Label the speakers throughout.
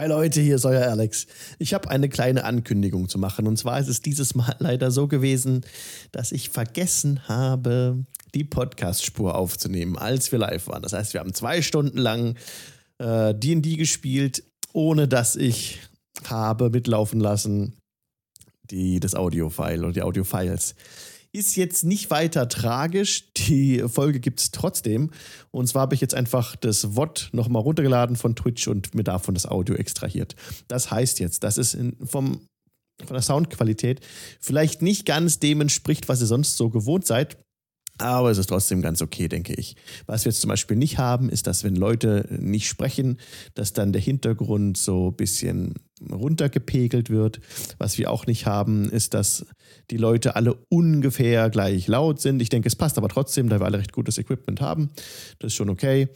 Speaker 1: Hi Leute, hier ist euer Alex. Ich habe eine kleine Ankündigung zu machen. Und zwar ist es dieses Mal leider so gewesen, dass ich vergessen habe, die Podcast-Spur aufzunehmen, als wir live waren. Das heißt, wir haben zwei Stunden lang D&D äh, gespielt, ohne dass ich habe mitlaufen lassen die, das Audio-File oder die Audio-Files. Ist jetzt nicht weiter tragisch. Die Folge gibt es trotzdem. Und zwar habe ich jetzt einfach das WOD nochmal runtergeladen von Twitch und mir davon das Audio extrahiert. Das heißt jetzt, dass es in, vom, von der Soundqualität vielleicht nicht ganz dem entspricht, was ihr sonst so gewohnt seid. Aber es ist trotzdem ganz okay, denke ich. Was wir jetzt zum Beispiel nicht haben, ist, dass wenn Leute nicht sprechen, dass dann der Hintergrund so ein bisschen runtergepegelt wird. Was wir auch nicht haben, ist, dass die Leute alle ungefähr gleich laut sind. Ich denke, es passt aber trotzdem, da wir alle recht gutes Equipment haben. Das ist schon okay.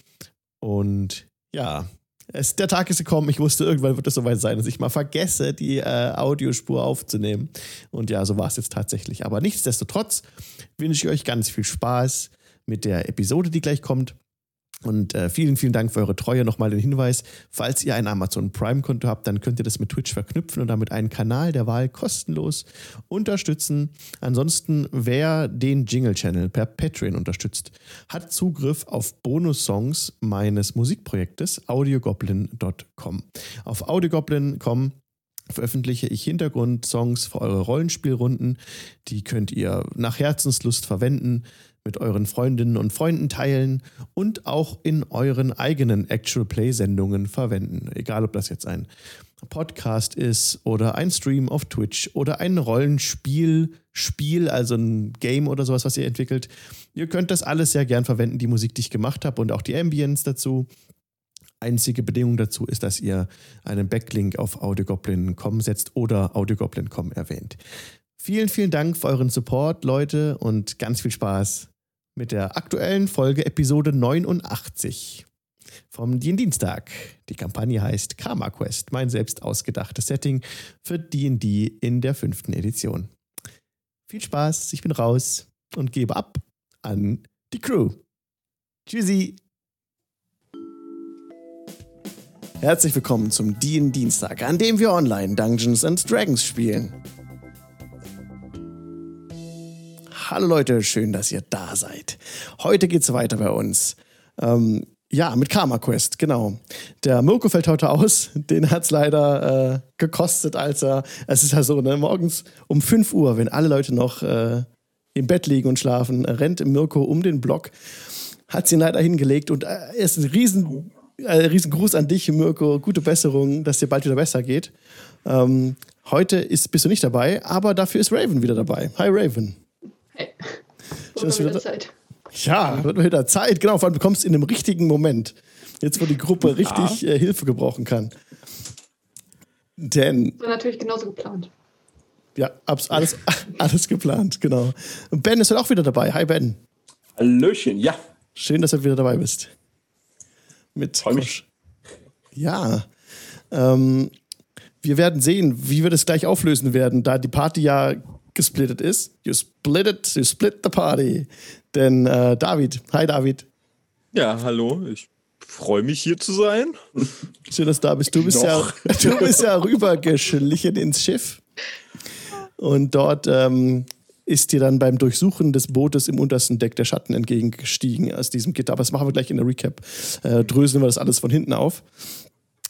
Speaker 1: Und ja, es, der Tag ist gekommen, ich wusste, irgendwann wird es soweit sein, dass ich mal vergesse, die äh, Audiospur aufzunehmen. Und ja, so war es jetzt tatsächlich. Aber nichtsdestotrotz wünsche ich euch ganz viel Spaß mit der Episode, die gleich kommt. Und äh, vielen, vielen Dank für eure Treue. Nochmal den Hinweis, falls ihr ein Amazon Prime-Konto habt, dann könnt ihr das mit Twitch verknüpfen und damit einen Kanal der Wahl kostenlos unterstützen. Ansonsten, wer den Jingle-Channel per Patreon unterstützt, hat Zugriff auf Bonus-Songs meines Musikprojektes audiogoblin.com. Auf audiogoblin.com veröffentliche ich Hintergrundsongs für eure Rollenspielrunden. Die könnt ihr nach Herzenslust verwenden mit euren Freundinnen und Freunden teilen und auch in euren eigenen Actual Play-Sendungen verwenden. Egal, ob das jetzt ein Podcast ist oder ein Stream auf Twitch oder ein Rollenspiel, Spiel, also ein Game oder sowas, was ihr entwickelt. Ihr könnt das alles sehr gern verwenden, die Musik, die ich gemacht habe und auch die Ambience dazu. Einzige Bedingung dazu ist, dass ihr einen Backlink auf audiogoblin.com setzt oder audiogoblin.com erwähnt. Vielen, vielen Dank für euren Support, Leute, und ganz viel Spaß mit der aktuellen Folge Episode 89 vom D&Dienstag. Die Kampagne heißt Karma Quest, mein selbst ausgedachtes Setting für D&D in der fünften Edition. Viel Spaß, ich bin raus und gebe ab an die Crew. Tschüssi! Herzlich willkommen zum D&Dienstag, an dem wir online Dungeons and Dragons spielen. Hallo Leute, schön, dass ihr da seid. Heute geht's weiter bei uns. Ähm, ja, mit Karma Quest, genau. Der Mirko fällt heute aus. Den hat's leider äh, gekostet, als er. Es ist ja so, ne, morgens um 5 Uhr, wenn alle Leute noch äh, im Bett liegen und schlafen, rennt Mirko um den Block, hat ihn leider hingelegt und äh, ist ein riesen, äh, riesen Gruß an dich, Mirko. Gute Besserung, dass dir bald wieder besser geht. Ähm, heute ist, bist du nicht dabei, aber dafür ist Raven wieder dabei. Hi, Raven. Hey. Wird wieder Zeit. Ja, wird wieder Zeit. Genau, vor allem du kommst in dem richtigen Moment. Jetzt, wo die Gruppe richtig ja. äh, Hilfe gebrauchen kann. Denn.
Speaker 2: Das war natürlich genauso geplant.
Speaker 1: Ja, alles, alles geplant, genau. Und Ben ist halt auch wieder dabei. Hi, Ben.
Speaker 3: Hallöchen, ja.
Speaker 1: Schön, dass du wieder dabei bist. Mit
Speaker 3: Freu mich.
Speaker 1: Ja. Ähm, wir werden sehen, wie wir das gleich auflösen werden, da die Party ja gesplittet ist. You split it, you split the party. Denn äh, David, hi David.
Speaker 3: Ja, hallo, ich freue mich hier zu sein.
Speaker 1: Schön, dass du da bist. Du bist, ja, du bist ja rübergeschlichen ins Schiff. Und dort ähm, ist dir dann beim Durchsuchen des Bootes im untersten Deck der Schatten entgegengestiegen aus diesem Gitter. Aber das machen wir gleich in der Recap. Äh, dröseln wir das alles von hinten auf.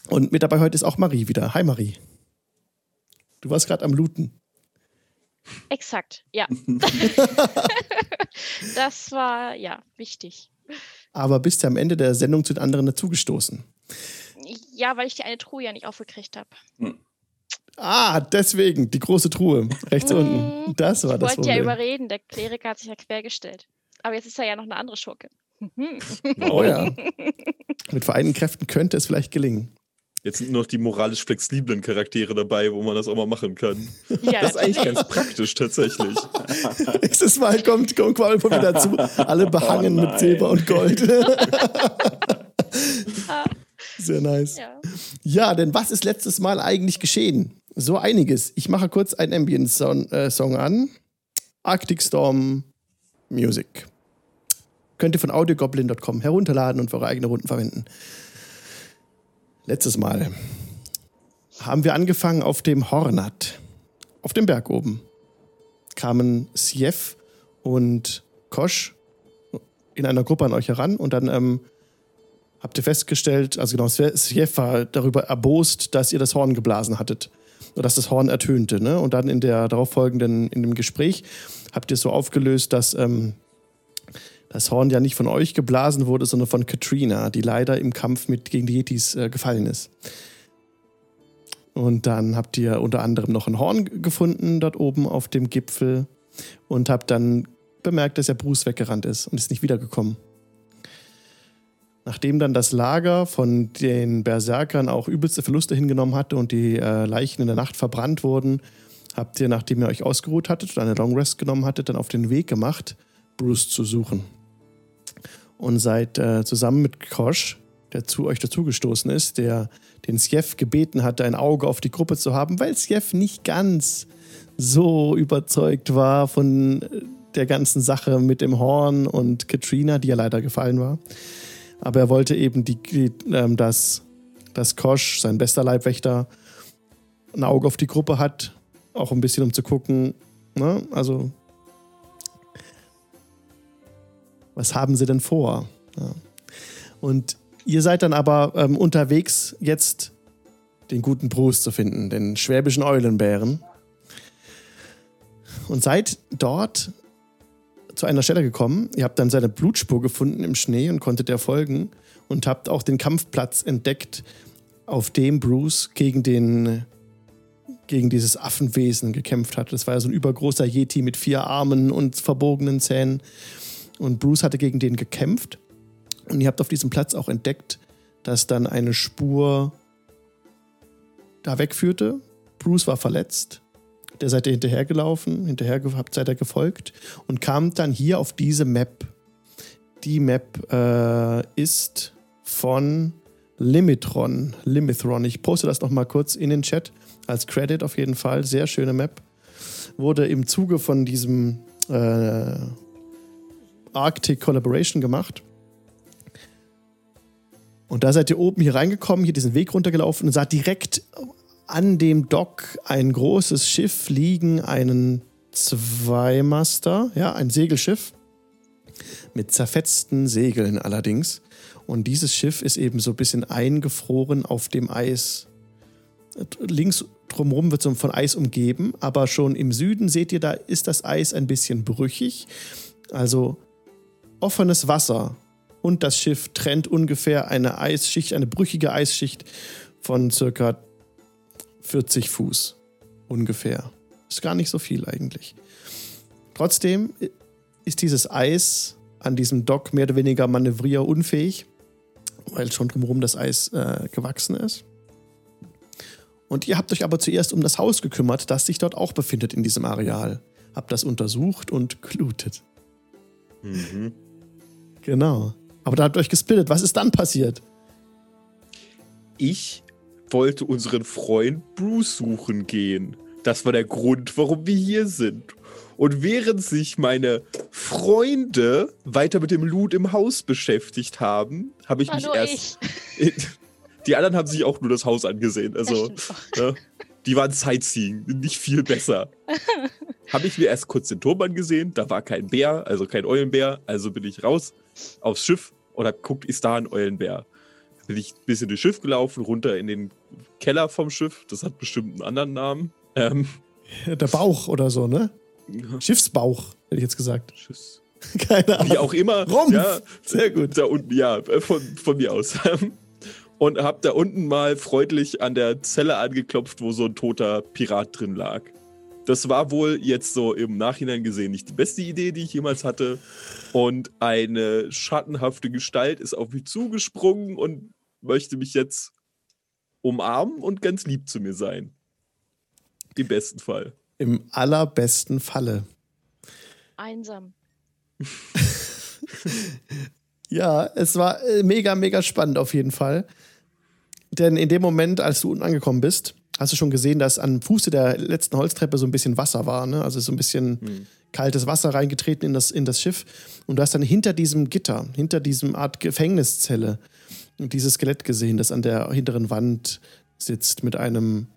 Speaker 1: Und mit dabei heute ist auch Marie wieder. Hi Marie. Du warst gerade am Looten.
Speaker 4: Exakt, ja. das war ja wichtig.
Speaker 1: Aber bist du am Ende der Sendung zu den anderen dazugestoßen?
Speaker 4: Ja, weil ich die eine Truhe ja nicht aufgekriegt habe. Hm.
Speaker 1: Ah, deswegen, die große Truhe, rechts mm, unten. Das war
Speaker 4: ich
Speaker 1: das
Speaker 4: Problem. Ich wollte ja überreden, der Kleriker hat sich ja quergestellt. Aber jetzt ist er ja noch eine andere Schurke.
Speaker 1: oh ja. Mit vereinten Kräften könnte es vielleicht gelingen.
Speaker 3: Jetzt sind nur noch die moralisch flexiblen Charaktere dabei, wo man das auch mal machen kann. Ja, das ist eigentlich ganz praktisch tatsächlich.
Speaker 1: Nächstes Mal kommt, kommt Qualpo wieder dazu. Alle behangen oh mit Silber und Gold. Sehr nice. Ja. ja, denn was ist letztes Mal eigentlich geschehen? So einiges. Ich mache kurz einen Ambient-Song äh, an. Arctic Storm Music. Könnt ihr von audiogoblin.com herunterladen und für eure eigenen Runden verwenden. Letztes Mal haben wir angefangen auf dem Hornat, auf dem Berg oben. Kamen Sief und Kosch in einer Gruppe an euch heran und dann ähm, habt ihr festgestellt, also genau, Sief war darüber erbost, dass ihr das Horn geblasen hattet. Oder dass das Horn ertönte. Ne? Und dann in der darauffolgenden, in dem Gespräch, habt ihr so aufgelöst, dass ähm, das Horn ja nicht von euch geblasen wurde, sondern von Katrina, die leider im Kampf mit gegen die Yetis äh, gefallen ist. Und dann habt ihr unter anderem noch ein Horn gefunden dort oben auf dem Gipfel und habt dann bemerkt, dass der Bruce weggerannt ist und ist nicht wiedergekommen. Nachdem dann das Lager von den Berserkern auch übelste Verluste hingenommen hatte und die äh, Leichen in der Nacht verbrannt wurden, habt ihr, nachdem ihr euch ausgeruht hattet und eine Long Rest genommen hattet, dann auf den Weg gemacht, Bruce zu suchen. Und seid äh, zusammen mit Kosh, der zu euch dazugestoßen ist, der den Sjef gebeten hatte, ein Auge auf die Gruppe zu haben, weil Sjef nicht ganz so überzeugt war von der ganzen Sache mit dem Horn und Katrina, die ja leider gefallen war. Aber er wollte eben, die, die, ähm, dass, dass Kosch, sein bester Leibwächter, ein Auge auf die Gruppe hat, auch ein bisschen um zu gucken, ne? also was haben sie denn vor? Ja. Und ihr seid dann aber ähm, unterwegs, jetzt den guten Bruce zu finden, den schwäbischen Eulenbären. Und seid dort zu einer Stelle gekommen. Ihr habt dann seine Blutspur gefunden im Schnee und konntet der folgen und habt auch den Kampfplatz entdeckt, auf dem Bruce gegen den gegen dieses Affenwesen gekämpft hat. Das war ja so ein übergroßer Yeti mit vier Armen und verbogenen Zähnen. Und Bruce hatte gegen den gekämpft. Und ihr habt auf diesem Platz auch entdeckt, dass dann eine Spur da wegführte. Bruce war verletzt der seid ihr hinterhergelaufen, hinterher habt, seid ihr gefolgt und kamt dann hier auf diese Map. Die Map äh, ist von Limitron. Limithron. Ich poste das nochmal kurz in den Chat als Credit auf jeden Fall. Sehr schöne Map. Wurde im Zuge von diesem äh, Arctic Collaboration gemacht. Und da seid ihr oben hier reingekommen, hier diesen Weg runtergelaufen und sah direkt an dem Dock ein großes Schiff liegen, einen Zweimaster, ja, ein Segelschiff mit zerfetzten Segeln allerdings. Und dieses Schiff ist eben so ein bisschen eingefroren auf dem Eis. Links drumherum wird so von Eis umgeben, aber schon im Süden seht ihr, da ist das Eis ein bisschen brüchig. Also offenes Wasser und das Schiff trennt ungefähr eine Eisschicht, eine brüchige Eisschicht von circa 40 Fuß ungefähr. Ist gar nicht so viel eigentlich. Trotzdem ist dieses Eis an diesem Dock mehr oder weniger manövrierunfähig, weil schon drumherum das Eis äh, gewachsen ist. Und ihr habt euch aber zuerst um das Haus gekümmert, das sich dort auch befindet in diesem Areal. Habt das untersucht und glutet. Mhm. Genau. Aber da habt ihr euch gesplittet. Was ist dann passiert?
Speaker 3: Ich wollte unseren Freund Bruce suchen gehen. Das war der Grund, warum wir hier sind. Und während sich meine Freunde weiter mit dem Loot im Haus beschäftigt haben, habe ich war mich erst. Ich. Die anderen haben sich auch nur das Haus angesehen. Also, ne, die waren Sightseeing, nicht viel besser. habe ich mir erst kurz den Turm angesehen. Da war kein Bär, also kein Eulenbär. Also bin ich raus aufs Schiff oder guckt, ist da ein Eulenbär bin ich ein bisschen durchs Schiff gelaufen, runter in den Keller vom Schiff. Das hat bestimmt einen anderen Namen. Ähm,
Speaker 1: Der Bauch oder so, ne? Schiffsbauch, hätte ich jetzt gesagt. Schiffs.
Speaker 3: Keine Ahnung. Wie auch immer.
Speaker 1: Rumpf. Ja, Sehr gut.
Speaker 3: Da unten, ja, von, von mir aus. Und hab da unten mal freundlich an der Zelle angeklopft, wo so ein toter Pirat drin lag. Das war wohl jetzt so im Nachhinein gesehen nicht die beste Idee, die ich jemals hatte. Und eine schattenhafte Gestalt ist auf mich zugesprungen und möchte mich jetzt umarmen und ganz lieb zu mir sein. Im besten Fall.
Speaker 1: Im allerbesten Falle.
Speaker 4: Einsam.
Speaker 1: ja, es war äh, mega, mega spannend auf jeden Fall. Denn in dem Moment, als du unten angekommen bist, hast du schon gesehen, dass am Fuße der letzten Holztreppe so ein bisschen Wasser war. Ne? Also so ein bisschen hm. kaltes Wasser reingetreten in das, in das Schiff. Und du hast dann hinter diesem Gitter, hinter diesem Art Gefängniszelle, dieses Skelett gesehen, das an der hinteren Wand sitzt mit einem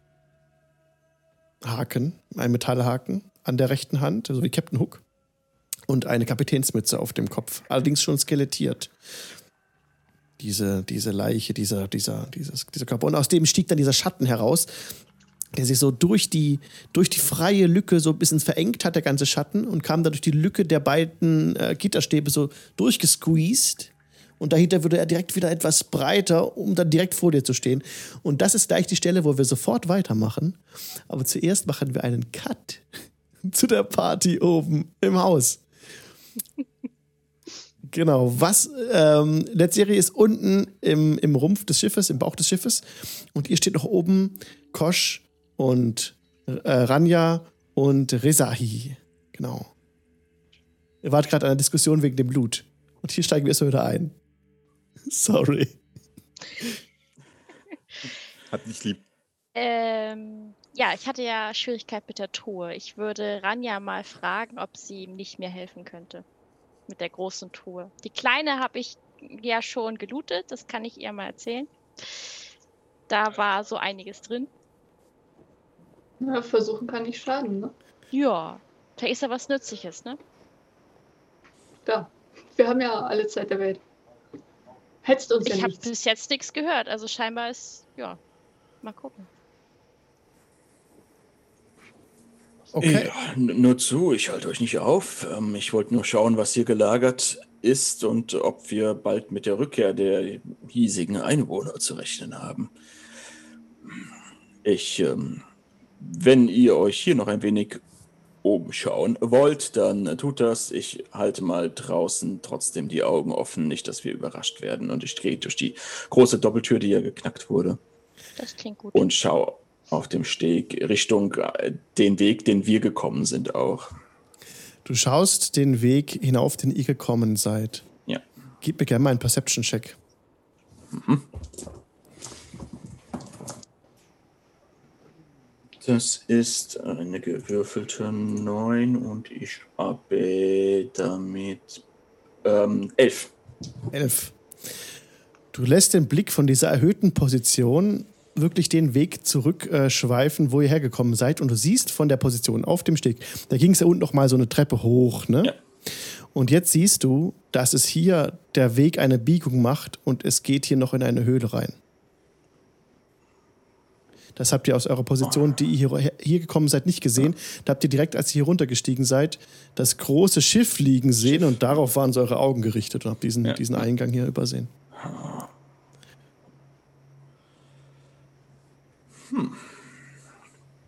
Speaker 1: Haken, ein Metallhaken an der rechten Hand, so wie Captain Hook. Und eine Kapitänsmütze auf dem Kopf, allerdings schon skelettiert. Diese, diese Leiche, dieser, dieser, dieses, dieser Körper. Und aus dem stieg dann dieser Schatten heraus, der sich so durch die, durch die freie Lücke so ein bisschen verengt hat, der ganze Schatten, und kam dann durch die Lücke der beiden äh, Gitterstäbe so durchgesqueezed. Und dahinter wurde er direkt wieder etwas breiter, um dann direkt vor dir zu stehen. Und das ist gleich die Stelle, wo wir sofort weitermachen. Aber zuerst machen wir einen Cut zu der Party oben im Haus. Genau, was ähm, Serie ist unten im, im Rumpf des Schiffes, im Bauch des Schiffes. Und ihr steht noch oben Kosch und äh, Ranja und Rezahi. Genau. Ihr wart gerade an der Diskussion wegen dem Blut. Und hier steigen wir erstmal wieder ein. Sorry.
Speaker 3: Hat dich lieb.
Speaker 4: Ähm, ja, ich hatte ja Schwierigkeit mit der Truhe. Ich würde Ranja mal fragen, ob sie ihm nicht mehr helfen könnte. Mit der großen Truhe. Die kleine habe ich ja schon gelootet, das kann ich ihr mal erzählen. Da war so einiges drin.
Speaker 2: Ja, versuchen kann nicht schaden, ne?
Speaker 4: Ja, vielleicht ist ja was Nützliches, ne?
Speaker 2: Ja, wir haben ja alle Zeit der Welt. Hetzt uns
Speaker 4: Ich
Speaker 2: ja
Speaker 4: habe
Speaker 2: nichts.
Speaker 4: bis jetzt nichts gehört, also scheinbar ist, ja, mal gucken.
Speaker 1: Okay.
Speaker 5: Ja, nur zu, ich halte euch nicht auf. Ähm, ich wollte nur schauen, was hier gelagert ist und ob wir bald mit der Rückkehr der hiesigen Einwohner zu rechnen haben. Ich, ähm, wenn ihr euch hier noch ein wenig umschauen wollt, dann tut das. Ich halte mal draußen trotzdem die Augen offen, nicht, dass wir überrascht werden. Und ich gehe durch die große Doppeltür, die ja geknackt wurde
Speaker 4: Das klingt gut.
Speaker 5: und schau auf dem Steg Richtung äh, den Weg, den wir gekommen sind auch.
Speaker 1: Du schaust den Weg hinauf, den ihr gekommen seid.
Speaker 5: Ja.
Speaker 1: Gib mir gerne mal einen Perception-Check.
Speaker 5: Das ist eine gewürfelte 9 und ich habe damit ähm, 11.
Speaker 1: Elf. Du lässt den Blick von dieser erhöhten Position wirklich den Weg zurückschweifen, wo ihr hergekommen seid. Und du siehst von der Position auf dem Steg, da ging es ja unten noch mal so eine Treppe hoch, ne?
Speaker 5: Ja.
Speaker 1: Und jetzt siehst du, dass es hier der Weg eine Biegung macht und es geht hier noch in eine Höhle rein. Das habt ihr aus eurer Position, die ihr hier, hier gekommen seid, nicht gesehen. Da habt ihr direkt, als ihr hier runtergestiegen seid, das große Schiff liegen sehen und darauf waren so eure Augen gerichtet und habt diesen,
Speaker 5: Ja.
Speaker 1: diesen Eingang hier übersehen.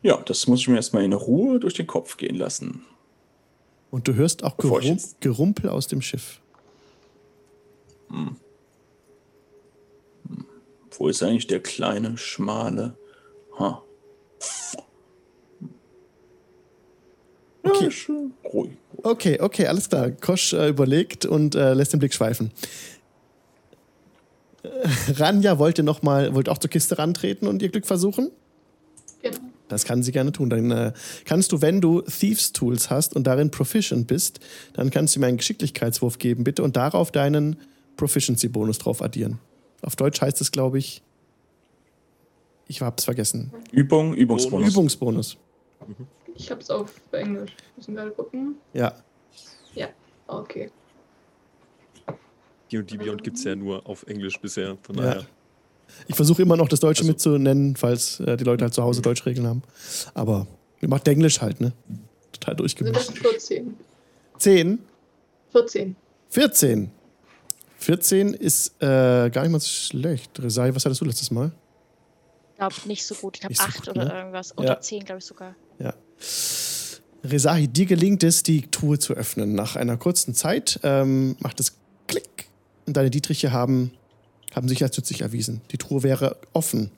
Speaker 5: Ja, das muss ich mir erstmal in Ruhe durch den Kopf gehen lassen.
Speaker 1: Und du hörst auch Gerum Gerumpel aus dem Schiff.
Speaker 5: Wo ist eigentlich der kleine, schmale? Ha.
Speaker 1: Okay.
Speaker 5: Ja, schön. Ruhig.
Speaker 1: Okay, okay, alles klar. Kosch äh, überlegt und äh, lässt den Blick schweifen. Ranja wollte noch mal, wollte auch zur Kiste rantreten und ihr Glück versuchen.
Speaker 2: Genau.
Speaker 1: Das kann sie gerne tun. Dann äh, kannst du, wenn du Thieves Tools hast und darin proficient bist, dann kannst du mir einen Geschicklichkeitswurf geben, bitte, und darauf deinen Proficiency-Bonus drauf addieren. Auf Deutsch heißt es, glaube ich, ich hab's vergessen.
Speaker 5: Übung, Übungsbonus.
Speaker 1: Übungsbonus.
Speaker 2: Ich hab's auf Englisch. Müssen wir gerade gucken.
Speaker 1: Ja.
Speaker 2: Okay.
Speaker 3: Die und die Beyond gibt es ja nur auf Englisch bisher. Von
Speaker 1: Ja.
Speaker 3: daher.
Speaker 1: Ich versuche immer noch das Deutsche
Speaker 3: Also-
Speaker 1: mitzunennen, falls äh, die Leute halt zu Hause Deutschregeln haben. Aber ihr macht Englisch halt, ne? Total durchgemischt.
Speaker 2: 14?
Speaker 1: 10,
Speaker 2: 14.
Speaker 1: 14. 14 ist äh, gar nicht mal so schlecht. Resai, was hattest du letztes Mal?
Speaker 4: Ich glaube nicht so gut. Ich glaube
Speaker 1: Nicht so
Speaker 4: acht
Speaker 1: gut,
Speaker 4: oder
Speaker 1: ne?
Speaker 4: irgendwas. Unter
Speaker 1: Ja.
Speaker 4: zehn, glaube ich sogar.
Speaker 1: Ja. Resahi, dir gelingt es, die Truhe zu öffnen. Nach einer kurzen Zeit ähm, macht es und deine Dietriche haben, haben sich als nützlich erwiesen. Die Truhe wäre offen.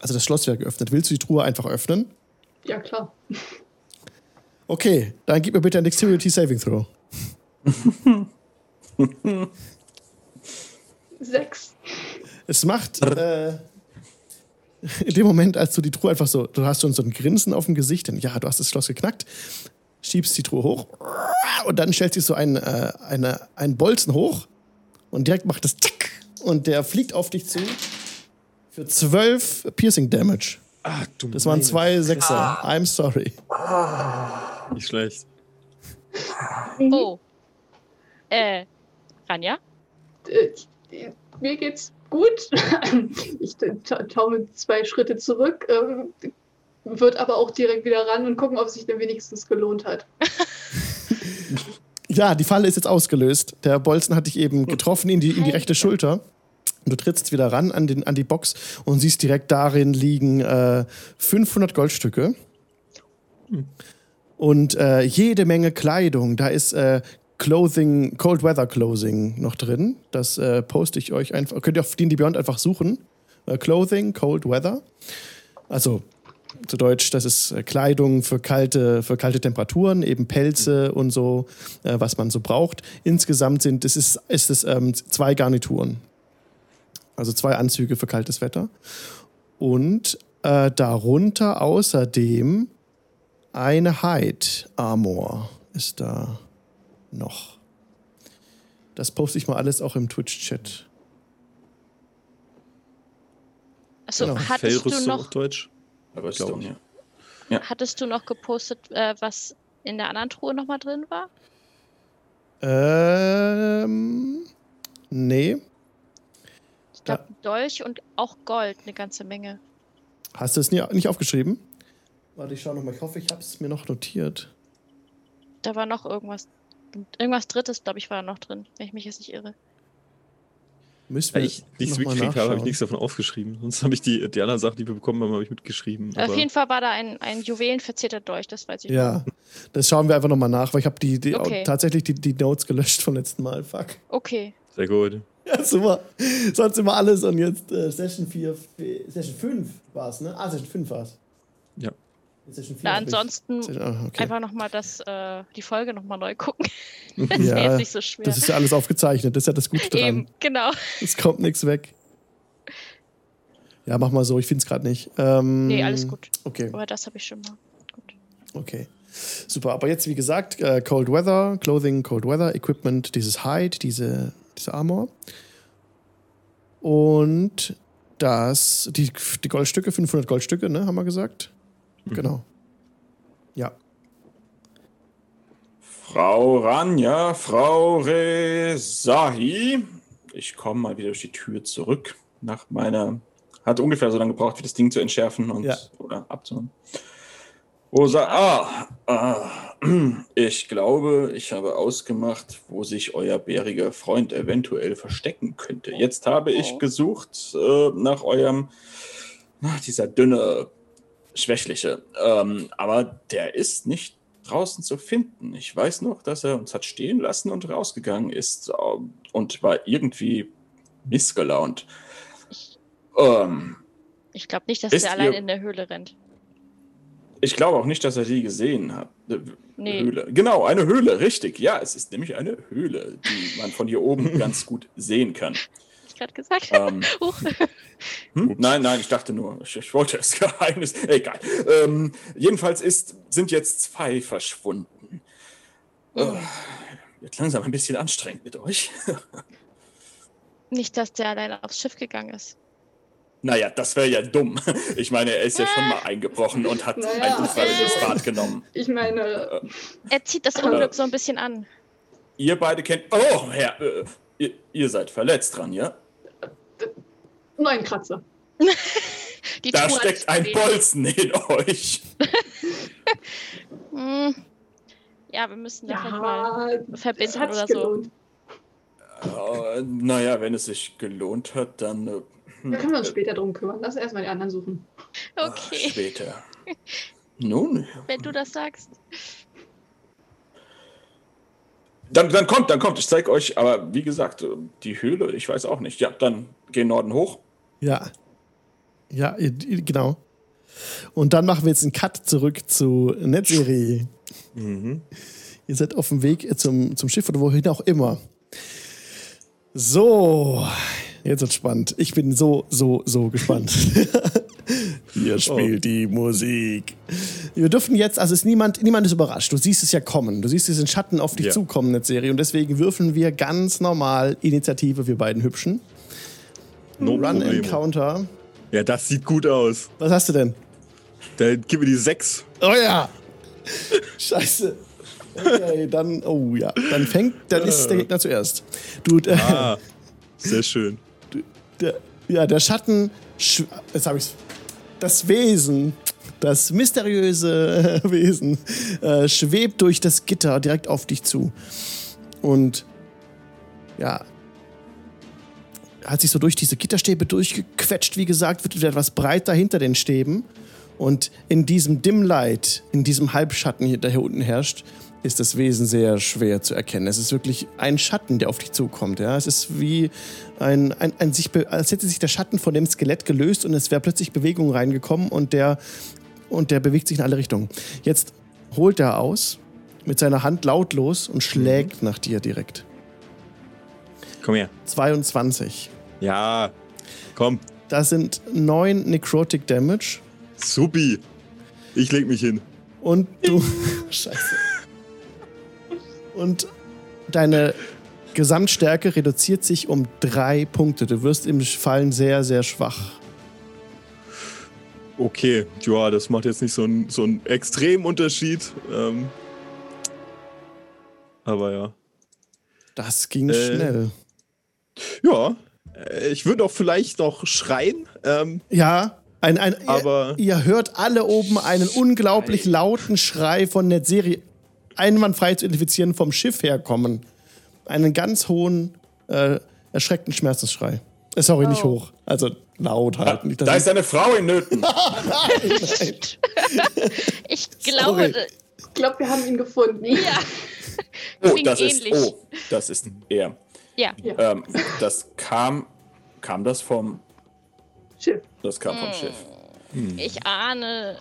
Speaker 1: Also das Schloss wäre geöffnet. Willst du die Truhe einfach öffnen?
Speaker 2: Ja, klar.
Speaker 1: Okay, dann gib mir bitte ein Dexterity Saving Throw.
Speaker 2: Sechs.
Speaker 1: Es macht äh, in dem Moment, als du die Truhe einfach so, du hast schon so ein Grinsen auf dem Gesicht, denn ja, du hast das Schloss geknackt, schiebst die Truhe hoch und dann stellt sich so ein, äh, eine, ein Bolzen hoch und direkt macht es zack und der fliegt auf dich zu für 12 Piercing Damage.
Speaker 3: Ah, du
Speaker 1: Das waren zwei Sechser. I'm sorry.
Speaker 3: Fresse. Nicht schlecht.
Speaker 4: Oh. Äh, Ranja?
Speaker 2: Äh, mir geht's gut. Ich ta- taumel zwei Schritte zurück, ähm, wird aber auch direkt wieder ran und gucken, ob es sich denn wenigstens gelohnt hat.
Speaker 1: Ja, die Falle ist jetzt ausgelöst. Der Bolzen hat dich eben getroffen in die, in die rechte Schulter. Und du trittst wieder ran an, den, an die Box und siehst direkt darin liegen äh, 500 Goldstücke. Und äh, jede Menge Kleidung. Da ist äh, Clothing, Cold Weather Clothing noch drin. Das äh, poste ich euch einfach. Könnt ihr auf D&D Beyond einfach suchen. Äh, Clothing, Cold Weather. Also zu Deutsch, das ist äh, Kleidung für kalte, für kalte Temperaturen, eben Pelze und so, äh, was man so braucht. Insgesamt sind es ist, ist es ähm, zwei Garnituren. Also zwei Anzüge für kaltes Wetter. Und äh, darunter außerdem eine Hide Armor ist da noch. Das poste ich mal alles auch im Twitch-Chat.
Speaker 4: Achso,
Speaker 1: Genau.
Speaker 4: hattest du noch,
Speaker 3: auf Deutsch.
Speaker 5: Rüstung,
Speaker 3: ich.
Speaker 5: ja.
Speaker 4: hattest du noch gepostet, äh, was in der anderen Truhe nochmal drin war?
Speaker 1: Ähm. Nee.
Speaker 4: Ich glaube, Dolch und auch Gold, eine ganze Menge.
Speaker 1: Hast du es nie, nicht aufgeschrieben? Warte, ich schau noch mal. Ich hoffe, ich habe es mir noch notiert.
Speaker 4: Da war noch irgendwas. Irgendwas Drittes, glaube ich, war noch drin, wenn ich mich jetzt nicht irre.
Speaker 1: Müssen
Speaker 3: Weil
Speaker 1: wir
Speaker 3: ich nichts
Speaker 1: noch mal
Speaker 3: mitgekriegt habe, habe ich nichts davon aufgeschrieben. Sonst habe ich die, die anderen Sachen, die wir bekommen haben, habe ich mitgeschrieben.
Speaker 4: Auf jeden Fall war da ein, ein juwelenverzierter Dolch, das weiß ich.
Speaker 1: Ja, das schauen wir einfach noch mal nach, weil ich habe die, die
Speaker 4: Okay.
Speaker 1: tatsächlich die, die Notes gelöscht vom letzten Mal. Fuck.
Speaker 4: Okay.
Speaker 3: sehr gut.
Speaker 1: Ja, super. Sonst immer alles und jetzt äh, Session 4, Session 5 war es, ne? Ah, Session 5 war es.
Speaker 3: Ja.
Speaker 1: Session 4
Speaker 4: Na, ansonsten
Speaker 1: ah, okay.
Speaker 4: einfach nochmal das, äh, die Folge nochmal neu gucken. das ist
Speaker 1: Ja,
Speaker 4: jetzt nicht so schwer.
Speaker 1: Das ist ja alles aufgezeichnet, das ist ja das Gute dran.
Speaker 4: Eben, genau.
Speaker 1: Es kommt nichts weg. Ja, mach mal so, ich finde es gerade nicht. Ähm,
Speaker 4: Nee, alles gut.
Speaker 1: Okay,
Speaker 4: Aber das habe ich schon mal. Gut.
Speaker 1: okay. Super, aber jetzt wie gesagt, äh, Cold Weather, Clothing, Cold Weather, Equipment, dieses Hide, diese, diese Armor. Und das, die, die Goldstücke, 500 Goldstücke, ne, haben wir gesagt? Genau. Ja.
Speaker 5: Frau Ranja, Frau Rezahi. Ich komme mal wieder durch die Tür zurück. Nach meiner. Hat ungefähr so lange gebraucht, wie das Ding zu entschärfen und
Speaker 1: Ja.
Speaker 5: oder abzumachen. Rosa, ah, ah, ich glaube, ich habe ausgemacht, wo sich euer bäriger Freund eventuell verstecken könnte. Jetzt habe ich
Speaker 4: Oh.
Speaker 5: gesucht äh, nach eurem, nach dieser dünne, schwächliche. Ähm, aber der ist nicht draußen zu finden. Ich weiß noch, dass er uns hat stehen lassen und rausgegangen ist ähm, und war irgendwie missgelaunt. Ähm,
Speaker 4: Ich glaube nicht, dass der allein
Speaker 5: ihr-
Speaker 4: in der Höhle rennt.
Speaker 5: ich glaube auch nicht, dass er die gesehen hat. Äh,
Speaker 4: Nee.
Speaker 5: Höhle. Genau, eine Höhle, richtig. Ja, es ist nämlich eine Höhle, die man von hier oben ganz gut sehen kann.
Speaker 4: Gerade gesagt.
Speaker 5: Ähm,
Speaker 4: Huch.
Speaker 5: Hm? Nein, nein, ich dachte nur, ich, ich wollte das Geheimnis. Egal. Ähm, jedenfalls ist, sind jetzt zwei verschwunden. Äh, wird langsam ein bisschen anstrengend mit euch.
Speaker 4: Nicht, dass der alleine aufs Schiff gegangen ist.
Speaker 5: naja, das wäre ja dumm. Ich meine, er ist ja schon mal eingebrochen und hat
Speaker 2: Naja,
Speaker 5: ein unfreiwilliges
Speaker 2: also-
Speaker 5: Bad genommen.
Speaker 2: Ich meine,
Speaker 4: Er zieht das Unglück so ein bisschen an.
Speaker 5: Ihr beide kennt. Oh, Herr, äh, ihr, ihr seid verletzt dran, ja?
Speaker 2: Neun Kratzer.
Speaker 4: Die
Speaker 5: Da steckt ein. Bolzen in euch.
Speaker 4: Hm. Ja, wir müssen da mal
Speaker 2: Ja, es
Speaker 4: verbinden
Speaker 2: hat
Speaker 4: oder so.
Speaker 5: Äh, naja, wenn es sich gelohnt hat, dann. Äh, hm,
Speaker 2: Da können wir uns später drum kümmern. Lass erstmal die anderen suchen.
Speaker 5: ach,
Speaker 4: Okay,
Speaker 5: Später. Nun,
Speaker 4: wenn du das sagst.
Speaker 5: dann, dann kommt, dann kommt. Ich zeig euch, aber wie gesagt, äh, die Höhle, ich weiß auch nicht. Ja, dann geh Norden hoch.
Speaker 1: Ja. Ja, genau. Und dann machen wir jetzt einen Cut zurück zu Netzserie.
Speaker 3: Mhm.
Speaker 1: Ihr seid auf dem Weg zum, zum Schiff oder wohin auch immer. So, jetzt wird spannend. Ich bin so, so, so gespannt. Hier spielt die Musik. Wir dürfen jetzt, also ist niemand, niemand ist überrascht. Du siehst es ja kommen. Du siehst diesen Schatten auf dich
Speaker 3: Ja.
Speaker 1: zukommen, Netzserie. Und deswegen würfeln wir ganz normal Initiative, wir beiden Hübschen.
Speaker 3: No
Speaker 1: Run
Speaker 3: problemo.
Speaker 1: Encounter.
Speaker 3: Ja, das sieht gut aus.
Speaker 1: Was hast du denn?
Speaker 3: Dann gib mir die sechs.
Speaker 1: Oh ja! Scheiße. Okay, dann, oh ja. Dann fängt, dann ist der Gegner zuerst. Du, äh,
Speaker 3: Ah, sehr schön.
Speaker 1: der, ja, der Schatten, sch- jetzt habe ich's. Das Wesen, das mysteriöse Wesen, äh, schwebt durch das Gitter direkt auf dich zu. Und ja, hat sich so durch diese Gitterstäbe durchgequetscht, wie gesagt, wird wieder etwas breiter hinter den Stäben. Und in diesem Dim Light, in diesem Halbschatten, der hier unten herrscht, ist das Wesen sehr schwer zu erkennen. Es ist wirklich ein Schatten, der auf dich zukommt. Ja? Es ist wie ein, ein, ein sich, als hätte sich der Schatten von dem Skelett gelöst und es wäre plötzlich Bewegung reingekommen und der, und der bewegt sich in alle Richtungen. Jetzt holt er aus mit seiner Hand lautlos und schlägt nach dir direkt.
Speaker 3: Komm her.
Speaker 1: 22.
Speaker 3: Ja. Komm.
Speaker 1: Das sind 9 Necrotic Damage
Speaker 3: Supi. Ich leg mich hin.
Speaker 1: und du. Scheiße. Und deine Gesamtstärke reduziert sich um drei Punkte. Du wirst im Fallen sehr, sehr schwach.
Speaker 3: Okay, ja, das macht jetzt nicht so einen so einen extremen Unterschied. Ähm, aber ja.
Speaker 1: Das ging
Speaker 3: Äh,
Speaker 1: schnell.
Speaker 3: Ja, ich würde auch vielleicht noch schreien. Ähm,
Speaker 1: Ja, ein, ein,
Speaker 3: aber-
Speaker 1: ihr, ihr hört alle oben einen unglaublich lauten Schrei von Netzeri einwandfrei zu identifizieren vom Schiff herkommen. Einen ganz hohen, äh, erschreckten Schmerzensschrei. Äh, sorry, nicht
Speaker 2: Oh.
Speaker 1: hoch. Also laut halt. Nicht,
Speaker 5: Da
Speaker 1: ich-
Speaker 5: ist eine Frau in Nöten.
Speaker 4: Ich glaube,
Speaker 1: Sorry.
Speaker 4: d-
Speaker 2: Ich glaube, wir haben ihn gefunden.
Speaker 4: ja.
Speaker 5: Oh, das ist,
Speaker 4: ähnlich.
Speaker 5: oh, das ist er.
Speaker 4: Ja.
Speaker 2: Ja.
Speaker 5: Ähm, das kam, kam das vom,
Speaker 2: Schiff.
Speaker 5: das kam vom Schiff.
Speaker 4: Ich ahne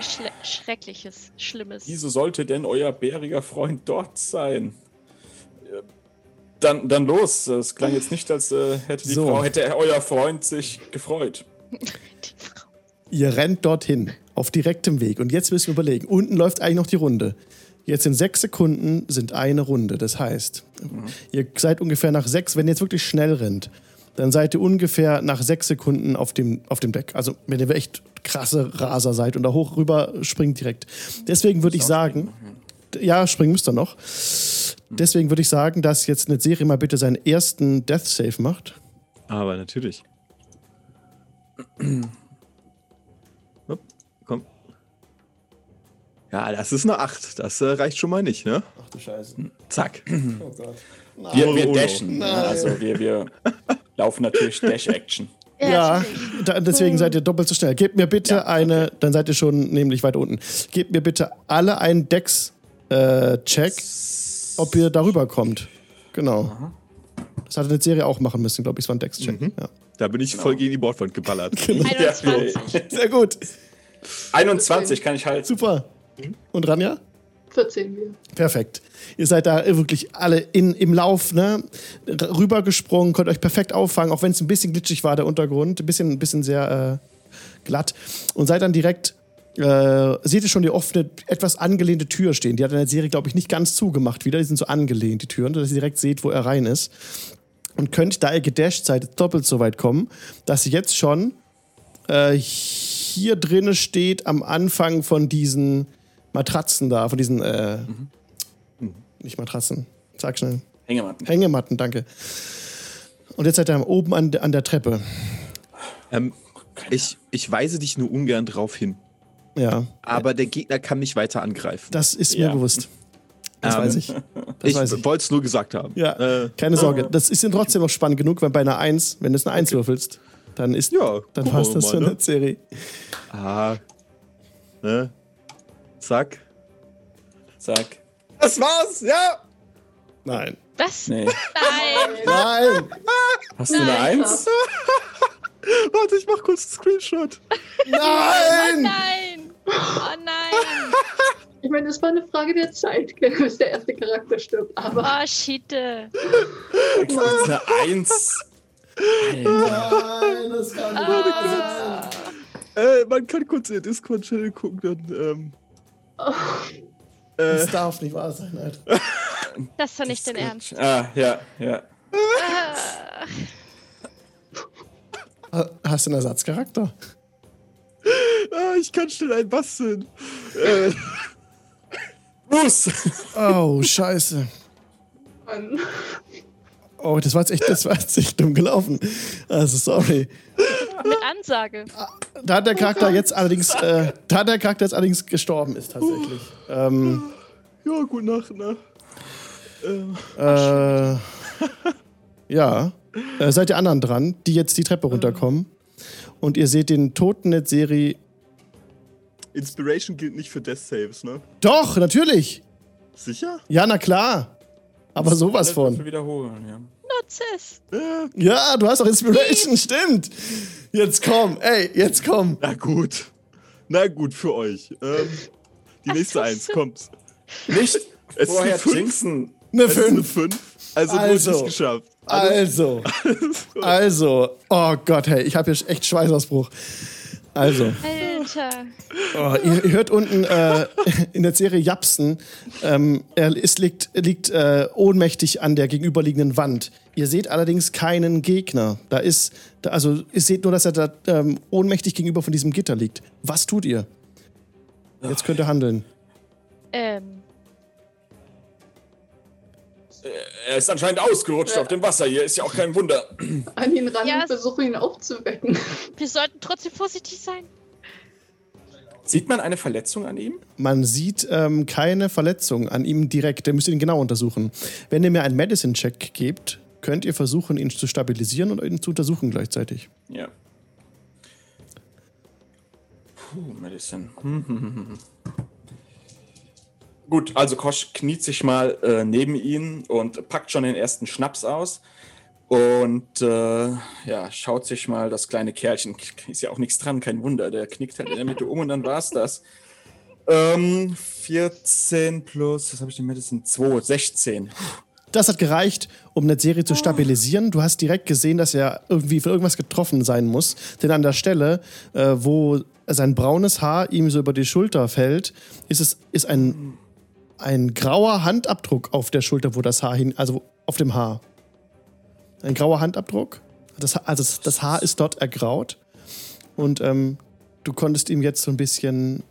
Speaker 4: Schle Schreckliches, Schlimmes.
Speaker 5: Wieso sollte denn euer bäriger Freund dort sein? Äh, Dann, dann los. Es klang jetzt nicht, als äh, hätte die
Speaker 1: So.
Speaker 5: Frau, hätte euer Freund sich gefreut.
Speaker 4: Die Frau.
Speaker 1: Ihr rennt dorthin, auf direktem Weg. Und jetzt müssen wir überlegen. Unten läuft eigentlich noch die Runde. Jetzt in sechs Sekunden sind eine Runde. Das heißt, ihr seid ungefähr nach sechs, wenn ihr jetzt wirklich schnell rennt, dann seid ihr ungefähr nach sechs Sekunden auf dem, auf dem Deck. Also, wenn ihr echt krasse Raser seid und da hoch rüber springt direkt. Deswegen würde ich sagen, ja, springen müsst ihr noch. Deswegen würde ich sagen, dass jetzt eine Serie mal bitte seinen ersten Death Save macht.
Speaker 3: aber natürlich. Hopp, Komm. Ja, das ist eine 8. Das äh, reicht schon mal nicht, ne?
Speaker 1: Ach du Scheiße.
Speaker 3: Zack.
Speaker 1: Oh Gott.
Speaker 5: Wir, wir
Speaker 3: Oh, no.
Speaker 5: dashen. ne? Also wir, wir laufen natürlich Dash-Action.
Speaker 1: Ja, da, deswegen seid ihr doppelt so schnell. Gebt mir bitte
Speaker 5: Ja,
Speaker 1: eine, dann seid ihr schon nämlich weiter unten. Gebt mir bitte alle einen Dex-Check, ob ihr darüber kommt. Genau. Das hatte eine Serie auch machen müssen, glaube ich. Es war ein Dex-Check. Ja.
Speaker 3: Da bin ich voll gegen die Bordwand geballert.
Speaker 4: 21.
Speaker 1: Sehr gut.
Speaker 5: 21 kann ich halt.
Speaker 1: Super. Und Ranja?
Speaker 2: 14 wir.
Speaker 1: Perfekt. Ihr seid da wirklich alle in, im Lauf, ne? Rübergesprungen, könnt euch perfekt auffangen, auch wenn es ein bisschen glitschig war, der Untergrund. Ein bisschen, ein bisschen sehr äh, glatt. Und seid dann direkt, äh, seht ihr schon die offene, etwas angelehnte Tür stehen. Die hat in der Serie, glaube ich, nicht ganz zugemacht wieder. Die sind so angelehnt, die Türen, dass ihr direkt seht, wo er rein ist. Und könnt, da ihr gedasht seid, doppelt so weit kommen, dass ihr jetzt schon äh, hier drinne steht am Anfang von diesen Matratzen da, von diesen, äh, nicht Matratzen, sag schnell.
Speaker 5: Hängematten.
Speaker 1: Hängematten, danke. Und jetzt seid ihr oben an, an der Treppe.
Speaker 3: Ähm, ich, ich weise dich nur ungern drauf hin.
Speaker 1: Ja,
Speaker 3: Aber der Gegner kann mich weiter angreifen.
Speaker 1: das ist
Speaker 5: Ja.
Speaker 1: mir bewusst. Das
Speaker 3: Ähm,
Speaker 1: weiß ich. Das
Speaker 3: ich wollte es nur gesagt haben.
Speaker 1: Ja,
Speaker 3: Äh,
Speaker 1: keine Sorge. Das ist dann trotzdem noch spannend genug, weil bei einer 1, wenn du es eine 1 würfelst, dann ist,
Speaker 3: ja,
Speaker 1: dann passt das
Speaker 3: mal,
Speaker 1: für
Speaker 3: ne?
Speaker 1: eine Serie.
Speaker 3: Ah. Ne? Zack.
Speaker 5: Sag.
Speaker 3: Das war's, ja!
Speaker 1: Nein.
Speaker 4: Was?
Speaker 5: Nee.
Speaker 4: Nein.
Speaker 1: Nein!
Speaker 5: Hast du eine
Speaker 4: Nein.
Speaker 5: Eins?
Speaker 3: Warte, ich mach kurz einen Screenshot.
Speaker 1: Nein!
Speaker 4: Nein. Oh nein.
Speaker 2: Ich meine, es war eine Frage der Zeit, bis der erste Charakter stirbt. Aber
Speaker 4: Oh.
Speaker 5: Das ist eine Eins.
Speaker 1: Nein, das kann nicht
Speaker 4: Ah.
Speaker 3: Äh, man kann kurz in den Discord-Channel gucken, dann, ähm.
Speaker 1: Das
Speaker 3: Äh,
Speaker 1: darf nicht wahr sein, Alter.
Speaker 4: Das ist doch nicht dein Ernst.
Speaker 5: Ah, ja, ja.
Speaker 4: Ah.
Speaker 1: Ha- Hast du einen Ersatzcharakter?
Speaker 3: ah, ich kann schnell einen basteln. Äh,
Speaker 5: Bruce!
Speaker 1: Oh, scheiße.
Speaker 2: Mann.
Speaker 1: Oh, das war jetzt echt, das war jetzt echt dumm gelaufen. Also, sorry.
Speaker 4: Mit Ansage.
Speaker 1: Da hat der Charakter jetzt allerdings, äh, da hat der Charakter jetzt allerdings gestorben ist tatsächlich. Ähm,
Speaker 3: ja, gute Nacht, ne?
Speaker 1: äh, ja. Äh, seid ihr anderen dran, die jetzt die Treppe runterkommen. Und ihr seht den toten Netzeri.
Speaker 3: Inspiration gilt nicht für Death Saves, ne?
Speaker 1: Doch, natürlich.
Speaker 3: Sicher?
Speaker 1: Ja, na klar. Aber sowas von.
Speaker 5: Wiederholen, ja.
Speaker 4: Nutze es.
Speaker 3: Ja.
Speaker 1: Ja, du hast doch Inspiration, stimmt. Jetzt komm, ey, jetzt komm.
Speaker 3: Na gut. Na gut, für euch. Ähm, die
Speaker 4: Ach,
Speaker 3: nächste Eins, kommt.
Speaker 5: Nicht
Speaker 3: Es
Speaker 5: vorher
Speaker 3: ist fünf.
Speaker 5: jinxen.
Speaker 1: Eine
Speaker 3: Es ist eine
Speaker 1: 5.
Speaker 3: 5. Also,
Speaker 1: Also.
Speaker 3: also. nicht geschafft.
Speaker 1: Also, also, oh Gott, hey, ich habe hier echt Schweißausbruch. Also,
Speaker 4: Alter.
Speaker 1: oh, ihr, ihr hört unten äh, in der Serie Japsen, ähm, er ist, liegt, liegt äh, ohnmächtig an der gegenüberliegenden Wand. Ihr seht allerdings keinen Gegner. Da ist, da, also ihr seht nur, dass er da ähm, ohnmächtig gegenüber von diesem Gitter liegt. Was tut ihr? Jetzt könnt ihr handeln.
Speaker 4: Ähm,
Speaker 5: Er ist anscheinend ausgerutscht auf dem Wasser hier, ist ja auch kein Wunder.
Speaker 2: An ihn ran
Speaker 4: Ja,
Speaker 2: und versuche ihn aufzuwecken.
Speaker 4: wir sollten trotzdem vorsichtig sein.
Speaker 5: Sieht man eine Verletzung an ihm?
Speaker 1: Man sieht ähm, keine Verletzung an ihm direkt. Der müsst ihr ihn genau untersuchen. Wenn ihr mir einen Medicine-Check gebt, könnt ihr versuchen, ihn zu stabilisieren und ihn zu untersuchen gleichzeitig.
Speaker 5: Ja. Puh, Medicine. Hm, hm, hm, hm. Gut, also Kosch kniet sich mal äh, neben ihn und packt schon den ersten Schnaps aus. Und äh, ja, schaut sich mal das kleine Kerlchen. Ist ja auch nichts dran, kein Wunder. Der knickt halt in der Mitte um und dann war's das. Ähm, 14 plus, was habe ich denn Medicine? 2, 16.
Speaker 1: Das hat gereicht, um eine Serie zu stabilisieren. Du hast direkt gesehen, dass er irgendwie für irgendwas getroffen sein muss. Denn an der Stelle, äh, wo sein braunes Haar ihm so über die Schulter fällt, ist es ist ein, ein grauer Handabdruck auf der Schulter, wo das Haar hin, also auf dem Haar. Ein grauer Handabdruck. Das, also das- Haar ist dort ergraut. Und ähm, du konntest ihm jetzt so ein bisschen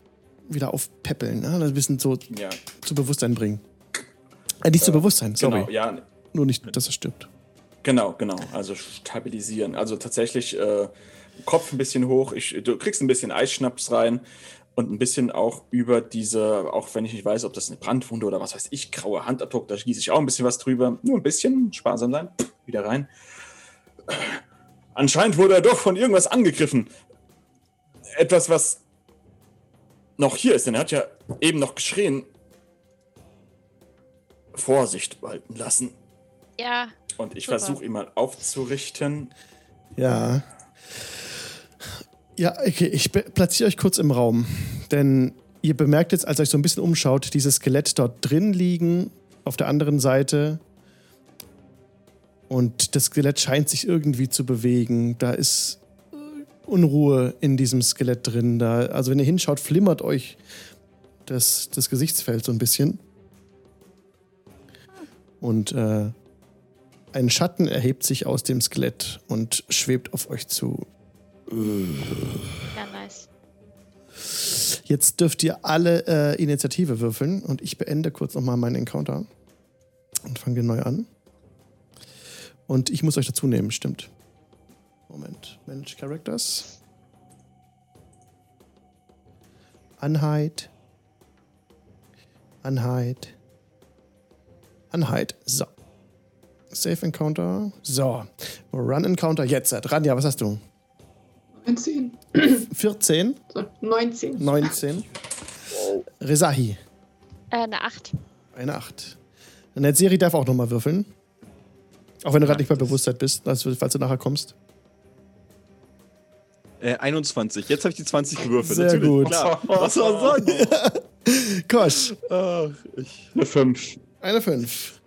Speaker 1: wieder aufpäppeln, ne? ein bisschen so
Speaker 5: Ja,
Speaker 1: zu Bewusstsein bringen. Äh, nicht zu Bewusstsein, sorry.
Speaker 5: genau. Ja,
Speaker 1: Nur nicht, dass er stirbt.
Speaker 5: Genau, genau. Also stabilisieren. Also tatsächlich äh, Kopf ein bisschen hoch. Ich, du kriegst ein bisschen Eisschnaps rein und ein bisschen auch über diese, auch wenn ich nicht weiß, ob das eine Brandwunde oder was weiß ich, graue Handabdruck, da gieße ich auch ein bisschen was drüber. Nur ein bisschen, sparsam sein. Wieder rein. Anscheinend wurde er doch von irgendwas angegriffen. Etwas, was noch hier ist, denn er hat ja eben noch geschrien. Vorsicht walten lassen.
Speaker 4: Ja,
Speaker 5: Und ich versuche ihn mal aufzurichten.
Speaker 1: Ja. Ja, okay, ich platziere euch kurz im Raum. Denn ihr bemerkt jetzt, als euch so ein bisschen umschaut, dieses Skelett dort drin liegen, auf der anderen Seite. Und das Skelett scheint sich irgendwie zu bewegen. Da ist äh, Unruhe in diesem Skelett drin. Da, also wenn ihr hinschaut, flimmert euch das, das Gesichtsfeld so ein bisschen. Und äh, ein Schatten erhebt sich aus dem Skelett und schwebt auf euch zu.
Speaker 4: Ja, nice.
Speaker 1: Jetzt dürft ihr alle äh, Initiative würfeln und ich beende kurz nochmal meinen Encounter und fange neu an. Und ich muss euch dazu nehmen, stimmt. Moment. Manage Characters. Anheit. Anheit. Anheit. So. Safe Encounter. So. Run Encounter. Jetzt. Ranja, was hast du?
Speaker 2: 19.
Speaker 1: 14,
Speaker 2: So, 19.
Speaker 1: 19. Rezahi.
Speaker 4: Äh, eine 8.
Speaker 1: Eine 8. Netzeri darf auch nochmal würfeln. Auch wenn du gerade nicht bei Bewusstheit bist, also falls du nachher kommst.
Speaker 3: Äh, 21. Jetzt habe ich die 20 gewürfelt.
Speaker 1: Sehr
Speaker 3: Natürlich,
Speaker 1: gut.
Speaker 3: Klar. Was soll man sagen?
Speaker 1: Kosch,
Speaker 3: Ach, ich.
Speaker 5: Eine 5.
Speaker 1: eine 5.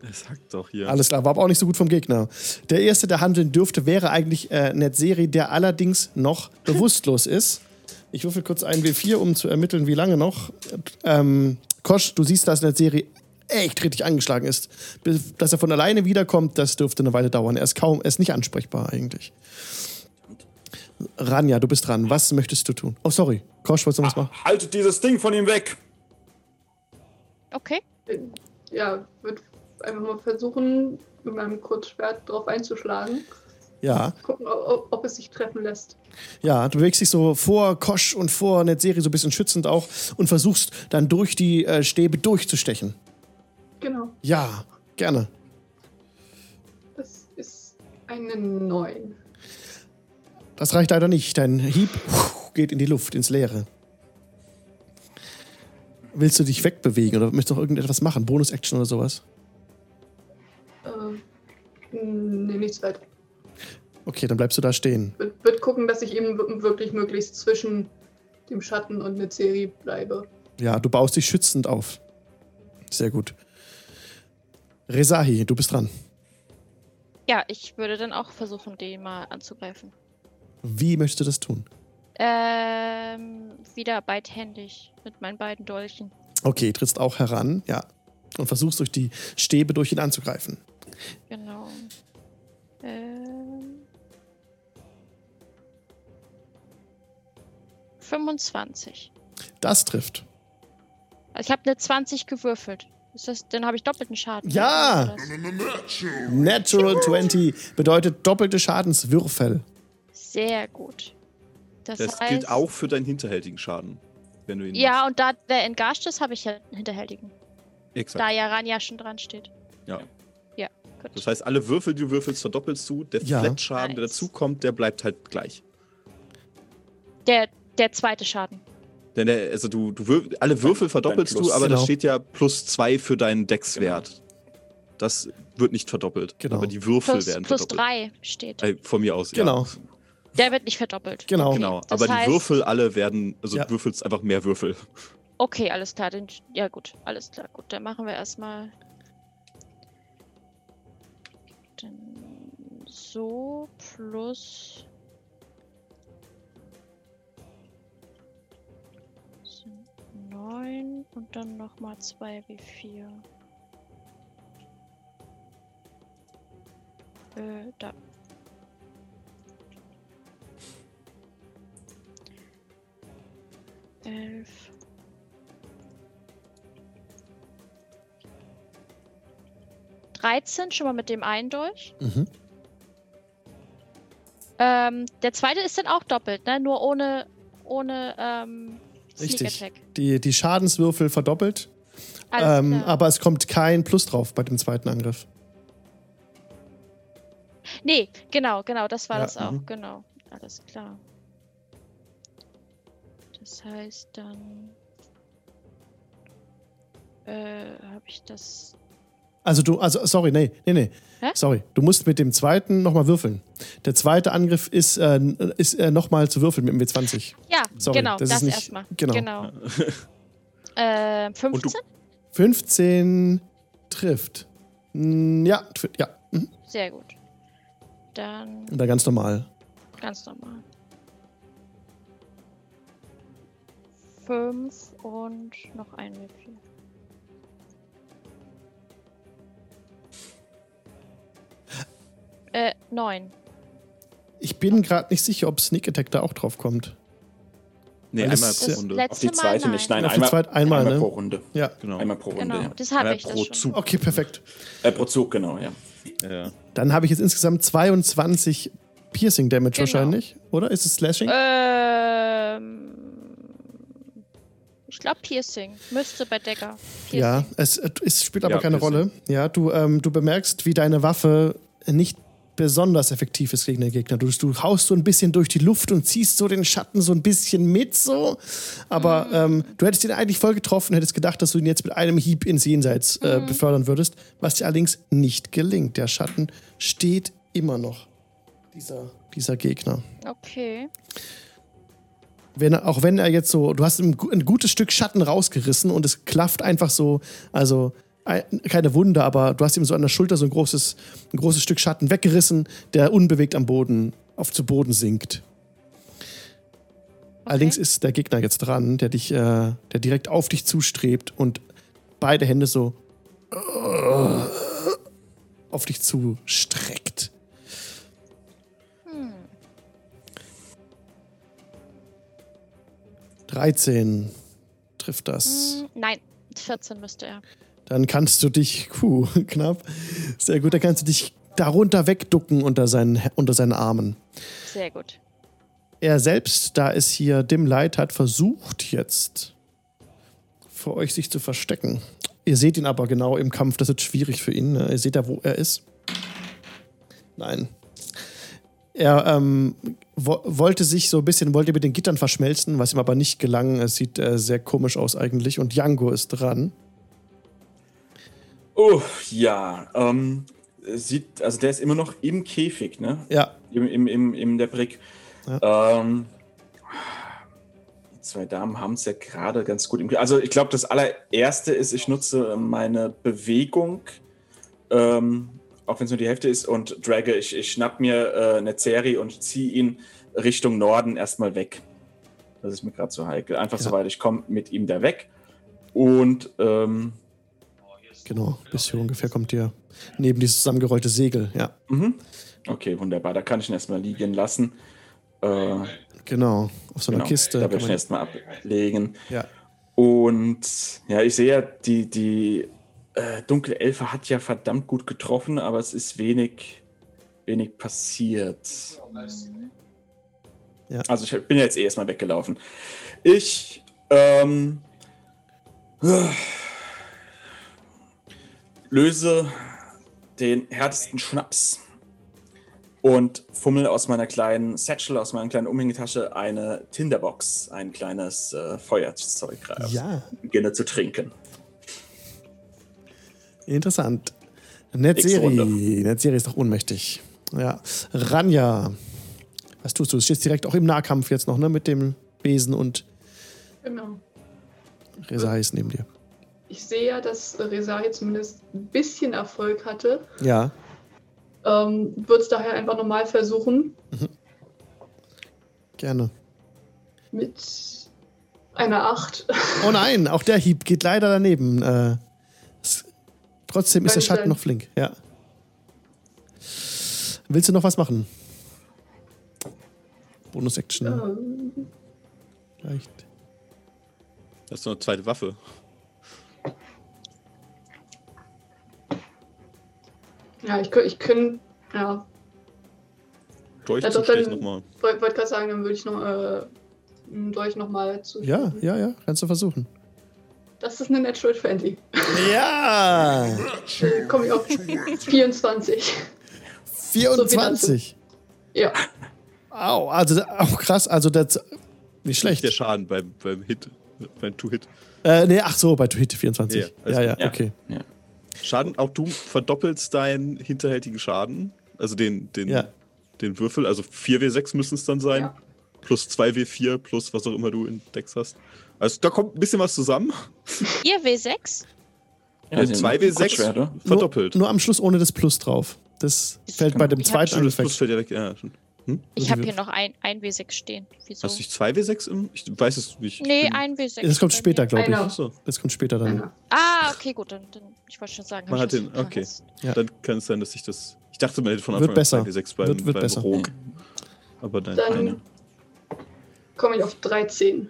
Speaker 3: Das sagt doch hier.
Speaker 1: Alles klar, war aber auch nicht so gut vom Gegner. Der erste, der handeln dürfte, wäre eigentlich äh, Netzeri, der allerdings noch bewusstlos ist. Ich würfel kurz einen W4, um zu ermitteln, wie lange noch. Ähm, Kosch, du siehst, dass Netzeri echt richtig angeschlagen ist. Bis, dass er von alleine wiederkommt, das dürfte eine Weile dauern. Er ist kaum, er ist nicht ansprechbar eigentlich. Ranja, du bist dran. Was möchtest du tun? Oh, sorry. Kosch, wolltest du was machen?
Speaker 5: Haltet dieses Ding von ihm weg!
Speaker 4: Okay.
Speaker 2: Ja, würde einfach mal versuchen, mit meinem Kurzschwert drauf einzuschlagen.
Speaker 1: Ja,
Speaker 2: Gucken, ob, ob es sich treffen lässt.
Speaker 1: ja, du bewegst dich so vor Kosch und vor Netzeri so ein bisschen schützend auch und versuchst dann durch die äh, Stäbe durchzustechen.
Speaker 2: Genau.
Speaker 1: Ja, gerne.
Speaker 2: Das ist eine 9.
Speaker 1: Das reicht leider nicht. Dein Hieb geht in die Luft, ins Leere. Willst du dich wegbewegen oder möchtest du noch irgendetwas machen? Bonus-Action oder sowas?
Speaker 2: Ähm, nee, nichts weiter.
Speaker 1: Okay, dann bleibst du da stehen.
Speaker 2: Wird, wird gucken, dass ich eben wirklich möglichst zwischen dem Schatten und einer Serie bleibe.
Speaker 1: Ja, du baust dich schützend auf. Sehr gut. Rezahi, du bist dran.
Speaker 4: Ja, ich würde dann auch versuchen, den mal anzugreifen.
Speaker 1: Wie möchtest du das tun?
Speaker 4: Ähm, wieder beidhändig mit meinen beiden Dolchen.
Speaker 1: Okay, trittst auch heran, ja. Und versuchst durch die Stäbe durch ihn anzugreifen.
Speaker 4: Genau. Ähm. 25.
Speaker 1: Das trifft.
Speaker 4: Also ich habe eine 20 gewürfelt. Ist das, dann habe ich doppelten Schaden.
Speaker 1: Ja! Natural 20 bedeutet doppelte Schadenswürfel.
Speaker 4: Sehr gut. Das,
Speaker 3: Das
Speaker 4: heißt,
Speaker 3: gilt auch für deinen hinterhältigen Schaden. Wenn du ihn
Speaker 4: Ja, und da der entgascht ist, habe ich ja einen hinterhältigen.
Speaker 3: machst. Exakt.
Speaker 4: Da ja Ranja schon dran steht.
Speaker 3: Ja.
Speaker 4: Gut.
Speaker 3: Das heißt, alle Würfel, die du würfelst, verdoppelst du. Der
Speaker 1: Ja.
Speaker 3: Flat-Schaden, der
Speaker 4: Nice.
Speaker 3: dazukommt, der bleibt halt gleich.
Speaker 4: Der, der zweite Schaden.
Speaker 3: Denn der, also du, du würf, alle Würfel verdoppelst
Speaker 5: Plus,
Speaker 3: du, aber
Speaker 1: genau.
Speaker 3: da steht ja plus zwei für deinen Deckswert. Das wird nicht verdoppelt.
Speaker 1: Genau.
Speaker 3: Aber die Würfel
Speaker 4: Plus,
Speaker 3: werden
Speaker 4: plus
Speaker 3: verdoppelt.
Speaker 4: 3 steht.
Speaker 3: Äh, von mir aus,
Speaker 1: Genau.
Speaker 3: ja.
Speaker 4: Der wird nicht verdoppelt.
Speaker 1: Genau.
Speaker 3: Genau.
Speaker 4: Das
Speaker 3: aber
Speaker 4: heißt-
Speaker 3: die Würfel alle werden, also
Speaker 1: Ja.
Speaker 3: du würfelst einfach mehr Würfel.
Speaker 4: Okay, alles klar. Dann, ja, gut. Alles klar. Gut, dann machen wir erstmal. Dann so plus. sind Neun und dann nochmal zwei wie vier. Äh, da. Elf. Dreizehn schon mal mit dem einen durch.
Speaker 1: Mhm.
Speaker 4: Ähm, der zweite ist dann auch doppelt, ne? Nur ohne, ohne ähm, Sneak
Speaker 1: Richtig.
Speaker 4: Attack.
Speaker 1: Die, die Schadenswürfel verdoppelt, ähm, aber es kommt kein Plus drauf bei dem zweiten Angriff.
Speaker 4: Nee, genau, genau, das war
Speaker 1: Ja,
Speaker 4: das auch,
Speaker 1: mhm.
Speaker 4: genau. Alles klar. Das heißt dann. Äh, habe ich das.
Speaker 1: Also du, also sorry, nee, nee, nee.
Speaker 4: Hä?
Speaker 1: Sorry, du musst mit dem zweiten nochmal würfeln. Der zweite Angriff ist, äh, ist äh, nochmal zu würfeln mit dem W20.
Speaker 4: Ja,
Speaker 1: Sorry,
Speaker 4: genau,
Speaker 1: das
Speaker 4: das, erstmal.
Speaker 1: genau.
Speaker 4: genau. äh, 15?
Speaker 1: 15 trifft. Mm, Ja, ja. Mhm.
Speaker 4: Sehr gut. Dann
Speaker 1: Und dann ganz normal.
Speaker 4: ganz normal. 5 und noch ein W4. Äh, 9.
Speaker 1: Ich bin gerade nicht sicher, ob Sneak Attack da auch drauf kommt.
Speaker 3: Nee,
Speaker 1: Weil
Speaker 3: einmal
Speaker 1: das-
Speaker 3: pro
Speaker 4: Das
Speaker 3: Runde.
Speaker 5: Auf die
Speaker 4: Mal
Speaker 5: zweite
Speaker 4: nein.
Speaker 5: nicht. Nein,
Speaker 1: Auf die
Speaker 5: einmal,
Speaker 1: zweite einmal, ne?
Speaker 5: pro Runde.
Speaker 1: Ja.
Speaker 3: Genau.
Speaker 5: Einmal pro Runde,
Speaker 4: Genau,
Speaker 5: ja.
Speaker 4: das habe
Speaker 3: Einmal
Speaker 4: ich das
Speaker 3: pro
Speaker 4: schon.
Speaker 3: Zug.
Speaker 1: Okay, perfekt.
Speaker 5: Äh, pro Zug, genau, ja.
Speaker 3: Ja.
Speaker 1: Dann habe ich jetzt insgesamt 22 Piercing Damage
Speaker 4: Genau.
Speaker 1: wahrscheinlich. Oder ist es Slashing?
Speaker 4: Ähm, ich glaube Piercing. Müsste bei Decker. Piercing.
Speaker 1: Ja, es, es spielt aber
Speaker 3: Ja,
Speaker 1: keine
Speaker 3: Piercing.
Speaker 1: Rolle. Ja, du, ähm, du bemerkst, wie deine Waffe nicht besonders effektiv ist gegen den Gegner. Du, du haust so ein bisschen durch die Luft und ziehst so den Schatten so ein bisschen mit, so. Aber ähm, du hättest ihn eigentlich voll getroffen, hättest gedacht, dass du ihn jetzt mit einem Hieb ins Jenseits äh, befördern würdest, was dir allerdings nicht gelingt. Der Schatten steht immer noch. Dieser, dieser Gegner.
Speaker 4: Okay.
Speaker 1: wenn auch wenn er jetzt so, du hast ein, ein gutes Stück Schatten rausgerissen und es klafft einfach so, also keine Wunde, aber du hast ihm so an der Schulter so ein großes, ein großes Stück Schatten weggerissen, der unbewegt am Boden, auf zu Boden sinkt. Allerdings ist der Gegner jetzt dran, der dich, äh, der direkt auf dich zustrebt und beide Hände so äh, auf dich zustreckt.
Speaker 4: Hm.
Speaker 1: 13 trifft das.
Speaker 4: Mm, Nein, 14 müsste er.
Speaker 1: Dann kannst du dich, puh, knapp, sehr gut, dann kannst du dich darunter wegducken unter seinen, unter seinen Armen.
Speaker 4: Sehr gut.
Speaker 1: Er selbst, da es hier Dim Light hat, versucht jetzt vor euch sich zu verstecken. Ihr seht ihn aber genau im Kampf, das ist schwierig für ihn. Ne? Ihr seht da, wo er ist. Nein. Er ähm, wo wollte sich so ein bisschen, wollte mit den Gittern verschmelzen, was ihm aber nicht gelang. Es sieht äh, sehr komisch aus eigentlich. Und Django ist dran.
Speaker 5: Oh, ja. Ähm, sieht, also der ist immer noch im Käfig, ne?
Speaker 1: Ja,
Speaker 5: Im, im, im, im der Brick. Ähm, die zwei Damen haben es ja gerade ganz gut im. Also ich glaube, das allererste ist, ich nutze meine Bewegung, ähm, auch wenn es nur die Hälfte ist, und dragge, ich, ich schnapp mir äh, eine Serie und ziehe ihn Richtung Norden erstmal weg. Das ist mir gerade so heikel. Einfach
Speaker 1: Ja.
Speaker 5: soweit ich komme mit ihm da weg. Und ähm,
Speaker 1: genau. Bis hier ungefähr kommt ihr neben dieses zusammengerollte Segel. Ja,
Speaker 5: mhm. okay, wunderbar. Da kann ich ihn erstmal liegen lassen. Äh,
Speaker 1: genau. Auf so einer
Speaker 5: genau,
Speaker 1: Kiste.
Speaker 5: Da
Speaker 1: kann
Speaker 5: werde ich ihn erstmal ablegen.
Speaker 1: ja.
Speaker 5: Und ja, ich sehe ja, die, die äh, dunkle Elfe hat ja verdammt gut getroffen, aber es ist wenig, wenig passiert.
Speaker 1: Ja.
Speaker 5: Also ich bin ja jetzt eh erstmal weggelaufen. Ich ähm, löse den härtesten Schnaps und fummel aus meiner kleinen Satchel, aus meiner kleinen Umhängetasche eine Tinderbox, ein kleines äh, Feuerzeug raus.
Speaker 1: ja,
Speaker 5: Beginne zu trinken.
Speaker 1: interessant. Netzeri. Netzeri ist doch ohnmächtig. Ja. Ranja. Was tust du? Du stehst direkt auch im Nahkampf jetzt noch, ne? Mit dem Besen und
Speaker 2: Genau.
Speaker 1: Reza ist neben dir.
Speaker 2: Ich sehe ja, dass Resari zumindest ein bisschen Erfolg hatte.
Speaker 1: Ja.
Speaker 2: Ähm, Würde es daher einfach nochmal versuchen
Speaker 1: Gerne.
Speaker 2: mit einer 8.
Speaker 1: Oh nein, auch der Hieb geht leider daneben. Äh, es, trotzdem ist der Schatten
Speaker 2: sein.
Speaker 1: noch flink, ja. Willst du noch was machen? Bonus-Action.
Speaker 2: Ähm,
Speaker 1: Vielleicht.
Speaker 3: Das ist noch eine zweite Waffe.
Speaker 2: Ja, ich, ich könnte, ja,
Speaker 3: Dolch
Speaker 2: Ja, doch, dann-
Speaker 3: nochmal.
Speaker 2: wollte wollt gerade sagen, dann würde ich noch, äh, durch nochmal zu.
Speaker 1: Ja, ja, ja, kannst du versuchen.
Speaker 2: Das ist eine Natural 20.
Speaker 1: Ja!
Speaker 2: Komme ich auf 24.
Speaker 1: 24.
Speaker 2: Ja,
Speaker 1: Au, also auch krass, also das nicht schlecht.
Speaker 3: Der Schaden beim, beim Hit, beim Two-Hit.
Speaker 1: Äh, nee, ach so, bei Hit 24.
Speaker 3: Ja,
Speaker 1: Ja,
Speaker 3: also-
Speaker 1: ja,
Speaker 5: Ja.
Speaker 1: okay.
Speaker 3: Schaden, auch du verdoppelst deinen hinterhältigen Schaden. Also den, den,
Speaker 1: Ja.
Speaker 3: den Würfel. Also 4W6 müssen es dann sein.
Speaker 2: Ja.
Speaker 3: Plus 2W4, plus was auch immer du in Dex hast. Also da kommt ein bisschen was zusammen.
Speaker 4: 4 W6?
Speaker 5: Ja,
Speaker 3: Mit 2W6
Speaker 5: Kurzschwerte.
Speaker 3: verdoppelt.
Speaker 1: Nur, nur am Schluss ohne das Plus drauf. Das fällt bei dem zweiten
Speaker 3: Stimmt, das Plus fällt ja weg. Ja, schon. Hm?
Speaker 4: Ich habe hier noch ein, ein W6 stehen. Wieso?
Speaker 3: Hast du nicht 2W6 im? Ich weiß es nicht. Ich
Speaker 4: nee,
Speaker 3: bin-
Speaker 4: ein W6.
Speaker 1: Das kommt später, glaube ich.
Speaker 3: Achso,
Speaker 1: Das kommt später dann.
Speaker 2: einer.
Speaker 4: Ah, okay, gut. Dann, dann ich wollte schon sagen.
Speaker 3: Man hat den- okay.
Speaker 1: Ja.
Speaker 3: dann kann es sein, dass ich das. Ich dachte, man hätte von Anfang an 2W6 beim,
Speaker 1: Wird- wird
Speaker 3: beim
Speaker 1: besser.
Speaker 3: Rogue. Aber nein.
Speaker 2: Dann
Speaker 5: Eine.
Speaker 2: komme ich auf 13.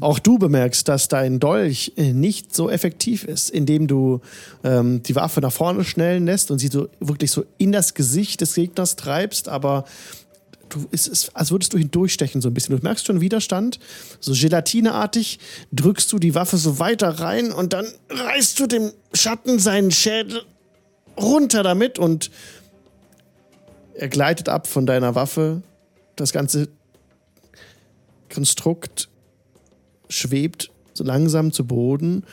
Speaker 1: Auch du bemerkst, dass dein Dolch äh, nicht so effektiv ist, indem du ähm, die Waffe nach vorne schnellen lässt und sie so wirklich so in das Gesicht des Gegners treibst, aber du, es ist, als würdest du hindurchstechen so ein bisschen. Du merkst schon Widerstand, so gelatineartig drückst du die Waffe so weiter rein und dann reißt du dem Schatten seinen Schädel runter damit und er gleitet ab von deiner Waffe. Das ganze Konstrukt schwebt so langsam zu Boden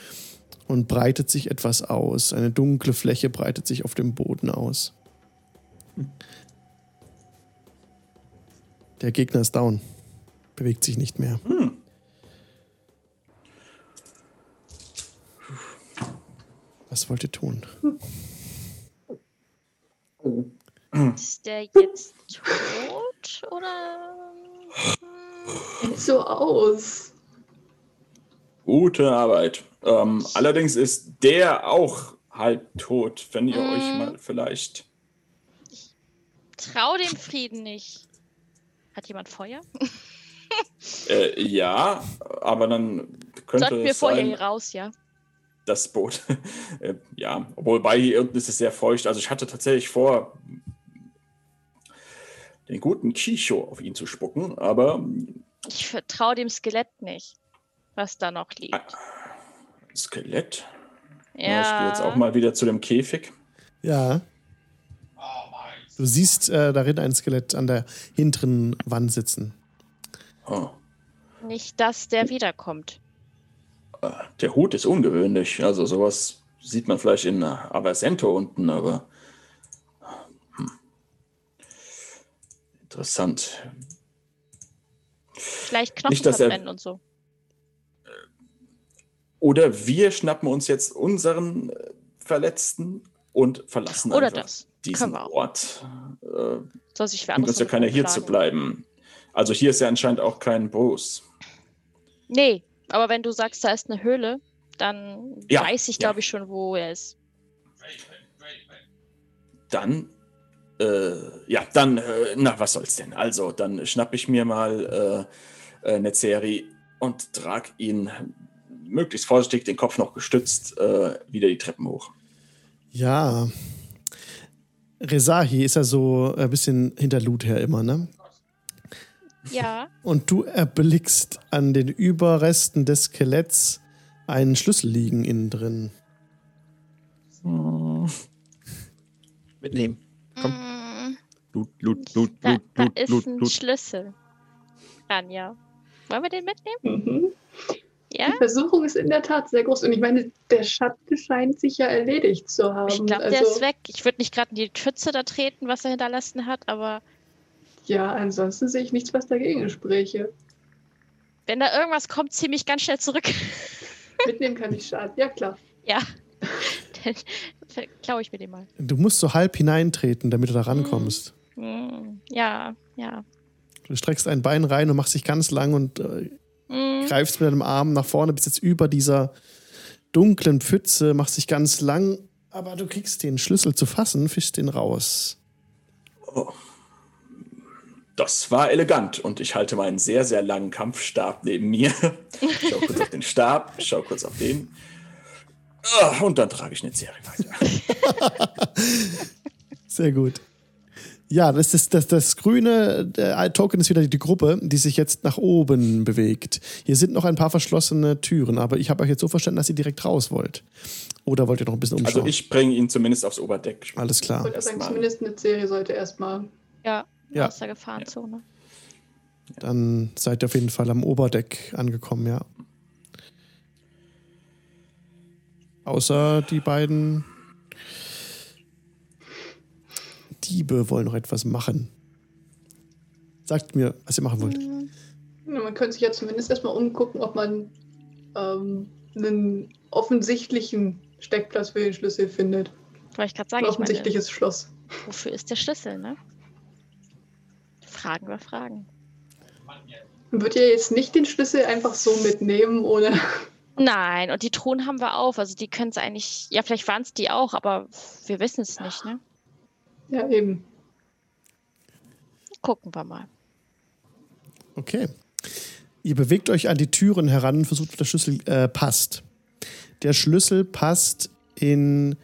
Speaker 1: und breitet sich etwas aus. Eine dunkle Fläche breitet sich auf dem Boden aus. Der Gegner ist down. Bewegt sich nicht mehr. Was wollt ihr tun?
Speaker 4: Ist der jetzt tot oder?
Speaker 2: Sieht so aus.
Speaker 5: Gute Arbeit. Ähm, allerdings ist der auch halb tot, wenn ihr
Speaker 4: Mm.
Speaker 5: euch mal vielleicht.
Speaker 4: Trau dem Frieden nicht. Hat jemand Feuer?
Speaker 5: Äh, ja, aber dann könnte
Speaker 4: Sollten wir
Speaker 5: es
Speaker 4: vorher hier raus, ja.
Speaker 5: das Boot. äh, ja, obwohl bei hier unten ist es sehr feucht. Also ich hatte tatsächlich vor, den guten Kisho auf ihn zu spucken, aber
Speaker 4: Ich vertraue dem Skelett nicht, was da noch liegt.
Speaker 5: Ah, Skelett. Ja.
Speaker 4: Ja.
Speaker 5: Ich gehe jetzt auch mal wieder zu dem Käfig.
Speaker 1: Ja. Du siehst äh, darin ein Skelett an der hinteren Wand sitzen.
Speaker 5: Oh,
Speaker 4: Nicht, dass der wiederkommt.
Speaker 5: der Hut ist ungewöhnlich. Also sowas sieht man vielleicht in Avasento unten, aber hm. interessant.
Speaker 4: Vielleicht Knochen
Speaker 5: Nicht, dass er-
Speaker 4: und so.
Speaker 5: Oder wir schnappen uns jetzt unseren äh, Verletzten und verlassen
Speaker 4: Oder
Speaker 5: einfach
Speaker 4: das.
Speaker 5: Diesen. Ort. Äh,
Speaker 4: Soll sich
Speaker 5: bringt uns ja keiner hier zu bleiben. Also hier ist ja anscheinend auch kein Bruce.
Speaker 4: Nee, aber wenn du sagst, da ist eine Höhle, dann
Speaker 5: Ja,
Speaker 4: weiß ich,
Speaker 5: ja.
Speaker 4: glaube ich, schon, wo er ist.
Speaker 5: Dann, äh, ja, dann, äh, na, was soll's denn? Also, dann schnapp ich mir mal äh, äh, Netzeri und trag ihn möglichst vorsichtig, den Kopf noch gestützt, äh, wieder die Treppen hoch.
Speaker 1: Ja. Rezahi ist ja so ein bisschen hinter Lut her immer, ne?
Speaker 4: Ja.
Speaker 1: Und du erblickst an den Überresten des Skeletts einen Schlüssel liegen innen drin.
Speaker 3: Mitnehmen. Komm.
Speaker 4: Mm,
Speaker 3: Loot, Loot, Loot,
Speaker 4: da,
Speaker 3: Loot,
Speaker 4: da
Speaker 3: Loot,
Speaker 4: ist
Speaker 3: Loot,
Speaker 4: ein
Speaker 3: Loot.
Speaker 4: Schlüssel. Ranja. Wollen wir den mitnehmen?
Speaker 2: Mhm.
Speaker 4: Ja?
Speaker 2: Die Versuchung ist in der Tat sehr groß. Und ich meine, der Schatten scheint sich ja erledigt zu haben.
Speaker 4: Ich glaube,
Speaker 2: also,
Speaker 4: der ist weg. Ich würde nicht gerade in die Pfütze da treten, was er hinterlassen hat, aber
Speaker 2: Ja, ansonsten sehe ich nichts, was dagegen spräche.
Speaker 4: wenn da irgendwas kommt, zieh mich ganz schnell zurück.
Speaker 2: Mitnehmen kann nicht schaden. Ja, klar.
Speaker 4: ja. Dann klaue ich mir den mal.
Speaker 1: Du musst so halb hineintreten, damit du da rankommst.
Speaker 4: Mm, ja, ja.
Speaker 1: Du streckst ein Bein rein und machst dich ganz lang und äh,
Speaker 4: Mm,
Speaker 1: greifst mit deinem Arm nach vorne, bist jetzt über dieser dunklen Pfütze, machst dich ganz lang, aber du kriegst den Schlüssel zu fassen, fischst den raus.
Speaker 5: Oh. Das war elegant und ich halte meinen sehr, sehr langen Kampfstab neben mir. Schau kurz auf den Stab, schau kurz auf den. Ah, Und dann trage ich eine Serie weiter.
Speaker 1: Sehr gut. Ja, das ist das, das grüne der Token ist wieder die Gruppe, die sich jetzt nach oben bewegt. Hier sind noch ein paar verschlossene Türen, aber ich habe euch jetzt so verstanden, dass ihr direkt raus wollt. Oder wollt ihr noch ein bisschen umschauen?
Speaker 5: Also ich bringe ihn zumindest aufs Oberdeck.
Speaker 1: Alles
Speaker 2: Ich
Speaker 1: klar.
Speaker 2: wollte sagen,
Speaker 5: erstmal.
Speaker 2: zumindest eine Serie sollte erstmal.
Speaker 4: ja,
Speaker 1: Ja.
Speaker 4: aus der Gefahrenzone.
Speaker 1: Dann seid ihr auf jeden Fall am Oberdeck angekommen, ja. Außer die beiden Diebe wollen noch etwas machen. Sagt mir, was ihr machen wollt.
Speaker 2: Ja, man könnte sich ja zumindest erstmal umgucken, ob man ähm, einen offensichtlichen Steckplatz für den Schlüssel findet.
Speaker 4: Wollte ich gerade
Speaker 2: Ein
Speaker 4: sagen, ich meine,
Speaker 2: offensichtliches Schloss.
Speaker 4: wofür ist der Schlüssel, ne? Fragen wir Fragen.
Speaker 2: Man wird ja jetzt nicht den Schlüssel einfach so mitnehmen, ohne.
Speaker 4: Nein, und die Truhen haben wir auf. Also die können es eigentlich, ja, vielleicht waren es die auch, aber wir wissen es nicht, ne?
Speaker 2: Ja, eben.
Speaker 4: Gucken wir mal.
Speaker 1: Okay. Ihr bewegt euch an die Türen heran und versucht, ob der Schlüssel äh, passt. Der Schlüssel passt in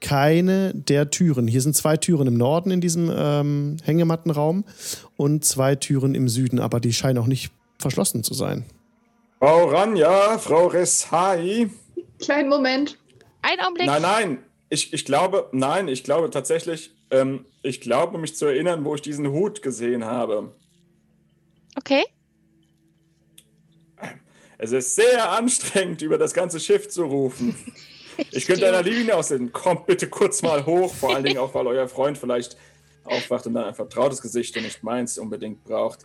Speaker 1: keine der Türen. Hier sind zwei Türen im Norden in diesem ähm, Hängemattenraum und zwei Türen im Süden, aber die scheinen auch nicht verschlossen zu sein.
Speaker 5: Frau Ranja, Frau Reshai.
Speaker 2: Kleinen Moment.
Speaker 4: Ein Augenblick.
Speaker 5: Nein, nein. Ich, ich glaube, nein, ich glaube tatsächlich, ähm, ich glaube mich zu erinnern, wo ich diesen Hut gesehen habe.
Speaker 4: Okay.
Speaker 5: Es ist sehr anstrengend, über das ganze Schiff zu rufen. Ich könnte einer Linie aussehen. Kommt bitte kurz mal hoch, vor allen Dingen auch, weil euer Freund vielleicht aufwacht und dann ein vertrautes Gesicht und nicht meins unbedingt braucht.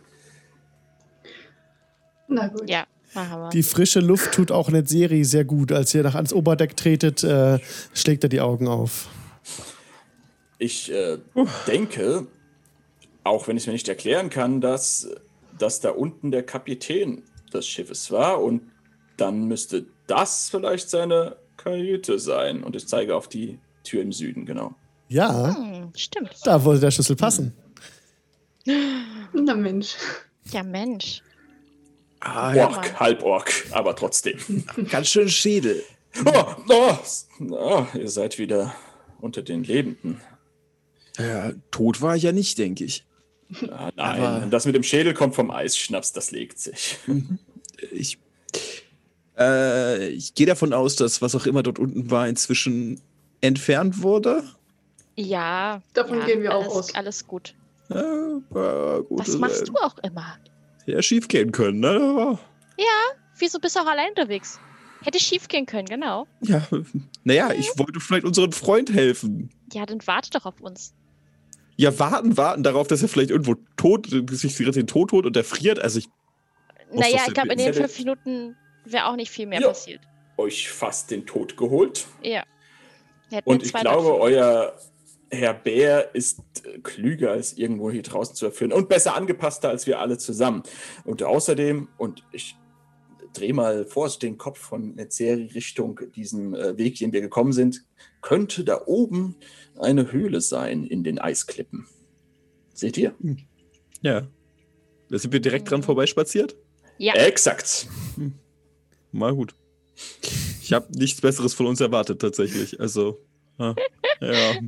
Speaker 2: Na gut.
Speaker 4: Ja, machen wir.
Speaker 1: Die frische Luft tut auch Netzeri sehr gut. Als ihr nach ans Oberdeck tretet, äh, schlägt er die Augen auf.
Speaker 5: Ich äh, denke, auch wenn ich es mir nicht erklären kann, dass, dass da unten der Kapitän des Schiffes war und dann müsste das vielleicht seine Kajüte sein. Und ich zeige auf die Tür im Süden, genau.
Speaker 1: Ja,
Speaker 4: Hm, stimmt.
Speaker 1: da wollte der Schlüssel passen.
Speaker 2: Na Mensch.
Speaker 4: Ja, Mensch.
Speaker 3: Ah, ja,
Speaker 5: Ork, Halbork, aber trotzdem.
Speaker 3: ganz schön Schädel.
Speaker 5: Oh, oh, oh, ihr seid wieder unter den Lebenden.
Speaker 3: Ja, tot war ich ja nicht, denke ich.
Speaker 5: Ah, nein,
Speaker 3: Aber-
Speaker 5: das mit dem Schädel kommt vom Eisschnaps, das legt sich.
Speaker 3: Ich, äh, ich gehe davon aus, dass was auch immer dort unten war, inzwischen entfernt wurde.
Speaker 4: Ja.
Speaker 2: Davon
Speaker 4: ja,
Speaker 2: gehen wir auch
Speaker 4: alles,
Speaker 2: aus.
Speaker 4: Alles gut.
Speaker 3: Ja, äh, gut,
Speaker 4: Was machst du auch immer?
Speaker 3: Ja, schief gehen können, ne?
Speaker 4: Wieso bist du auch allein unterwegs? Hätte schief gehen können, genau.
Speaker 3: Ja, naja, ich wollte vielleicht unserem Freund helfen.
Speaker 4: Ja, dann warte doch auf uns.
Speaker 3: Ja, warten, warten darauf, dass er vielleicht irgendwo tot, sich gerade den Tod holt und er friert. Also ich,
Speaker 4: naja, ich glaube, in den fünf Minuten wäre auch nicht viel mehr
Speaker 5: Ja.
Speaker 4: passiert.
Speaker 5: Euch fast den Tod geholt.
Speaker 4: Ja.
Speaker 5: Und ich glaube, euer Herr Bär ist klüger als irgendwo hier draußen zu erführen und besser angepasster als wir alle zusammen. Und außerdem, und ich drehe mal vorsichtig den Kopf von Netzeri Richtung diesem äh, Weg, den wir gekommen sind, könnte da oben eine Höhle sein in den Eisklippen. Seht ihr?
Speaker 3: ja. Da sind wir direkt dran vorbeispaziert.
Speaker 4: Ja.
Speaker 5: Exakt.
Speaker 3: Mal gut. Ich habe nichts Besseres von uns erwartet, tatsächlich. Also, ja. ja.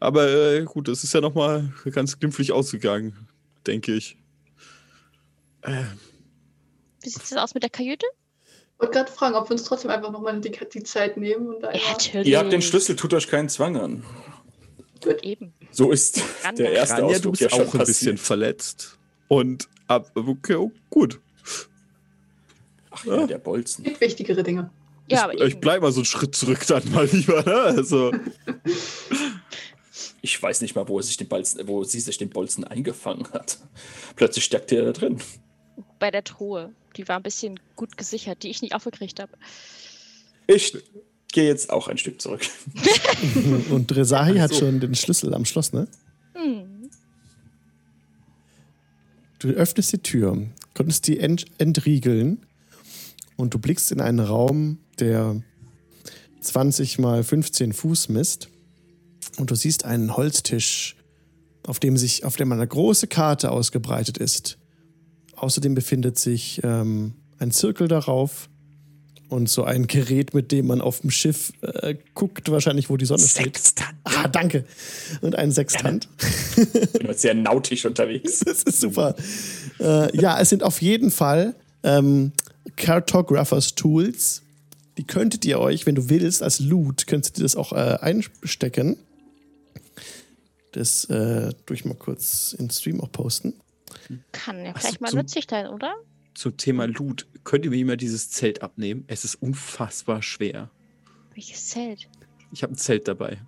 Speaker 3: Aber äh, gut, es ist ja nochmal ganz glimpflich ausgegangen, denke ich. Äh,
Speaker 4: Wie sieht es aus mit der Kajüte?
Speaker 2: Ich wollte gerade fragen, ob wir uns trotzdem einfach nochmal die, die Zeit nehmen und da
Speaker 4: Ja, natürlich.
Speaker 5: Ihr habt den Schlüssel, tut euch keinen Zwang an.
Speaker 4: Eben.
Speaker 5: So ist
Speaker 4: Ran
Speaker 5: der erste
Speaker 3: Ranja, du
Speaker 5: Ausflug
Speaker 3: bist
Speaker 5: ja
Speaker 3: auch ein bisschen verletzt. Und ab, okay, oh, gut.
Speaker 5: Ach ja, der Bolzen.
Speaker 2: gibt wichtigere Dinge.
Speaker 4: Ja,
Speaker 3: ich, ich
Speaker 4: eben.
Speaker 3: bleib mal so einen Schritt zurück dann mal lieber, ne? Also,
Speaker 5: Ich weiß nicht mal, wo, er sich den Bolzen, wo sie sich den Bolzen eingefangen hat. Plötzlich steckte er da drin.
Speaker 4: bei der Truhe. Die war ein bisschen gut gesichert, die ich nicht aufgekriegt habe.
Speaker 5: Ich gehe jetzt auch ein Stück zurück.
Speaker 1: Und Dresahi hat
Speaker 3: so.
Speaker 1: schon den Schlüssel am Schloss, ne?
Speaker 4: Hm.
Speaker 1: Du öffnest die Tür, konntest die ent entriegeln und du blickst in einen Raum, der 20 mal 15 Fuß misst. Und du siehst einen Holztisch, auf dem sich, auf dem eine große Karte ausgebreitet ist. Außerdem befindet sich ähm, ein Zirkel darauf und so ein Gerät, mit dem man auf dem Schiff äh, guckt, wahrscheinlich, wo die Sonne steht.
Speaker 3: Sextant.
Speaker 1: Ah, danke. Und ein Sextant.
Speaker 5: Bin heute sehr nautisch unterwegs.
Speaker 1: Das ist super. Äh, ja, es sind auf jeden Fall ähm, Cartographers Tools. Die könntet ihr euch, wenn du willst, als Loot, könntet ihr das auch äh, einstecken. Das äh, durch mal kurz in Stream auch posten.
Speaker 4: Kann ja
Speaker 3: Ach so,
Speaker 4: vielleicht mal nützlich sein, oder?
Speaker 3: Zum Thema Loot. Könnt ihr mir mal dieses Zelt abnehmen? Es ist unfassbar schwer.
Speaker 4: Welches Zelt?
Speaker 3: Ich habe ein Zelt dabei.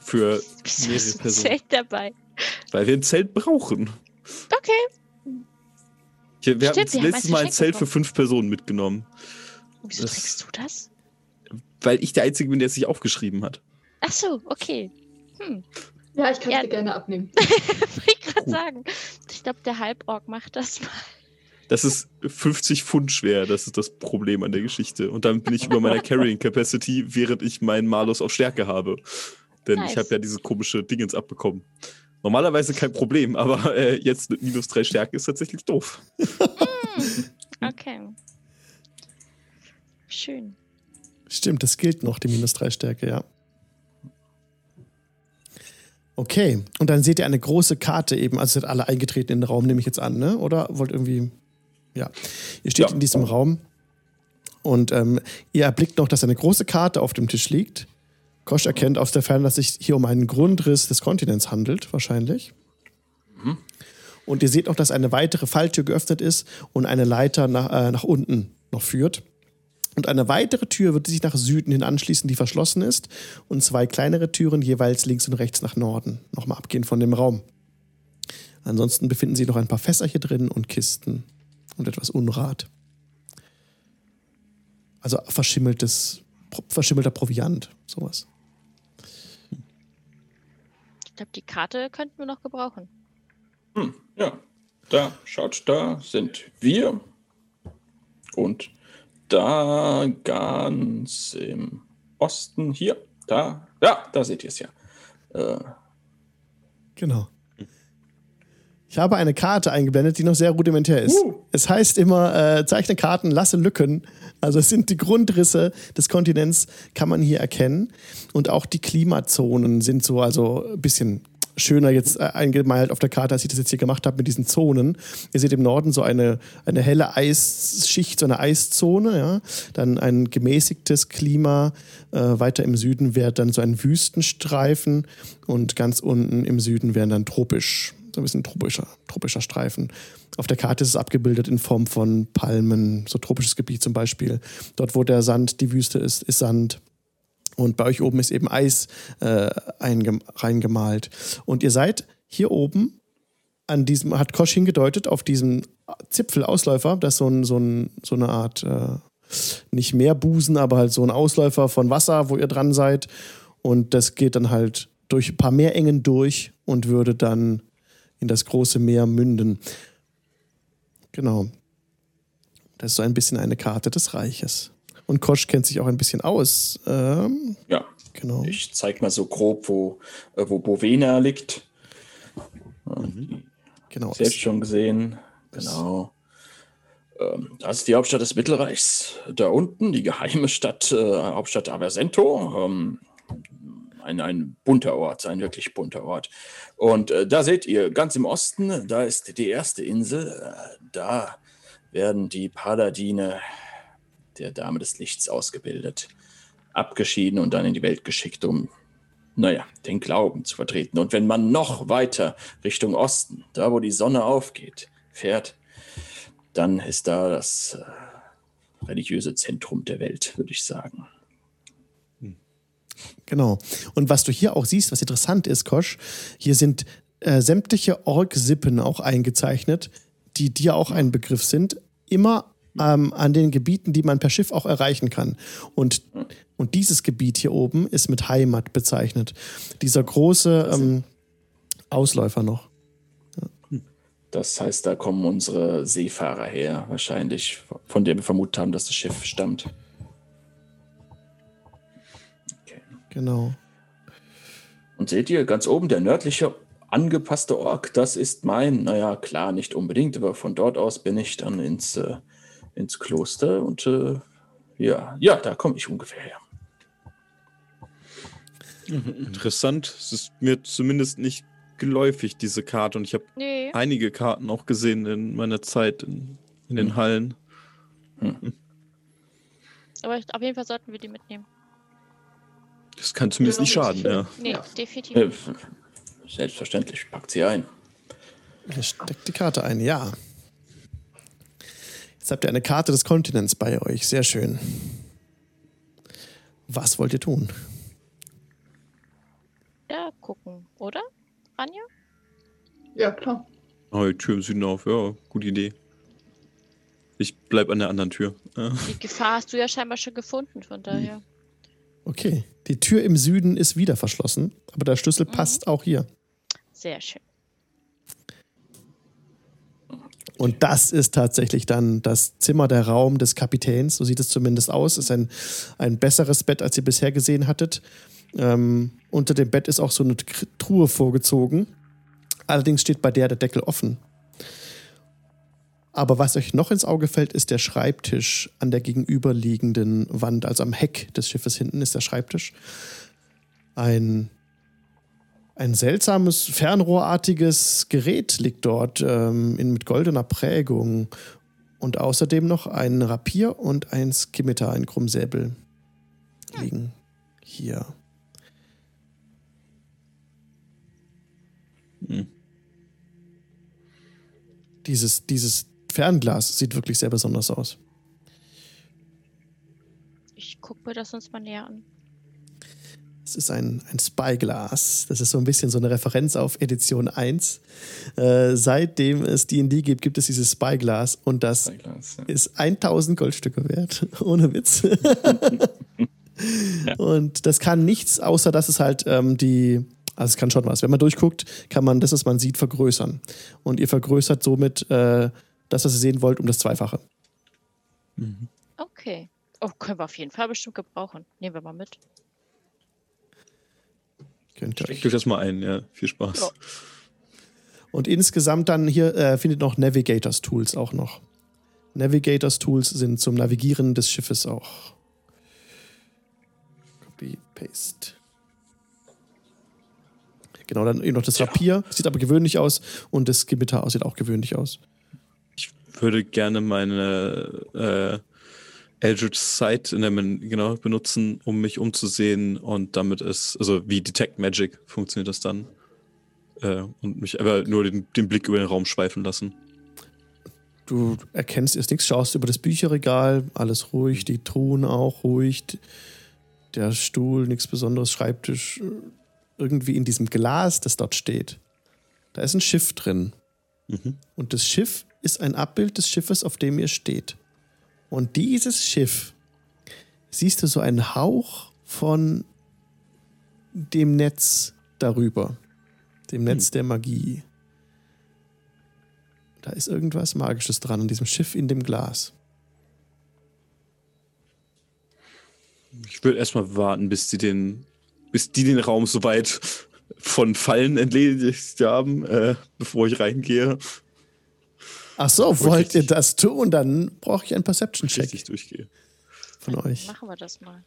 Speaker 3: Für
Speaker 4: Wieso
Speaker 3: mehrere
Speaker 4: ist ein
Speaker 3: Personen.
Speaker 4: Zelt dabei?
Speaker 3: Weil wir ein Zelt brauchen.
Speaker 4: Okay.
Speaker 3: Ich, wir haben
Speaker 4: Stimmt, wir haben
Speaker 3: letzte
Speaker 4: eins
Speaker 3: Mal ein Zelt für
Speaker 4: bekommen.
Speaker 3: fünf Personen mitgenommen.
Speaker 4: Wieso
Speaker 3: Das-
Speaker 4: trägst du das?
Speaker 3: Weil ich der Einzige bin, der es sich aufgeschrieben hat.
Speaker 4: Ach so, okay. Hm.
Speaker 2: Ja, ich kann es
Speaker 4: Ja.
Speaker 2: dir gerne abnehmen.
Speaker 4: Wollte ich gerade sagen. Ich glaube, der Halborg macht das mal.
Speaker 3: Das ist 50 Pfund schwer, das ist das Problem an der Geschichte. Und dann bin ich über meiner Carrying Capacity, während ich meinen Malus auf Stärke habe. Denn ich
Speaker 4: Nice.
Speaker 3: habe ja diese komische Dingens abbekommen. Normalerweise kein Problem, aber äh, jetzt mit minus 3 Stärke ist tatsächlich doof.
Speaker 4: Hm. Okay. Schön.
Speaker 1: Stimmt, das gilt noch, die minus 3 Stärke, ja. Okay, und dann seht ihr eine große Karte eben, also seid alle eingetreten in den Raum, nehme ich jetzt an, ne? Oder wollt irgendwie. Ja. Ihr steht
Speaker 5: Ja.
Speaker 1: in diesem Raum und ähm, ihr erblickt noch, dass eine große Karte auf dem Tisch liegt. Kosch erkennt aus der Ferne, dass es sich hier um einen Grundriss des Kontinents handelt, wahrscheinlich. Und ihr seht auch, dass eine weitere Falltür geöffnet ist und eine Leiter nach, äh, nach unten noch führt. Und eine weitere Tür wird sich nach Süden hin anschließen, die verschlossen ist. Und zwei kleinere Türen jeweils links und rechts nach Norden. Nochmal abgehen von dem Raum. Ansonsten befinden sich noch ein paar Fässer hier drin und Kisten und etwas Unrat. Also verschimmeltes, verschimmelter Proviant, sowas.
Speaker 4: Ich glaube, die Karte könnten wir noch gebrauchen.
Speaker 5: Hm, ja, da, schaut, da sind wir. Und da ganz im Osten, hier, da, ja, da seht ihr es ja. Äh,
Speaker 1: Genau. Ich habe eine Karte eingeblendet, die noch sehr rudimentär ist.
Speaker 5: Uh.
Speaker 1: Es heißt immer, äh, zeichne Karten, lasse Lücken. Also es sind die Grundrisse des Kontinents, kann man hier erkennen. Und auch die Klimazonen sind so, also ein bisschen schöner jetzt äh, eingemalt auf der Karte, als ich das jetzt hier gemacht habe mit diesen Zonen. Ihr seht im Norden so eine, eine helle Eisschicht, so eine Eiszone, ja. Dann ein gemäßigtes Klima. Äh, weiter im Süden wäre dann so ein Wüstenstreifen und ganz unten im Süden wären dann tropisch, so ein bisschen tropischer, tropischer Streifen. Auf der Karte ist es abgebildet in Form von Palmen, so tropisches Gebiet zum Beispiel. Dort, wo der Sand, die Wüste ist, ist Sand. Und bei euch oben ist eben Eis äh, eingem- reingemalt. Und ihr seid hier oben an diesem, hat Kosch hingedeutet, auf diesem Zipfelausläufer, das ist so, ein, so, ein, so eine Art, äh, nicht Meerbusen, aber halt so ein Ausläufer von Wasser, wo ihr dran seid. Und das geht dann halt durch ein paar Meerengen durch und würde dann in das große Meer münden. Genau. Das ist so ein bisschen eine Karte des Reiches. Und Kosch kennt sich auch ein bisschen aus. Ähm,
Speaker 5: Ja,
Speaker 1: genau.
Speaker 5: ich zeig mal so grob, wo, äh, wo Bovena liegt.
Speaker 1: genau.
Speaker 5: Selbst schon gesehen. Genau. Ähm, das ist die Hauptstadt des Mittelreichs. Da unten die geheime Stadt, äh, Hauptstadt Aversento. Ähm, ein, ein bunter Ort, ein wirklich bunter Ort. Und äh, da seht ihr, ganz im Osten, da ist die erste Insel. Äh, da werden die Paladine der Dame des Lichts ausgebildet, abgeschieden und dann in die Welt geschickt, um, naja, den Glauben zu vertreten. Und wenn man noch weiter Richtung Osten, da wo die Sonne aufgeht, fährt, dann ist da das äh, religiöse Zentrum der Welt, würde ich sagen.
Speaker 1: Genau. Und was du hier auch siehst, was interessant ist, Kosch, hier sind äh, sämtliche Org-Sippen auch eingezeichnet, die dir auch ein Begriff sind, immer ähm, an den Gebieten, die man per Schiff auch erreichen kann. Und, und dieses Gebiet hier oben ist mit Heimat bezeichnet. Dieser große ähm, Ausläufer noch.
Speaker 5: Das heißt, da kommen unsere Seefahrer her, wahrscheinlich, von dem wir vermutet haben, dass das Schiff stammt. Okay.
Speaker 1: Genau.
Speaker 5: Und seht ihr, ganz oben der nördliche angepasste Ork, das ist mein, naja, klar, nicht unbedingt, aber von dort aus bin ich dann ins, äh, ins Kloster und äh, ja, ja, da komme ich ungefähr her.
Speaker 3: Interessant. Es ist mir zumindest nicht geläufig, diese Karte. Und ich habe
Speaker 4: Nee.
Speaker 3: einige Karten auch gesehen in meiner Zeit in, in den Hallen.
Speaker 4: Aber ich- auf jeden Fall sollten wir die mitnehmen.
Speaker 3: Das kann zumindest nicht schaden, ja.
Speaker 4: Nee,
Speaker 2: Ja.
Speaker 4: definitiv.
Speaker 5: Äh, selbstverständlich, packt sie ein.
Speaker 1: Steckt die Karte ein, ja. Jetzt habt ihr eine Karte des Kontinents bei euch. Sehr schön. Was wollt ihr tun?
Speaker 4: Ja, gucken, oder? Anja?
Speaker 2: Ja, klar.
Speaker 3: Oh, die Tür im Süden auf. Ja, gute Idee. Ich bleib an der anderen Tür.
Speaker 4: Die Gefahr hast du ja scheinbar schon gefunden, von daher.
Speaker 1: Okay. Die Tür im Süden ist wieder verschlossen, aber der Schlüssel passt auch hier.
Speaker 4: Sehr schön.
Speaker 1: Und das ist tatsächlich dann das Zimmer, der Raum des Kapitäns. So sieht es zumindest aus. Ist ein, ein besseres Bett, als ihr bisher gesehen hattet. Ähm, unter dem Bett ist auch so eine Truhe vorgezogen. Allerdings steht bei der der Deckel offen. Aber was euch noch ins Auge fällt, ist der Schreibtisch an der gegenüberliegenden Wand. Also am Heck des Schiffes hinten ist der Schreibtisch. Ein ein seltsames, fernrohrartiges Gerät liegt dort ähm, in, mit goldener Prägung. Und außerdem noch ein Rapier und ein Skimitar, ein Krummsäbel liegen hier.
Speaker 3: Hm.
Speaker 1: Dieses, dieses Fernglas sieht wirklich sehr besonders aus.
Speaker 4: Ich gucke mir das uns mal näher an.
Speaker 1: Es ist ein, ein Spyglas. Das ist so ein bisschen so eine Referenz auf Edition 1. Äh, seitdem es D&D gibt, gibt es dieses Spyglas und das
Speaker 5: Spyglas, ja.
Speaker 1: ist 1000 Goldstücke wert. Ohne Witz. Und das kann nichts, außer dass es halt ähm, die, also es kann schon was. Wenn man durchguckt, kann man das, was man sieht, vergrößern. Und ihr vergrößert somit äh, das, was ihr sehen wollt, um das Zweifache.
Speaker 4: Okay. Oh, können wir auf jeden Fall bestimmt gebrauchen. Nehmen wir mal mit.
Speaker 1: Könnt ihr euch
Speaker 3: Steckt euch das mal ein, ja. Viel Spaß.
Speaker 4: Ja.
Speaker 1: Und insgesamt dann hier äh, findet noch Navigators Tools auch noch. Navigators Tools sind zum Navigieren des Schiffes auch. Copy, Paste. Genau, dann eben noch das Rapier. Sieht aber gewöhnlich aus. Und das Gewitter sieht auch gewöhnlich aus.
Speaker 3: Ich würde gerne meine äh, Eldritch Sight in der Men genau benutzen, um mich umzusehen und damit ist, also wie Detect Magic funktioniert das dann. Äh, und mich aber nur den, den Blick über den Raum schweifen lassen.
Speaker 1: Du erkennst erst nichts, schaust über das Bücherregal, alles ruhig, die Truhen auch ruhig, der Stuhl, nichts Besonderes, Schreibtisch, irgendwie in diesem Glas, das dort steht. Da ist ein Schiff drin.
Speaker 3: Mhm.
Speaker 1: Und das Schiff ist ein Abbild des Schiffes, auf dem ihr steht. Und dieses Schiff, siehst du so einen Hauch von dem Netz darüber, dem Netz der Magie. Da ist irgendwas Magisches dran an diesem Schiff in dem Glas.
Speaker 3: Ich würde erstmal warten, bis die den, bis die den Raum soweit von Fallen entledigt haben, äh, bevor ich reingehe,
Speaker 1: Ach so,
Speaker 3: ich
Speaker 1: wollt ihr das tun? Dann brauche ich einen Perception-Check
Speaker 3: richtig durchgehe.
Speaker 1: von euch.
Speaker 4: Machen wir das mal.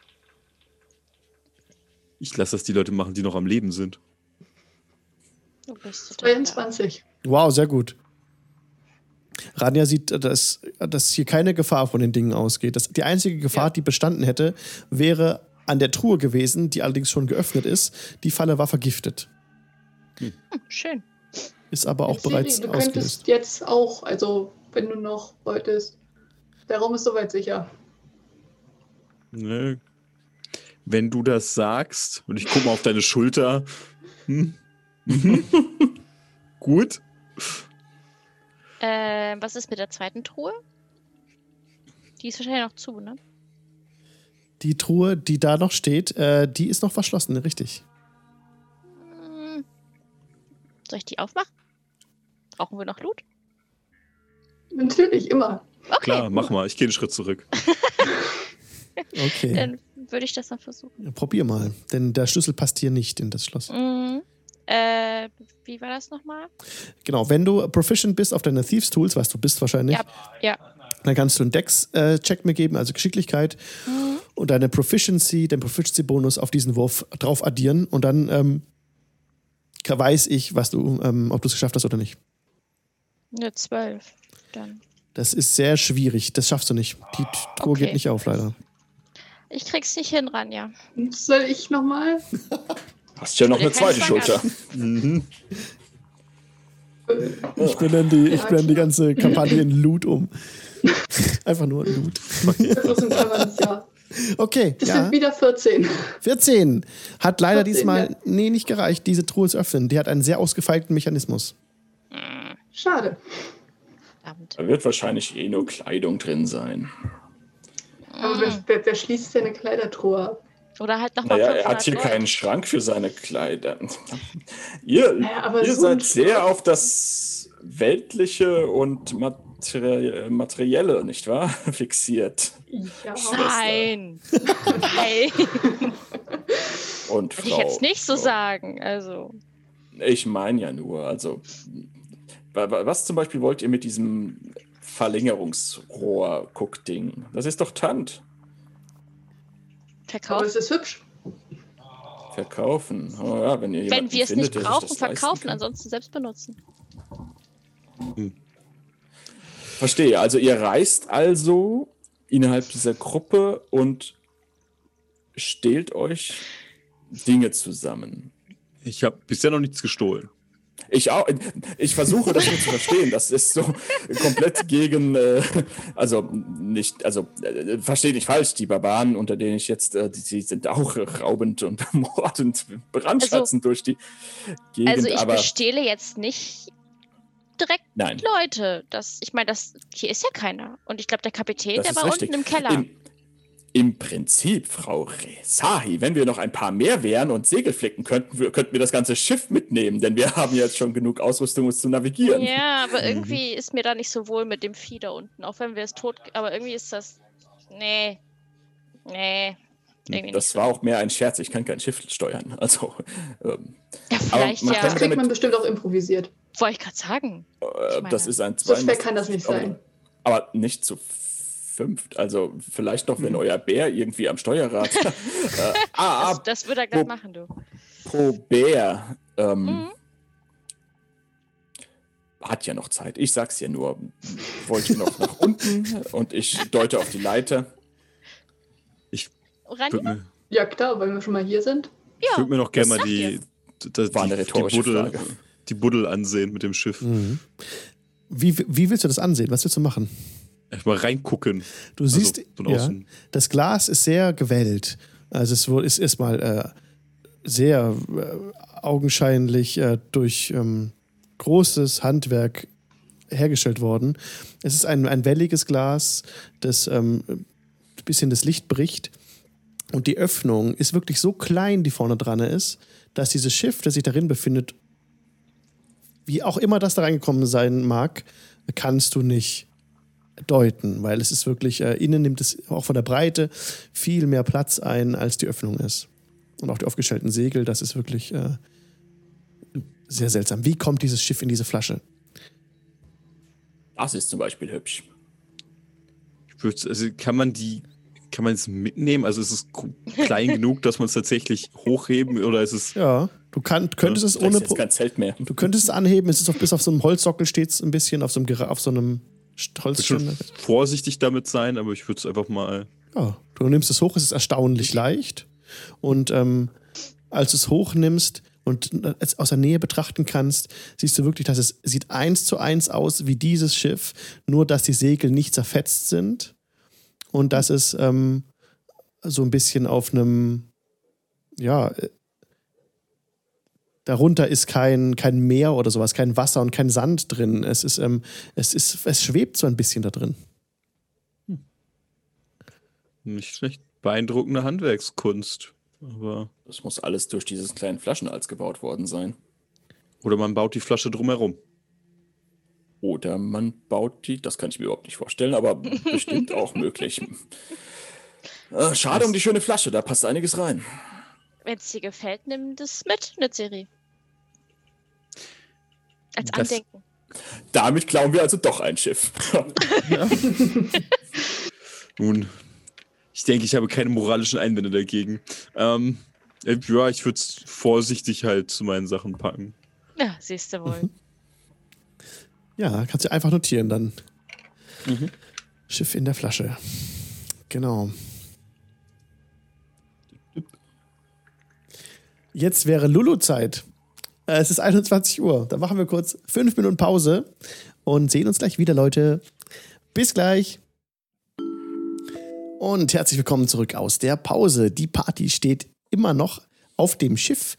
Speaker 3: Ich lasse das die Leute machen, die noch am Leben sind.
Speaker 4: Du bist total
Speaker 2: 22.
Speaker 1: Wow, sehr gut. Rania sieht, dass, dass hier keine Gefahr von den Dingen ausgeht. Das, die einzige Gefahr,
Speaker 2: Ja.
Speaker 1: die bestanden hätte, wäre an der Truhe gewesen, die allerdings schon geöffnet ist. Die Falle war vergiftet.
Speaker 4: Hm, schön.
Speaker 1: Ist aber auch
Speaker 2: Siri,
Speaker 1: bereits
Speaker 2: du
Speaker 1: ausgelöst.
Speaker 2: könntest jetzt auch, also wenn du noch wolltest. Der Raum ist soweit sicher.
Speaker 3: Ne? Wenn du das sagst und ich gucke mal auf deine Schulter. Hm? Gut.
Speaker 4: Äh, was ist mit der zweiten Truhe? Die ist wahrscheinlich noch zu, ne?
Speaker 1: Die Truhe, die da noch steht, äh, die ist noch verschlossen, richtig.
Speaker 4: Soll ich die aufmachen? Brauchen wir noch Loot?
Speaker 2: Natürlich, immer.
Speaker 4: Okay,
Speaker 3: Klar, mach mal. Ich gehe einen Schritt zurück.
Speaker 1: Okay.
Speaker 4: dann würde ich das dann versuchen.
Speaker 1: Probier mal, denn der Schlüssel passt hier nicht in das Schloss.
Speaker 4: Mhm. Äh, wie war das nochmal?
Speaker 1: Genau, wenn du proficient bist auf deine Thieves Tools, was du bist wahrscheinlich,
Speaker 4: Ja, ja.
Speaker 1: dann kannst du einen Dex-Check mir geben, also Geschicklichkeit,
Speaker 4: Mhm.
Speaker 1: und deine Proficiency, den Proficiency-Bonus auf diesen Wurf drauf addieren und dann ähm, weiß ich, was du, ähm, ob du es geschafft hast oder nicht.
Speaker 4: Eine 12. Dann.
Speaker 1: Das ist sehr schwierig, das schaffst du nicht. Die Truhe
Speaker 4: Okay.
Speaker 1: geht nicht auf, leider.
Speaker 4: Ich krieg's nicht hin, Ranja.
Speaker 2: Soll ich nochmal?
Speaker 5: Hast ja noch eine zweite Schulter.
Speaker 3: Mhm.
Speaker 1: Ich benenne die, ich benenne die ganze Kampagne in Loot um. Einfach nur Loot.
Speaker 2: Das
Speaker 1: Okay,
Speaker 2: Das
Speaker 1: ja.
Speaker 2: sind wieder 14.
Speaker 1: 14. Hat leider
Speaker 2: 14,
Speaker 1: diesmal,
Speaker 2: ja.
Speaker 1: nee, nicht gereicht, diese Truhe zu öffnen. Die hat einen sehr ausgefeilten Mechanismus.
Speaker 2: Schade.
Speaker 5: Da wird wahrscheinlich eh nur Kleidung drin sein.
Speaker 2: Aber wer, wer, wer schließt seine Kleidertruhe ab?
Speaker 4: Oder halt nochmal
Speaker 5: Naja,
Speaker 4: 500
Speaker 5: er hat hier
Speaker 4: Gold.
Speaker 5: keinen Schrank für seine Kleider. Ihr,
Speaker 2: Naja, aber
Speaker 5: ihr
Speaker 2: so
Speaker 5: seid sehr auf das Weltliche und Materie Materielle, nicht wahr? Fixiert.
Speaker 2: Ja.
Speaker 4: Nein. Nein.
Speaker 5: Und
Speaker 4: Würde ich
Speaker 5: Frau.
Speaker 4: jetzt nicht so
Speaker 5: Frau-
Speaker 4: sagen. Also.
Speaker 5: Ich meine ja nur, also. wa- wa- Was zum Beispiel wollt ihr mit diesem Verlängerungsrohr-Guckding? Das ist doch Tant.
Speaker 2: Aber
Speaker 4: Verkaufen.
Speaker 2: es ist hübsch.
Speaker 5: Verkaufen. Oh ja, wenn ihr
Speaker 4: Wenn wir es
Speaker 5: findet,
Speaker 4: nicht brauchen, verkaufen, ansonsten selbst benutzen.
Speaker 5: Verstehe. Also ihr reist also innerhalb dieser Gruppe und stehlt euch Dinge zusammen.
Speaker 3: Ich habe bisher noch nichts gestohlen.
Speaker 5: Ich auch. Ich versuche das nur zu verstehen. Das ist so komplett gegen, äh, also nicht, also äh, verstehe nicht falsch. Die Barbaren, unter denen ich jetzt, äh, die, die sind auch raubend und mordend, brandschatzend durch die Gegend.
Speaker 4: Also ich
Speaker 5: aber
Speaker 4: bestehle jetzt nicht direkt
Speaker 5: nein,
Speaker 4: Leute. Das, ich meine, das hier ist ja keiner. Und ich glaube, der Kapitän,
Speaker 5: Das
Speaker 4: der war
Speaker 5: richtig.
Speaker 4: unten im Keller.
Speaker 5: Im, Im Prinzip, Frau Resahi, wenn wir noch ein paar mehr wären und Segel flicken könnten, wir, könnten wir das ganze Schiff mitnehmen, denn wir haben jetzt schon genug Ausrüstung, uns zu navigieren.
Speaker 4: Ja, aber
Speaker 5: Mhm.
Speaker 4: irgendwie ist mir da nicht so wohl mit dem Vieh da unten. Auch wenn wir es tot. Aber irgendwie ist das. Nee. Nee. Irgendwie
Speaker 5: Das
Speaker 4: nicht so.
Speaker 5: war auch mehr ein Scherz, ich kann kein Schiff steuern. Also, ähm,
Speaker 4: Ja,
Speaker 5: aber
Speaker 4: vielleicht
Speaker 5: man
Speaker 4: ja.
Speaker 2: Das kriegt man bestimmt auch improvisiert.
Speaker 4: Wollte ich gerade sagen.
Speaker 5: Äh,
Speaker 4: meine,
Speaker 5: das ist ein
Speaker 2: So schwer kann das nicht
Speaker 5: aber-
Speaker 2: sein.
Speaker 5: Aber nicht zu fünft. Also vielleicht noch, wenn
Speaker 2: Mhm.
Speaker 5: euer Bär irgendwie am Steuerrad. äh, ah,
Speaker 4: Das, das würde er gleich
Speaker 5: wo-
Speaker 4: machen, du.
Speaker 5: pro Bär. Ähm,
Speaker 4: Mhm.
Speaker 5: Hat ja noch Zeit. Ich sag's ja nur. Wollte noch nach unten und ich deute auf die Leiter.
Speaker 3: Würde mir,
Speaker 2: Ja, klar, weil wir schon mal hier sind.
Speaker 3: ich
Speaker 4: Ja,
Speaker 3: würd mir noch gerne mal die, das,
Speaker 5: War eine rhetorische Frage.
Speaker 3: Die Buddel ansehen mit dem Schiff.
Speaker 1: Mhm. Wie, wie willst du das ansehen? Was willst du machen?
Speaker 3: Erstmal reingucken.
Speaker 1: Du
Speaker 3: Also
Speaker 1: siehst, ja, das Glas ist sehr gewellt. Also es ist erstmal äh, sehr äh, augenscheinlich äh, durch ähm, großes Handwerk hergestellt worden. Es ist ein, ein welliges Glas, das ähm, ein bisschen das Licht bricht. Und die Öffnung ist wirklich so klein, die vorne dran ist, dass dieses Schiff, das sich darin befindet, wie auch immer das da reingekommen sein mag, kannst du nicht deuten, weil es ist wirklich, äh, innen nimmt es auch von der Breite viel mehr Platz ein, als die Öffnung ist. Und auch die aufgestellten Segel, das ist wirklich äh, sehr seltsam. Wie kommt dieses Schiff in diese Flasche?
Speaker 5: Das ist zum Beispiel hübsch.
Speaker 3: Also kann man die, kann man es mitnehmen? Also ist es klein genug, dass man es tatsächlich hochheben oder ist es.
Speaker 1: Ja, du kann, könntest es
Speaker 5: Vielleicht
Speaker 1: ohne
Speaker 5: ist kein Zelt mehr.
Speaker 1: Du könntest es anheben, es ist auf, bis auf so einem Holzsockel steht es ein bisschen, auf so einem, auf so einem Holzständer.
Speaker 3: vorsichtig damit sein, aber ich würde es einfach mal.
Speaker 1: Ja, du nimmst es hoch, es ist erstaunlich leicht. Und ähm, als du es hochnimmst und es aus der Nähe betrachten kannst, siehst du wirklich, dass es sieht eins zu eins aus wie dieses Schiff, nur dass die Segel nicht zerfetzt sind und dass es ähm, so ein bisschen auf einem, ja, äh, darunter ist kein, kein Meer oder sowas, kein Wasser und kein Sand drin. Es ist, ähm, es ist, es schwebt so ein bisschen da drin.
Speaker 3: Nicht schlecht. Beeindruckende Handwerkskunst. Aber.
Speaker 5: Das muss alles durch dieses kleinen Flaschenhals gebaut worden sein.
Speaker 3: Oder man baut die Flasche drumherum.
Speaker 5: Oder man baut die, das kann ich mir überhaupt nicht vorstellen, aber bestimmt auch möglich. Äh, schade um die schöne Flasche, da passt einiges rein.
Speaker 4: Wenn es dir gefällt, nimm das mit, eine Serie. Als
Speaker 3: Das-
Speaker 4: Andenken.
Speaker 5: Damit klauen wir also doch ein Schiff.
Speaker 3: Nun, ich denke, ich habe keine moralischen Einwände dagegen. Ähm, äh, ja, ich würde es vorsichtig halt zu meinen Sachen packen.
Speaker 4: Ja, siehst du wohl.
Speaker 1: Ja, kannst du einfach notieren dann.
Speaker 5: Mhm.
Speaker 1: Schiff in der Flasche. Genau. Jetzt wäre Lulu-Zeit. Äh, Es ist 21 Uhr. Da machen wir kurz fünf Minuten Pause und sehen uns gleich wieder, Leute. Bis gleich. Und herzlich willkommen zurück aus der Pause. Die Party steht immer noch auf dem Schiff.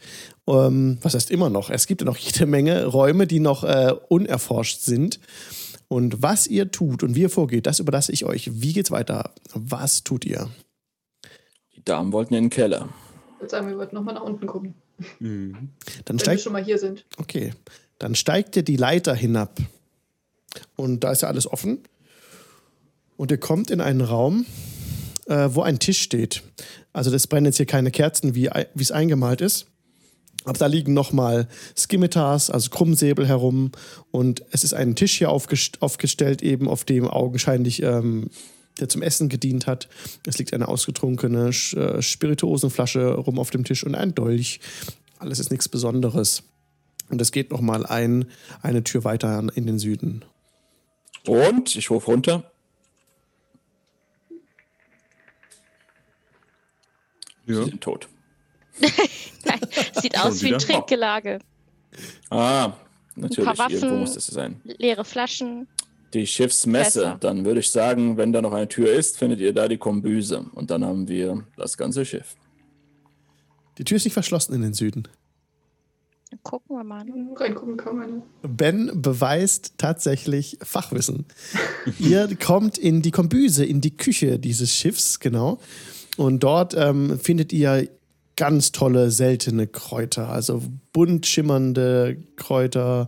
Speaker 1: Ähm, was heißt immer noch? Es gibt ja noch jede Menge Räume, die noch äh, unerforscht sind. Und was ihr tut und wie ihr vorgeht, das überlasse ich euch. Wie geht's weiter? Was tut ihr?
Speaker 5: Die Damen wollten in den Keller.
Speaker 2: Ich würde sagen, wir würden nochmal nach unten gucken,
Speaker 3: Mhm.
Speaker 1: Dann
Speaker 2: wenn wir
Speaker 1: steigt,
Speaker 2: schon mal hier sind.
Speaker 1: okay, dann steigt ihr die Leiter hinab. Und da ist ja alles offen. Und ihr kommt in einen Raum, äh, wo ein Tisch steht. Also das brennen jetzt hier keine Kerzen, wie es eingemalt ist. Aber da liegen nochmal Skimitars, also Krummsäbel herum. Und es ist ein Tisch hier aufgest aufgestellt, eben auf dem augenscheinlich ähm, der zum Essen gedient hat. Es liegt eine ausgetrunkene äh, Spirituosenflasche rum auf dem Tisch und ein Dolch. Alles ist nichts Besonderes. Und es geht nochmal ein, eine Tür weiter in den Süden.
Speaker 5: Und ich rufe runter.
Speaker 3: Ja.
Speaker 5: Sie sind tot.
Speaker 4: Nein, sieht aus wie ein Trinkgelage.
Speaker 5: Ah, natürlich.
Speaker 4: Waffen.
Speaker 5: Irgendwo muss das sein.
Speaker 4: Leere Flaschen.
Speaker 5: Die Schiffsmesse.
Speaker 4: Besser.
Speaker 5: Dann würde ich sagen, wenn da noch eine Tür ist, findet ihr da die Kombüse. Und dann haben wir das ganze Schiff.
Speaker 1: Die Tür ist nicht verschlossen in den Süden.
Speaker 4: Dann gucken wir mal. ne?
Speaker 2: Reingucken kann man.
Speaker 1: Ben beweist tatsächlich Fachwissen. Ihr kommt in die Kombüse, in die Küche dieses Schiffs, genau. Und dort ähm, findet ihr ganz tolle, seltene Kräuter. Also bunt schimmernde Kräuter,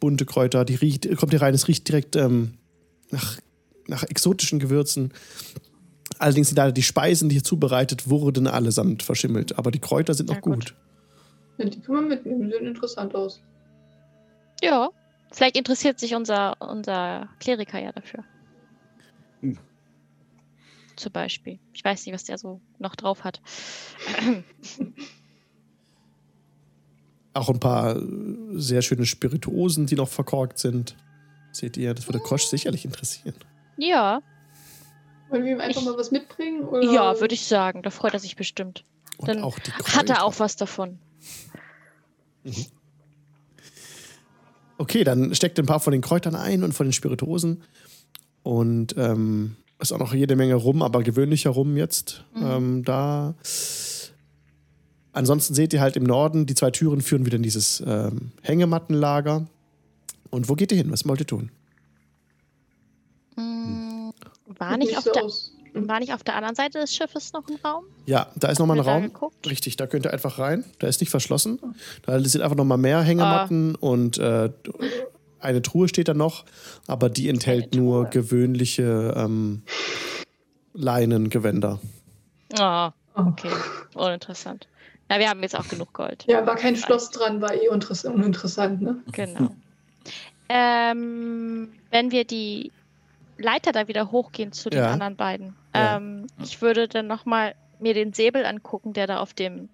Speaker 1: bunte Kräuter. Die riecht, kommt hier rein, es riecht direkt ähm, nach, nach exotischen Gewürzen. Allerdings sind leider die Speisen, die hier zubereitet wurden, allesamt verschimmelt. Aber die Kräuter sind noch
Speaker 4: Ja, gut.
Speaker 1: gut.
Speaker 2: Ja, Die kann man mitnehmen, die sehen interessant aus.
Speaker 4: Ja. Vielleicht interessiert sich unser, unser Kleriker ja dafür.
Speaker 3: Hm.
Speaker 4: Zum Beispiel. Ich weiß nicht, was der so noch drauf hat.
Speaker 1: Auch ein paar sehr schöne Spirituosen, die noch verkorkt sind. Seht ihr, das würde Kosch sicherlich interessieren.
Speaker 4: ja,
Speaker 2: Wollen wir ihm einfach
Speaker 4: Ich-
Speaker 2: mal was mitbringen? Oder?
Speaker 4: ja, würde ich sagen. Da freut er sich bestimmt.
Speaker 1: Und
Speaker 4: Dann
Speaker 1: auch die
Speaker 4: Hat er auch was davon.
Speaker 1: Okay, dann steckt ein paar von den Kräutern ein und von den Spirituosen. Und ähm, ist auch noch jede Menge rum, aber gewöhnlicher rum jetzt. Ähm, da. Ansonsten seht ihr halt im Norden, die zwei Türen führen wieder in dieses ähm, Hängemattenlager. Und wo geht ihr hin? Was wollt ihr tun?
Speaker 4: Mm, War nicht, auf
Speaker 2: so
Speaker 4: der,
Speaker 2: aus.
Speaker 4: war nicht auf der anderen Seite des Schiffes noch ein Raum?
Speaker 1: Ja, da ist nochmal ein
Speaker 4: da
Speaker 1: Raum.
Speaker 4: geguckt?
Speaker 1: Richtig, da könnt ihr einfach rein. Da ist nicht verschlossen. Da sind einfach nochmal mehr Hängematten und äh, eine Truhe steht da noch, aber die enthält nur gewöhnliche ähm, Leinengewänder.
Speaker 4: Ah,
Speaker 2: Oh.
Speaker 4: okay. Uninteressant. Na, wir haben jetzt auch genug Gold.
Speaker 2: Ja, war kein Schloss dran, war eh interess- uninteressant, ne?
Speaker 4: Genau. ähm, wenn wir die Leiter da wieder hochgehen zu den
Speaker 1: Ja.
Speaker 4: anderen beiden,
Speaker 1: Ja.
Speaker 4: ähm, ich würde dann nochmal mir den Säbel angucken, der da auf dem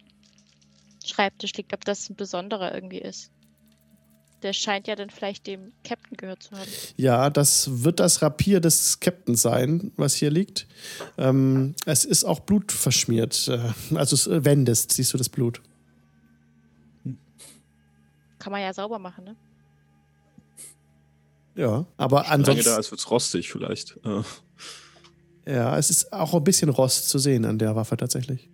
Speaker 4: Schreibtisch liegt, ob das ein besonderer irgendwie ist. Der scheint ja dann vielleicht dem Captain gehört zu haben.
Speaker 1: Ja, das wird das Rapier des Captains sein, was hier liegt. Ähm, es ist auch Blut verschmiert. Äh, also es äh, wendest, siehst du das Blut.
Speaker 4: Kann man ja sauber machen, ne?
Speaker 1: Ja, aber
Speaker 3: Lange
Speaker 1: ansonsten.
Speaker 3: da, als wird's rostig vielleicht. Äh,
Speaker 1: Ja, es ist auch ein bisschen Rost zu sehen an der Waffe tatsächlich.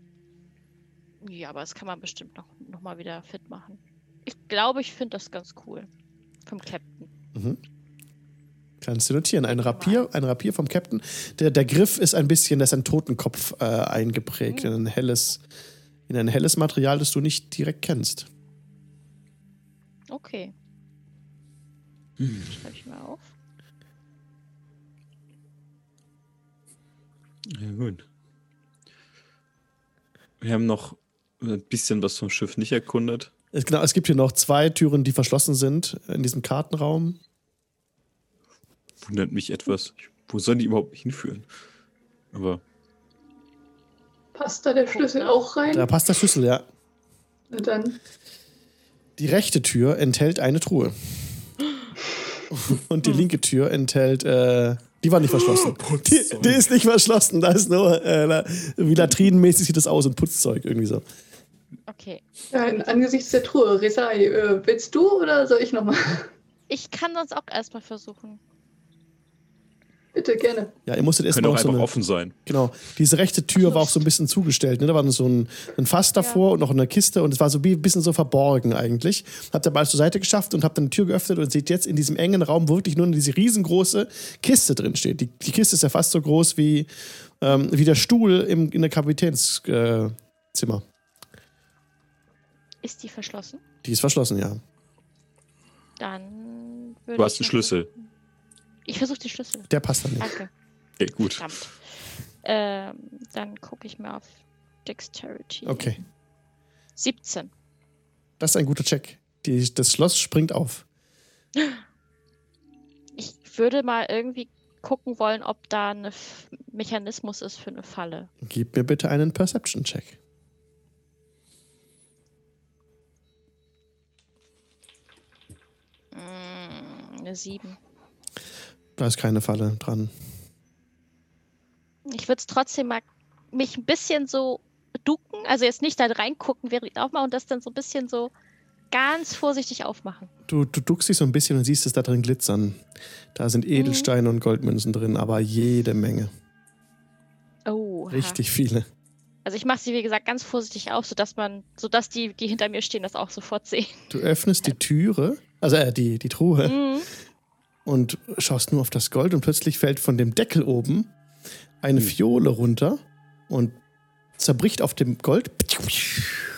Speaker 4: Ja, aber das kann man bestimmt noch, noch mal wieder fit machen. Ich glaube, ich finde das ganz cool. Vom Captain.
Speaker 1: Mhm. Kannst du notieren. Ein Rapier, ein Rapier vom Captain. Der, der Griff ist ein bisschen, da ist ein Totenkopf äh, eingeprägt in ein helles, in ein helles Material, das du nicht direkt kennst.
Speaker 4: Okay.
Speaker 3: Hm.
Speaker 4: Schreibe ich mal auf.
Speaker 3: Ja, gut. Wir haben noch ein bisschen was vom Schiff nicht erkundet.
Speaker 1: Es, genau, es gibt hier noch zwei Türen, die verschlossen sind in diesem Kartenraum.
Speaker 3: Wundert mich etwas. Wo sollen die überhaupt hinführen? Aber
Speaker 2: Passt da der Schlüssel auch rein?
Speaker 1: Da passt der Schlüssel, ja.
Speaker 2: Na dann.
Speaker 1: Die rechte Tür enthält eine Truhe. Und die linke Tür enthält, äh, die war nicht verschlossen. Die, die ist nicht verschlossen, da ist nur, äh, wie latrinenmäßig sieht das aus und Putzzeug irgendwie so.
Speaker 4: Okay.
Speaker 2: Ja, in- angesichts der Truhe, Resai, äh, willst du oder soll ich nochmal?
Speaker 4: Ich kann sonst auch erstmal versuchen.
Speaker 2: Bitte, gerne.
Speaker 1: Ja, ihr musstet erst
Speaker 3: können auch
Speaker 1: so eine,
Speaker 3: offen sein.
Speaker 1: Genau. Diese rechte Tür war auch so ein bisschen zugestellt. Ne? Da war so ein, ein Fass davor und noch eine Kiste und es war so wie ein bisschen so verborgen eigentlich. Habt ihr bald zur Seite geschafft und habt dann die Tür geöffnet und seht jetzt in diesem engen Raum, wo wirklich nur diese riesengroße Kiste drin steht. Die, die Kiste ist ja fast so groß wie, ähm, wie der Stuhl im, in der Kapitänszimmer. Äh.
Speaker 4: Ist die verschlossen?
Speaker 1: die ist verschlossen, ja.
Speaker 4: Dann würde
Speaker 3: Du hast
Speaker 4: ich
Speaker 3: einen Schlüssel.
Speaker 4: Ich versuche den Schlüssel.
Speaker 1: Der passt da nicht.
Speaker 4: Danke.
Speaker 3: Okay, gut.
Speaker 4: Verdammt. Ähm, dann gucke ich mal auf Dexterity.
Speaker 1: Okay.
Speaker 4: 17.
Speaker 1: Das ist ein guter Check. Die, das Schloss springt auf.
Speaker 4: Ich würde mal irgendwie gucken wollen, ob da ein Mechanismus ist für eine Falle.
Speaker 1: Gib mir bitte einen Perception-Check.
Speaker 4: Eine 7.
Speaker 1: Da ist keine Falle dran.
Speaker 4: Ich würde es trotzdem mal mich ein bisschen so ducken, also jetzt nicht da reingucken, während ich aufmache und das dann so ein bisschen so ganz vorsichtig aufmachen.
Speaker 1: Du, du duckst dich so ein bisschen und siehst es da drin glitzern. Da sind Edelsteine und Goldmünzen drin, aber jede Menge.
Speaker 4: Oh.
Speaker 1: Richtig viele.
Speaker 4: Also ich mache sie, wie gesagt, ganz vorsichtig auf, sodass man, sodass die, die hinter mir stehen, das auch sofort sehen.
Speaker 1: Du öffnest die Türe, also äh, die, die Truhe,
Speaker 4: Mhm.
Speaker 1: und schaust nur auf das Gold und plötzlich fällt von dem Deckel oben eine Fiole runter und zerbricht auf dem Gold.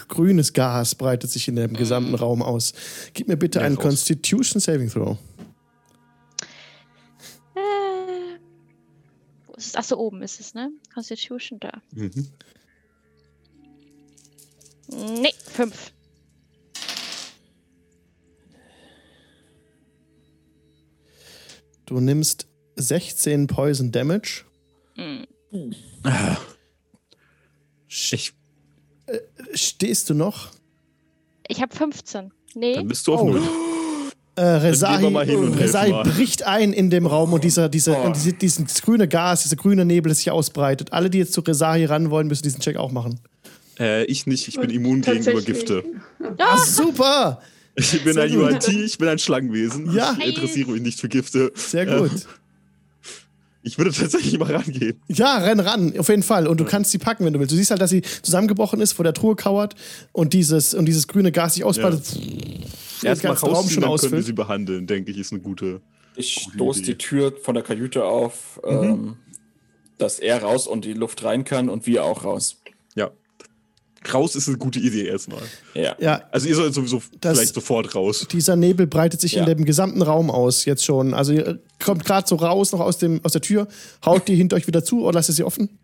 Speaker 1: Grünes Gas breitet sich in dem gesamten Raum aus. Gib mir bitte
Speaker 3: Ja,
Speaker 1: einen. Constitution Saving Throw.
Speaker 4: Äh, wo ist es? Achso, oben ist es, ne? Constitution da.
Speaker 3: Mhm.
Speaker 4: Nee, fünf.
Speaker 1: Du nimmst 16 Poison Damage.
Speaker 4: Hm.
Speaker 3: Ah, Ich,
Speaker 1: Stehst du noch?
Speaker 4: Ich habe 15. Nee.
Speaker 3: dann bist du auf
Speaker 1: Oh.
Speaker 3: Null.
Speaker 1: Äh, Resai
Speaker 3: mal.
Speaker 1: bricht ein in dem Raum und dieser, dieser,
Speaker 5: Oh.
Speaker 1: diese, dieses grüne Gas, dieser grüne Nebel, das sich ausbreitet. Alle, die jetzt zu Resai ran wollen, müssen diesen Check auch machen.
Speaker 3: Äh, ich nicht, ich bin immun gegenüber. Gifte.
Speaker 1: Ah, super!
Speaker 3: Ich bin
Speaker 1: Sehr
Speaker 3: ein
Speaker 1: gut.
Speaker 3: UNT, ich bin ein Schlangenwesen.
Speaker 1: Ja.
Speaker 3: Ich interessiere mich nicht für Gifte.
Speaker 1: Sehr
Speaker 3: Äh,
Speaker 1: gut.
Speaker 3: Ich würde tatsächlich mal rangehen.
Speaker 1: Ja, renn ran, auf jeden Fall. Und du kannst sie packen, wenn du willst. Du siehst halt, dass sie zusammengebrochen ist, vor der Truhe kauert und dieses, und dieses grüne Gas sich ausbreitet.
Speaker 3: Erstmal
Speaker 1: ganzen Raum schon
Speaker 3: dann können wir
Speaker 1: ausfüllt.
Speaker 3: sie behandeln, denke ich, ist eine gute.
Speaker 5: Ich
Speaker 3: Gute
Speaker 5: stoße
Speaker 3: Idee.
Speaker 5: die Tür von der Kajüte auf, ähm, dass er raus und die Luft rein kann und wir auch raus.
Speaker 3: Raus ist eine gute Idee erstmal.
Speaker 5: Ja.
Speaker 1: Ja,
Speaker 3: Also ihr sollt sowieso
Speaker 1: Das-
Speaker 3: vielleicht sofort raus.
Speaker 1: dieser Nebel breitet sich
Speaker 5: Ja.
Speaker 1: in dem gesamten Raum aus, jetzt schon. Also ihr kommt gerade so raus, noch aus, dem, aus der Tür, haut die hinter euch wieder zu oder lasst ihr sie offen?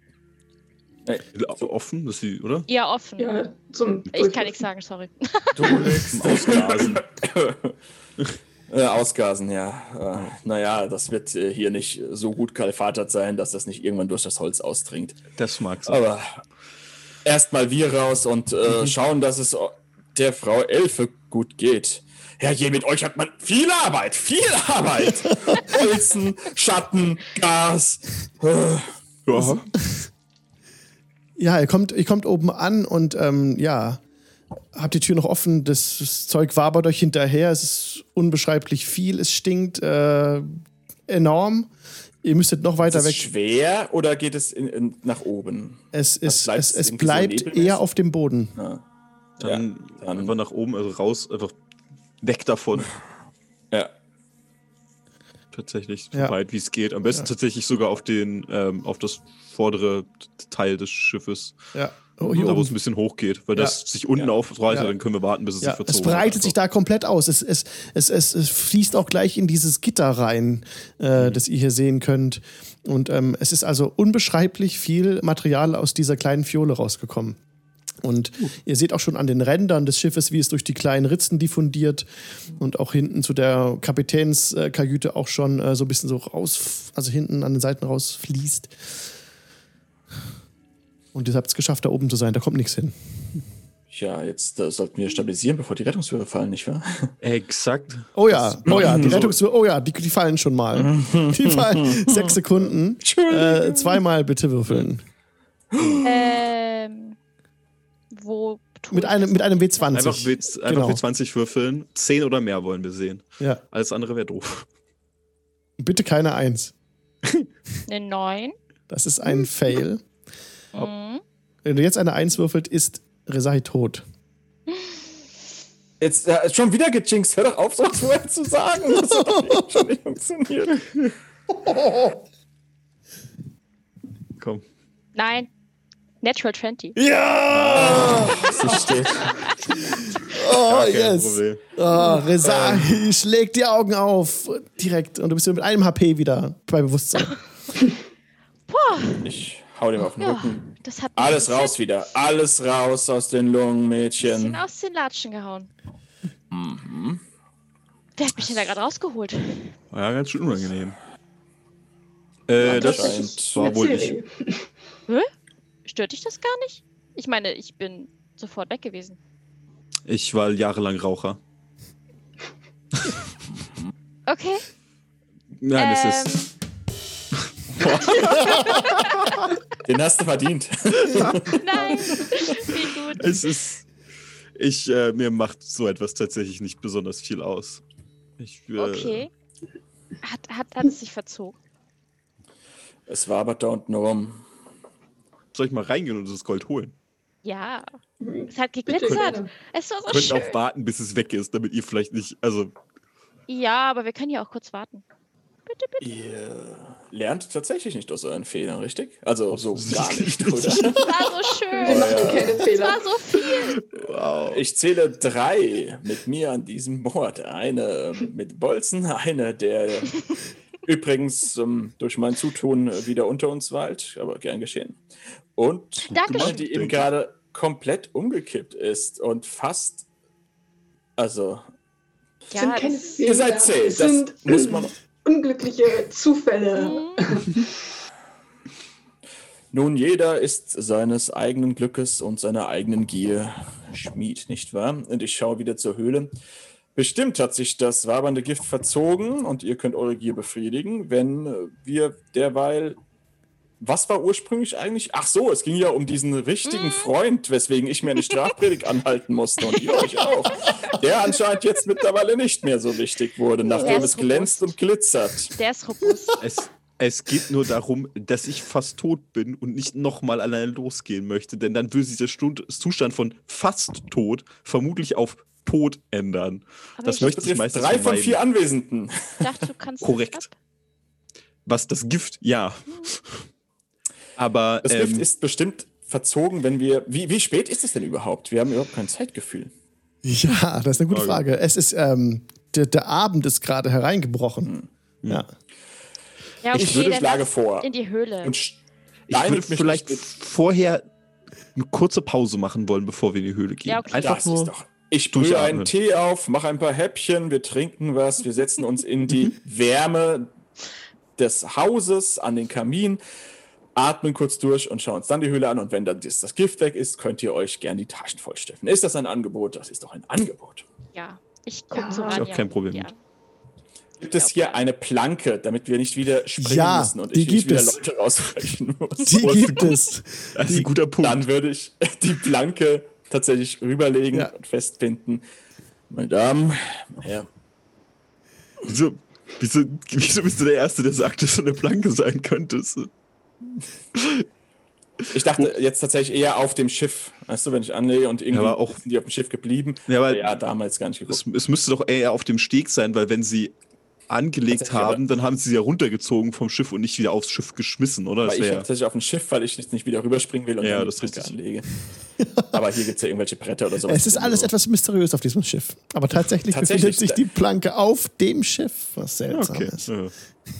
Speaker 5: Hey,
Speaker 3: So offen, dass sie, oder?
Speaker 4: Ja, offen.
Speaker 2: Ja, zum
Speaker 4: Ich kann nichts sagen, sorry.
Speaker 5: du
Speaker 3: Ausgasen.
Speaker 5: Äh, ausgasen, ja. Äh, naja, das wird äh, hier nicht so gut kalfatert sein, dass das nicht irgendwann durch das Holz ausdringt.
Speaker 3: Das mag sein.
Speaker 5: Aber erstmal wir raus und äh, schauen, dass es der Frau Elfe gut geht. Herrje, mit euch hat man viel Arbeit, viel Arbeit. Holzen, Schatten, Gas. Äh,
Speaker 3: Ja.
Speaker 1: Ja, ihr kommt, ihr kommt oben an und ähm, ja, habt die Tür noch offen. Das, das Zeug wabert euch hinterher. Es ist unbeschreiblich viel. Es stinkt äh, enorm. Ihr müsstet noch weiter
Speaker 5: ist es
Speaker 1: weg.
Speaker 5: schwer oder geht es in, in, nach oben?
Speaker 1: Es, ist,
Speaker 5: bleibt
Speaker 1: es, es
Speaker 5: so
Speaker 1: bleibt
Speaker 5: nebelmäßig?
Speaker 1: eher auf dem Boden.
Speaker 5: Ja.
Speaker 3: Dann,
Speaker 5: Ja, dann-
Speaker 3: einfach nach oben, also raus, einfach weg davon.
Speaker 5: ja.
Speaker 3: Tatsächlich, so
Speaker 1: Ja.
Speaker 3: weit wie es geht. Am besten tatsächlich sogar auf den, ähm, auf das vordere Teil des Schiffes.
Speaker 1: Ja. Oh, hier
Speaker 3: da wo es ein bisschen hochgeht. Weil
Speaker 1: Ja.
Speaker 3: das sich unten
Speaker 5: Ja.
Speaker 3: aufbreitet,
Speaker 1: Ja.
Speaker 3: dann können wir warten, bis es sich
Speaker 1: es
Speaker 3: verzogen
Speaker 1: breitet
Speaker 3: hat.
Speaker 1: sich da komplett aus. Es, es, es, es, es fließt auch gleich in dieses Gitter rein, äh, das ihr hier sehen könnt. Und ähm, es ist also unbeschreiblich viel Material aus dieser kleinen Fiole rausgekommen. Und ihr seht auch schon an den Rändern des Schiffes, wie es durch die kleinen Ritzen diffundiert und auch hinten zu der Kapitänskajüte auch schon äh, so ein bisschen so raus, also hinten an den Seiten rausfließt. Und ihr habt es geschafft, da oben zu sein. Da kommt nichts hin.
Speaker 5: Ja, jetzt äh, sollten wir stabilisieren, bevor die Rettungswürfe fallen, nicht wahr?
Speaker 3: Exakt.
Speaker 1: Oh ja, oh ja, die
Speaker 3: So.
Speaker 1: Rettungs oh ja, die, die fallen schon mal. Die fallen sechs Sekunden. Äh, zweimal bitte würfeln.
Speaker 4: ähm, wo
Speaker 1: Mit einem, mit einem W20.
Speaker 3: Einfach, W, einfach
Speaker 1: Genau.
Speaker 3: W20 würfeln. 10 oder mehr wollen wir sehen.
Speaker 1: Ja,
Speaker 3: Alles andere wäre doof.
Speaker 1: bitte keine Eins.
Speaker 4: Eine 9.
Speaker 1: Das ist ein Fail.
Speaker 4: Mhm.
Speaker 1: Wenn du jetzt eine Eins würfelt, ist Resai tot.
Speaker 5: Jetzt äh, schon wieder gejinxt. Hör doch auf, so vorher zu sagen. Das hat doch schon nicht funktioniert.
Speaker 3: Komm.
Speaker 4: Nein. Natural 20.
Speaker 1: Ja!
Speaker 5: Sie steht.
Speaker 1: Oh, yes. Oh, Resai schlägt die Augen auf. Direkt. Und du bist mit einem HP wieder bei Bewusstsein.
Speaker 4: Boah,
Speaker 5: Ich hau dem auf den
Speaker 4: ja,
Speaker 5: Rücken.
Speaker 4: das
Speaker 5: Alles raus wieder. Alles raus aus den Lungen,
Speaker 4: bisschen
Speaker 5: Mädchen.
Speaker 4: aus den Latschen gehauen.
Speaker 5: Mhm.
Speaker 4: Wer hat mich denn da gerade rausgeholt?
Speaker 3: Ja, ganz schön unangenehm. Äh, das
Speaker 5: scheint-
Speaker 3: war wohl ich.
Speaker 2: Erzähl.
Speaker 4: Stört dich das gar nicht? Ich meine, ich bin sofort weg gewesen.
Speaker 3: Ich war jahrelang Raucher.
Speaker 4: Okay.
Speaker 3: Nein,
Speaker 4: ähm,
Speaker 3: es ist.
Speaker 5: Den hast du verdient.
Speaker 4: Nein. Wie gut.
Speaker 3: Es ist. Ich, äh, mir macht so etwas tatsächlich nicht besonders viel aus. Ich, äh,
Speaker 4: Okay. Hat, hat, hat es sich verzogen?
Speaker 5: Es war aber da unten rum.
Speaker 3: Soll ich mal reingehen und das Gold holen?
Speaker 4: Ja. Es hat
Speaker 2: Bitte,
Speaker 4: geglitzert.
Speaker 2: gerne.
Speaker 4: Es war so
Speaker 3: Könnt
Speaker 4: schön.
Speaker 3: auch warten, bis es weg ist, damit ihr vielleicht nicht. Also,
Speaker 4: Ja, aber wir können ja auch kurz warten. Bitte, bitte.
Speaker 5: Ihr lernt tatsächlich nicht aus euren Fehlern, richtig? Also so gar nicht, oder?
Speaker 4: Es war so
Speaker 2: Wir
Speaker 4: schön.
Speaker 2: machen keine Fehler.
Speaker 4: war so viel.
Speaker 3: wow.
Speaker 5: Ich zähle drei mit mir an diesem Bord. Eine mit Bolzen, eine, der übrigens ähm, durch mein Zutun wieder unter uns weilt, aber gern geschehen. Und
Speaker 4: Dankeschön.
Speaker 5: eine, die eben gerade komplett umgekippt ist und fast. Also,
Speaker 2: Das sind
Speaker 4: Ja,
Speaker 2: keine
Speaker 4: das,
Speaker 2: Fehler.
Speaker 5: ihr seid zäh. Das
Speaker 2: sind,
Speaker 5: muss man.
Speaker 2: Unglückliche Zufälle.
Speaker 4: Mhm.
Speaker 5: Nun, jeder ist seines eigenen Glückes und seiner eigenen Gier Schmied, nicht wahr? Und ich schaue wieder zur Höhle. Bestimmt hat sich das wabernde Gift verzogen und ihr könnt eure Gier befriedigen, wenn wir derweil. Was war ursprünglich eigentlich? Ach so, es ging ja um diesen richtigen Freund, weswegen ich mir eine Strafpredigt anhalten musste und ihr euch auch. Der anscheinend jetzt mittlerweile nicht mehr so wichtig wurde, nachdem es glänzt
Speaker 4: robust.
Speaker 5: und glitzert.
Speaker 4: Der ist robust.
Speaker 3: Es, es geht nur darum, dass ich fast tot bin und nicht nochmal alleine losgehen möchte, denn dann würde sich der Stund Zustand von fast tot vermutlich auf tot ändern.
Speaker 4: Aber
Speaker 3: Das
Speaker 4: ich
Speaker 3: möchte ich meistens
Speaker 5: drei von
Speaker 3: vermeiden.
Speaker 5: vier Anwesenden.
Speaker 4: dachte, du kannst
Speaker 3: Korrekt. Was das Gift, ja. Aber
Speaker 5: Das
Speaker 3: ähm,
Speaker 5: Gift ist bestimmt verzogen, wenn wir. Wie, wie spät ist es denn überhaupt? Wir haben überhaupt kein Zeitgefühl.
Speaker 1: Ja, das ist eine gute
Speaker 3: Frage.
Speaker 1: Frage. Es ist, ähm, der, der Abend ist gerade hereingebrochen. Ja.
Speaker 4: Ja, okay,
Speaker 5: Ich würde schlage vor.
Speaker 4: in die Höhle.
Speaker 5: Und
Speaker 3: ich würde
Speaker 5: mich
Speaker 3: vielleicht vorher eine kurze Pause machen wollen, bevor wir in die Höhle gehen.
Speaker 4: Ja, okay.
Speaker 3: Einfach
Speaker 5: das
Speaker 3: nur.
Speaker 5: ist doch. Ich brühe einen Tee auf, mache ein paar Häppchen, wir trinken was, wir setzen uns in die Wärme des Hauses an den Kamin, atmen kurz durch und schauen uns dann die Höhle an. Und wenn dann das, das Gift weg ist, könnt ihr euch gern die Taschen vollstopfen. Ist das ein Angebot? Das ist doch ein Angebot.
Speaker 4: ja, ich gucke
Speaker 2: Ja.
Speaker 4: zu
Speaker 2: Ich
Speaker 4: Ranja.
Speaker 3: hab kein Problem
Speaker 4: ja.
Speaker 3: mit.
Speaker 5: Gibt es hier eine Planke, damit wir nicht wieder springen
Speaker 1: Ja,
Speaker 5: müssen und
Speaker 1: die
Speaker 5: ich nicht
Speaker 1: gibt
Speaker 5: wieder
Speaker 1: es.
Speaker 5: Leute rausbrechen muss?
Speaker 1: Die gibt es.
Speaker 3: Das ist ein guter Punkt.
Speaker 5: Dann würde ich die Planke tatsächlich rüberlegen
Speaker 1: Ja.
Speaker 5: und festbinden. Meine Damen, Herr,
Speaker 3: Wieso, wieso, wieso bist du der Erste, der sagt, dass du eine Planke sein könntest?
Speaker 5: Ich dachte jetzt tatsächlich eher auf dem Schiff. Weißt du, wenn ich anlege und irgendwie
Speaker 3: Ja, auch-
Speaker 5: sind die auf dem Schiff geblieben.
Speaker 3: Ja, aber
Speaker 5: ja, damals gar nicht
Speaker 3: es,
Speaker 5: geguckt.
Speaker 3: es müsste doch eher auf dem Steg sein, weil wenn sie angelegt haben, dann haben sie sie ja runtergezogen vom Schiff und nicht wieder aufs Schiff geschmissen, oder? Das
Speaker 5: ich tatsächlich auf dem Schiff, weil ich jetzt nicht wieder rüberspringen will und
Speaker 3: Ja,
Speaker 5: dann
Speaker 3: das
Speaker 5: die
Speaker 3: ist
Speaker 5: Planke
Speaker 3: richtig.
Speaker 5: anlege. Aber hier gibt es ja irgendwelche Bretter oder so.
Speaker 1: Es ist alles etwas mysteriös auf diesem Schiff. Aber tatsächlich,
Speaker 5: Tatsächlich,
Speaker 1: befindet sich die Planke auf dem Schiff, was seltsam
Speaker 3: okay.
Speaker 1: ist.
Speaker 3: Ja.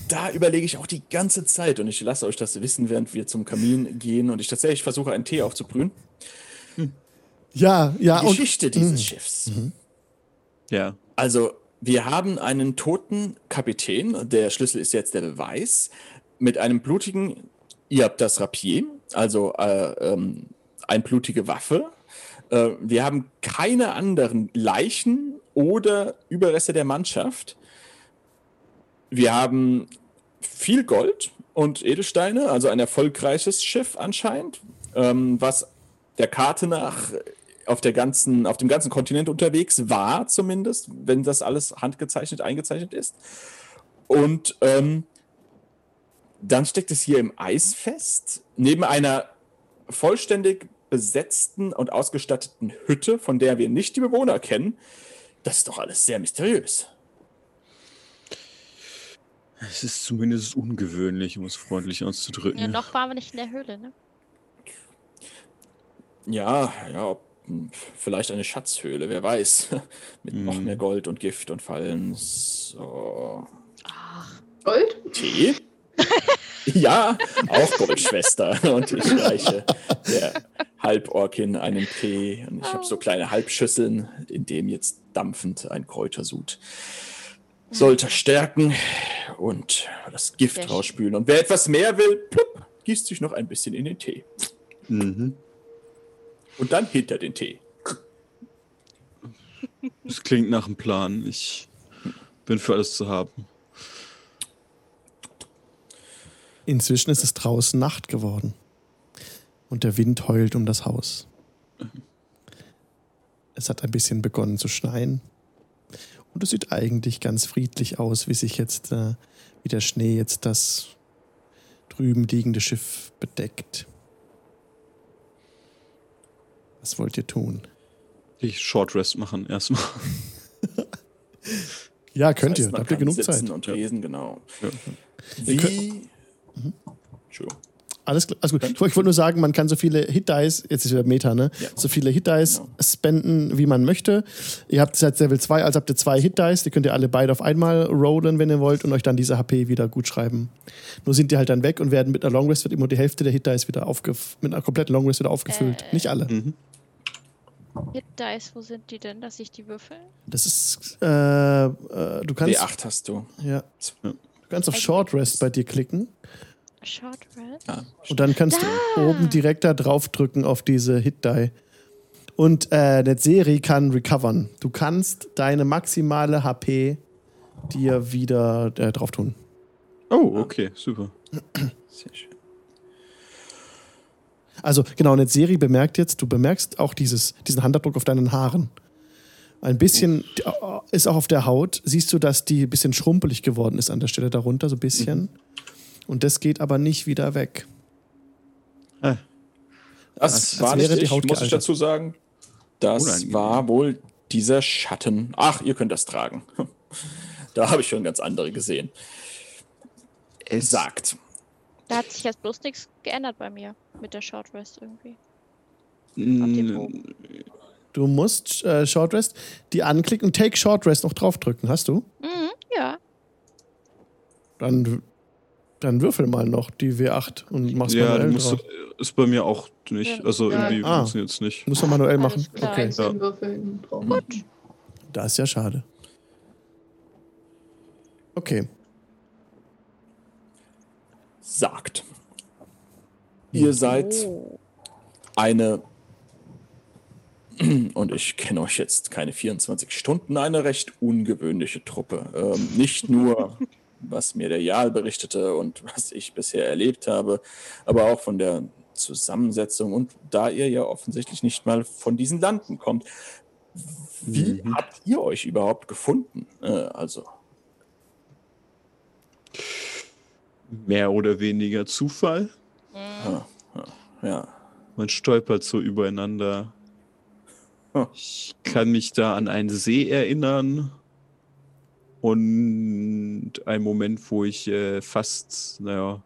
Speaker 5: Da überlege ich auch die ganze Zeit und ich lasse euch das wissen, während wir zum Kamin gehen und ich tatsächlich versuche, einen Tee aufzubrühen.
Speaker 1: Ja, ja,
Speaker 5: Die
Speaker 1: und
Speaker 5: Geschichte dieses Schiffs.
Speaker 3: ja.
Speaker 5: Also, wir haben einen toten Kapitän, der Schlüssel ist jetzt der Beweis, mit einem blutigen, ihr habt das Rapier, also äh, ähm, eine blutige Waffe. Äh, wir haben keine anderen Leichen oder Überreste der Mannschaft. Wir haben viel Gold und Edelsteine, also ein erfolgreiches Schiff anscheinend, ähm, was der Karte nach auf, der ganzen, auf dem ganzen Kontinent unterwegs war, zumindest, wenn das alles handgezeichnet, eingezeichnet ist. Und ähm, dann steckt es hier im Eis fest, neben einer vollständig besetzten und ausgestatteten Hütte, von der wir nicht die Bewohner kennen. Das ist doch alles sehr mysteriös.
Speaker 3: Es ist zumindest ungewöhnlich, um es freundlich auszudrücken.
Speaker 4: Ja, noch waren wir nicht in der Höhle, ne?
Speaker 5: Ja, ja, ob- vielleicht eine Schatzhöhle, wer weiß. Mit noch
Speaker 3: Mhm.
Speaker 5: mehr Gold und Gift und Fallen. So.
Speaker 4: Ach,
Speaker 2: Gold?
Speaker 5: Tee? ja, auch Goldschwester. Und ich reiche der Halborkin einen Tee. Und ich habe so kleine Halbschüsseln, in dem jetzt dampfend ein Kräutersud sollte stärken und das Gift
Speaker 4: Sehr
Speaker 5: rausspülen. Und wer etwas mehr will, plupp, gießt sich noch ein bisschen in den Tee.
Speaker 3: Mhm.
Speaker 5: Und dann hinter den Tee.
Speaker 3: Das klingt nach einem Plan. Ich bin für alles zu haben.
Speaker 1: inzwischen ist es draußen Nacht geworden. Und der Wind heult um das Haus. Es hat ein bisschen begonnen zu schneien. Und es sieht eigentlich ganz friedlich aus, wie sich jetzt, äh, wie der Schnee jetzt das drüben liegende Schiff bedeckt. Was wollt ihr tun?
Speaker 3: Ich Short Rest machen erstmal.
Speaker 1: Ja, könnt
Speaker 5: Das heißt,
Speaker 1: ihr. Habt ihr genug
Speaker 5: sitzen
Speaker 1: Zeit.
Speaker 5: und lesen, genau.
Speaker 3: Ja.
Speaker 5: Wie. Entschuldigung.
Speaker 1: Alles, klar, alles gut. Ich wollte nur sagen, man kann so viele Hit-Dice, jetzt ist wieder Meta, ne?
Speaker 5: Ja.
Speaker 1: So viele Hit-Dice
Speaker 5: Genau.
Speaker 1: spenden, wie man möchte. Ihr habt seit Level 2, also habt ihr zwei Hit-Dice, die könnt ihr alle beide auf einmal rollen, wenn ihr wollt, und euch dann diese HP wieder gut schreiben. Nur sind die halt dann weg und werden mit einer Long Rest wird immer die Hälfte der Hit-Dice wieder aufgef mit einer kompletten Long Rest wieder aufgefüllt.
Speaker 4: Äh.
Speaker 1: Nicht alle.
Speaker 3: Mhm.
Speaker 4: Hit Dice, wo sind die denn, dass ich die würfel?
Speaker 1: Das ist, äh, äh, du kannst.
Speaker 5: D8 hast du.
Speaker 1: Ja. Du kannst auf Short Rest bei dir klicken
Speaker 4: Short Rest.
Speaker 5: Ah,
Speaker 1: und dann kannst du
Speaker 4: Da.
Speaker 1: oben direkt da drauf drücken auf diese Hit Die. Und äh, Netzeri kann recovern. Du kannst deine maximale HP dir wieder äh, drauf tun.
Speaker 3: Oh, okay, super.
Speaker 5: sehr schön.
Speaker 1: Also genau, Netzeri bemerkt jetzt, du bemerkst auch dieses, diesen Handabdruck auf deinen Haaren. Ein bisschen äh, ist auch auf der Haut. Siehst du, dass die ein bisschen schrumpelig geworden ist an der Stelle darunter, so ein bisschen. Und das geht aber nicht wieder weg.
Speaker 5: Das
Speaker 1: als
Speaker 5: war
Speaker 1: wäre
Speaker 5: nicht
Speaker 1: die
Speaker 5: ich, muss ich dazu sagen. Das
Speaker 3: Unangenehm.
Speaker 5: war wohl dieser Schatten. Ach, ihr könnt das tragen. Da habe ich schon ganz andere gesehen.
Speaker 3: Es
Speaker 5: Sagt.
Speaker 4: Da hat sich jetzt bloß nichts geändert bei mir mit der Short Rest irgendwie.
Speaker 3: Mm,
Speaker 1: Du musst äh, Short Rest die anklicken und Take Short Rest noch draufdrücken. Hast du?
Speaker 4: Mhm, ja.
Speaker 1: Dann, dann würfel mal noch die W8 und mach's
Speaker 3: Ja,
Speaker 1: manuell drauf.
Speaker 3: ist bei mir auch nicht.
Speaker 4: Ja.
Speaker 3: Also
Speaker 2: Ja.
Speaker 3: irgendwie
Speaker 1: Ah.
Speaker 3: funktioniert es nicht.
Speaker 1: Muss man manuell machen.
Speaker 2: Klar,
Speaker 1: Okay,
Speaker 2: würfeln drauf.
Speaker 5: Gut.
Speaker 1: das ist ja schade. Okay.
Speaker 5: Sagt. Ihr seid eine, und ich kenne euch jetzt keine 24 Stunden, eine recht ungewöhnliche Truppe. Ähm, nicht nur, was mir der Jarl berichtete und was ich bisher erlebt habe, aber auch von der Zusammensetzung und da ihr ja offensichtlich nicht mal von diesen Landen kommt. Wie
Speaker 3: Mhm.
Speaker 5: habt ihr euch überhaupt gefunden? Äh, also,
Speaker 3: Mehr oder weniger Zufall.
Speaker 4: Mhm.
Speaker 5: ja.
Speaker 3: Man stolpert so übereinander. Ich kann mich da an einen See erinnern. Und ein Moment, wo ich äh, fast, naja,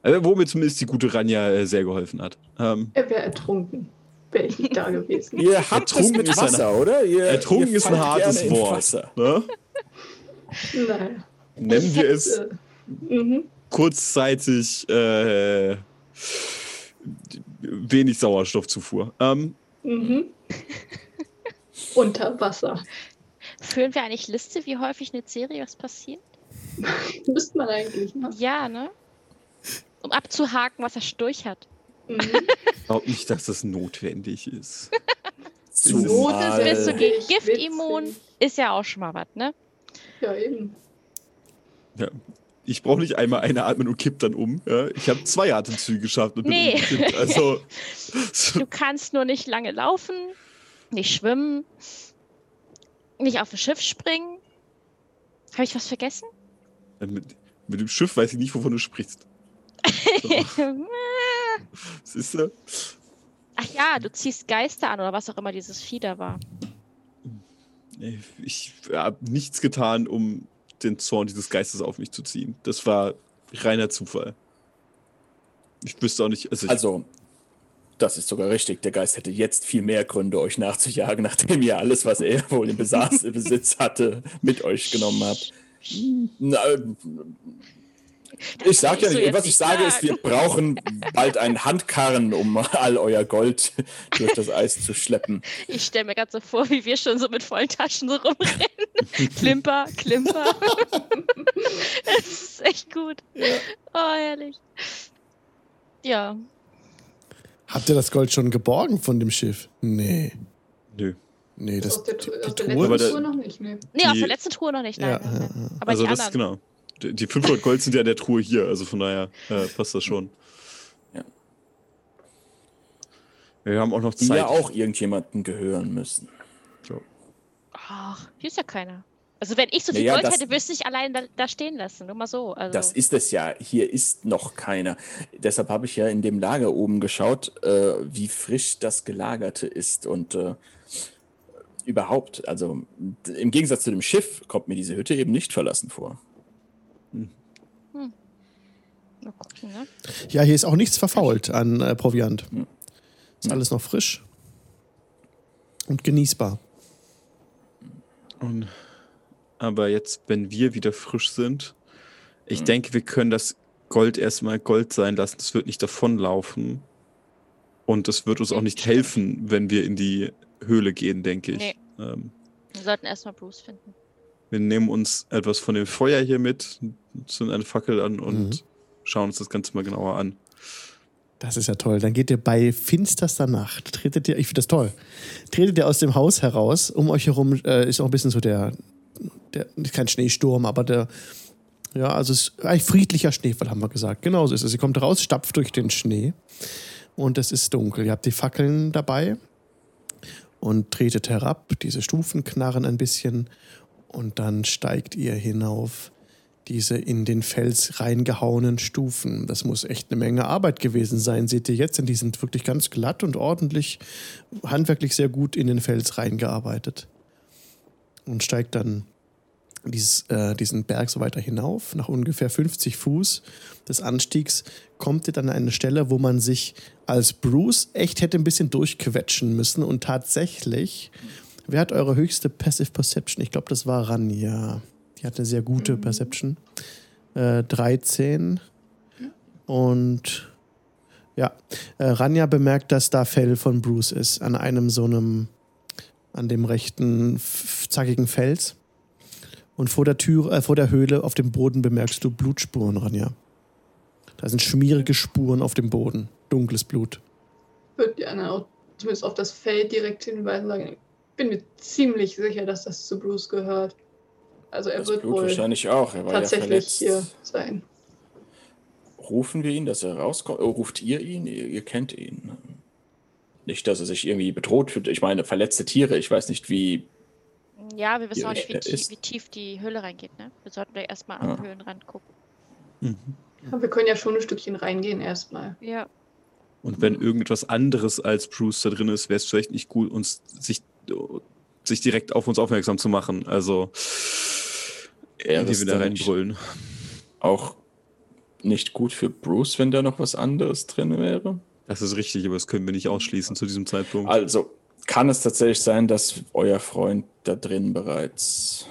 Speaker 3: also wo mir zumindest die gute Ranja äh, sehr geholfen hat. Ähm,
Speaker 2: Er wäre ertrunken, wäre ich nicht da gewesen.
Speaker 5: Ihr habt
Speaker 3: Ertrunken
Speaker 5: mit
Speaker 3: ist ein-
Speaker 5: Wasser, oder? Ihr,
Speaker 3: ertrunken
Speaker 5: ihr
Speaker 3: ist ein hartes Wort.
Speaker 5: Wasser.
Speaker 3: Ne?
Speaker 2: Nein.
Speaker 3: Nennen wir es
Speaker 2: mhm.
Speaker 3: kurzzeitig äh, wenig Sauerstoffzufuhr. Ähm,
Speaker 2: Mhm. Unter Wasser.
Speaker 4: Führen wir eigentlich Liste, wie häufig eine Serie was passiert?
Speaker 2: Müsste man eigentlich, ne?
Speaker 4: Ja, ne? Um abzuhaken, was er durch hat.
Speaker 2: Mhm.
Speaker 3: ich glaube nicht, dass das notwendig ist.
Speaker 5: Zumal-
Speaker 4: Bist du gegen
Speaker 2: Witzig,
Speaker 4: Gift immun?
Speaker 2: witzig.
Speaker 4: Ist ja auch schon mal was, ne?
Speaker 2: Ja, eben.
Speaker 3: Ja. Ich brauche nicht einmal einatmen und kipp dann um. Ja? Ich habe zwei Atemzüge geschafft und bin umgekippt. Also,
Speaker 4: Du kannst nur nicht lange laufen, nicht schwimmen, nicht auf ein Schiff springen. Habe ich was vergessen?
Speaker 3: mit, mit dem Schiff weiß ich nicht, wovon du sprichst. Siehst du?
Speaker 4: Ach ja, du ziehst Geister an oder was auch immer dieses Vieh da war.
Speaker 3: Ich habe nichts getan, um den Zorn dieses Geistes auf mich zu ziehen. Das war reiner Zufall. Ich wüsste auch nicht. Also,
Speaker 5: Also, das ist sogar richtig. Der Geist hätte jetzt viel mehr Gründe, euch nachzujagen, nachdem ihr alles, was er wohl im Besaß, Besitz hatte, mit euch genommen habt. Na, ich sag ja nicht, was ich sage ist, wir brauchen bald einen Handkarren, um all euer Gold durch das Eis zu schleppen.
Speaker 4: Ich stelle mir gerade so vor, wie wir schon so mit vollen Taschen so rumrennen. klimper, klimper. das ist echt gut. Oh, herrlich. Ja.
Speaker 1: Habt ihr das Gold schon geborgen von dem Schiff? Nee.
Speaker 3: nö.
Speaker 1: Nee, das,
Speaker 2: aus der,
Speaker 1: die, die
Speaker 2: der
Speaker 1: Truhe.
Speaker 3: Aber
Speaker 2: letzten
Speaker 3: der-
Speaker 2: Tour noch nicht, ne?
Speaker 4: Nee, aus
Speaker 3: Die-
Speaker 4: der letzten Tour noch nicht. Nein,
Speaker 1: Ja,
Speaker 4: nein,
Speaker 1: ja,
Speaker 4: nein.
Speaker 1: ja.
Speaker 4: Aber
Speaker 3: also,
Speaker 4: die
Speaker 3: das ist
Speaker 4: anderen.
Speaker 3: genau. Die die 500 Gold sind ja in der Truhe hier. Also, von daher äh, passt das schon.
Speaker 5: Ja.
Speaker 3: Wir haben auch noch
Speaker 5: Die
Speaker 3: Zeit.
Speaker 5: ja auch irgendjemanden gehören müssen.
Speaker 4: Ach, hier ist ja keiner. Also wenn ich so viel
Speaker 5: ja,
Speaker 4: Gold
Speaker 5: das-
Speaker 4: hätte, wüsste ich allein da, da stehen lassen. Nur mal so. Also,
Speaker 5: Das ist es ja. Hier ist noch keiner. Deshalb habe ich ja in dem Lager oben geschaut, äh, wie frisch das Gelagerte ist. Und äh, überhaupt, also im Gegensatz zu dem Schiff, kommt mir diese Hütte eben nicht verlassen vor.
Speaker 4: Mal gucken, ne?
Speaker 1: Ja, hier ist auch nichts verfault an äh, Proviant. Ist alles noch frisch und genießbar.
Speaker 3: Und, aber jetzt, wenn wir wieder frisch sind, ich
Speaker 5: Hm.
Speaker 3: denke, wir können das Gold erstmal Gold sein lassen. Das wird nicht davonlaufen. Und das wird uns auch nicht helfen, wenn wir in die Höhle gehen, denke ich.
Speaker 4: Nee.
Speaker 3: Ähm,
Speaker 4: Wir sollten erstmal Bruce finden.
Speaker 3: wir nehmen uns etwas von dem Feuer hier mit, zünden eine Fackel an und
Speaker 1: Mhm.
Speaker 3: Schauen uns das Ganze mal genauer an.
Speaker 1: Das ist ja toll. Dann geht ihr bei finsterster Nacht, tretet ihr, ich finde das toll, tretet ihr aus dem Haus heraus. Um euch herum äh, ist auch ein bisschen so der, der, kein Schneesturm, aber der, ja, also es ist ein friedlicher Schneefall, haben wir gesagt. Genauso ist es. Ihr kommt raus, stapft durch den Schnee und es ist dunkel. Ihr habt die Fackeln dabei und tretet herab. Diese Stufen knarren ein bisschen und dann steigt ihr hinauf diese in den Fels reingehauenen Stufen. Das muss echt eine Menge Arbeit gewesen sein, seht ihr jetzt, denn die sind wirklich ganz glatt und ordentlich, handwerklich sehr gut in den Fels reingearbeitet. Und steigt dann dieses, äh, diesen Berg so weiter hinauf. Nach ungefähr 50 Fuß des Anstiegs kommt ihr dann an eine Stelle, wo man sich als Bruce echt hätte ein bisschen durchquetschen müssen. Und tatsächlich, wer hat eure höchste Passive Perception? Ich glaube, das war Rania. Die hat eine sehr gute Perception. Äh, 13. Und ja, äh, Ranja bemerkt, dass da Fell von Bruce ist, an einem so einem, an dem rechten zackigen Fels. Und vor der Tür, äh, vor der Höhle auf dem Boden bemerkst du Blutspuren, Ranja. Da sind schmierige Spuren auf dem Boden. Dunkles Blut.
Speaker 2: Würde gerne auch zumindest auf das Feld direkt hinweisen sagen. Ich bin mir ziemlich sicher, dass das zu Bruce gehört. Also er
Speaker 5: Das
Speaker 2: wird
Speaker 5: Blut
Speaker 2: wohl
Speaker 5: wahrscheinlich auch. Er war ja
Speaker 2: tatsächlich
Speaker 5: verletzt.
Speaker 2: hier sein.
Speaker 5: Rufen wir ihn, dass er rauskommt? Oh, ruft ihr ihn? Ihr, ihr kennt ihn. Nicht, dass er sich irgendwie bedroht fühlt. Ich meine, verletzte Tiere. Ich weiß nicht, wie.
Speaker 4: Ja, wir wissen
Speaker 5: Ja,
Speaker 4: auch nicht, wie, tief,
Speaker 5: ist-
Speaker 4: wie tief die Höhle reingeht, ne? Wir sollten da erstmal
Speaker 5: Ja.
Speaker 4: am Höhlenrand gucken.
Speaker 2: Aber wir können ja schon ein Stückchen reingehen erstmal.
Speaker 4: Ja.
Speaker 3: Und wenn irgendetwas anderes als Bruce da drin ist, wäre es vielleicht nicht gut, uns sich, sich direkt auf uns aufmerksam zu machen. Also,
Speaker 5: Er ist
Speaker 3: da
Speaker 5: dann nicht-
Speaker 3: reinbrüllen.
Speaker 5: Auch nicht gut für Bruce, wenn da noch was anderes drin wäre.
Speaker 3: Das ist richtig, aber das können wir nicht ausschließen zu diesem Zeitpunkt.
Speaker 5: Also, kann es tatsächlich sein, dass euer Freund da drin bereits.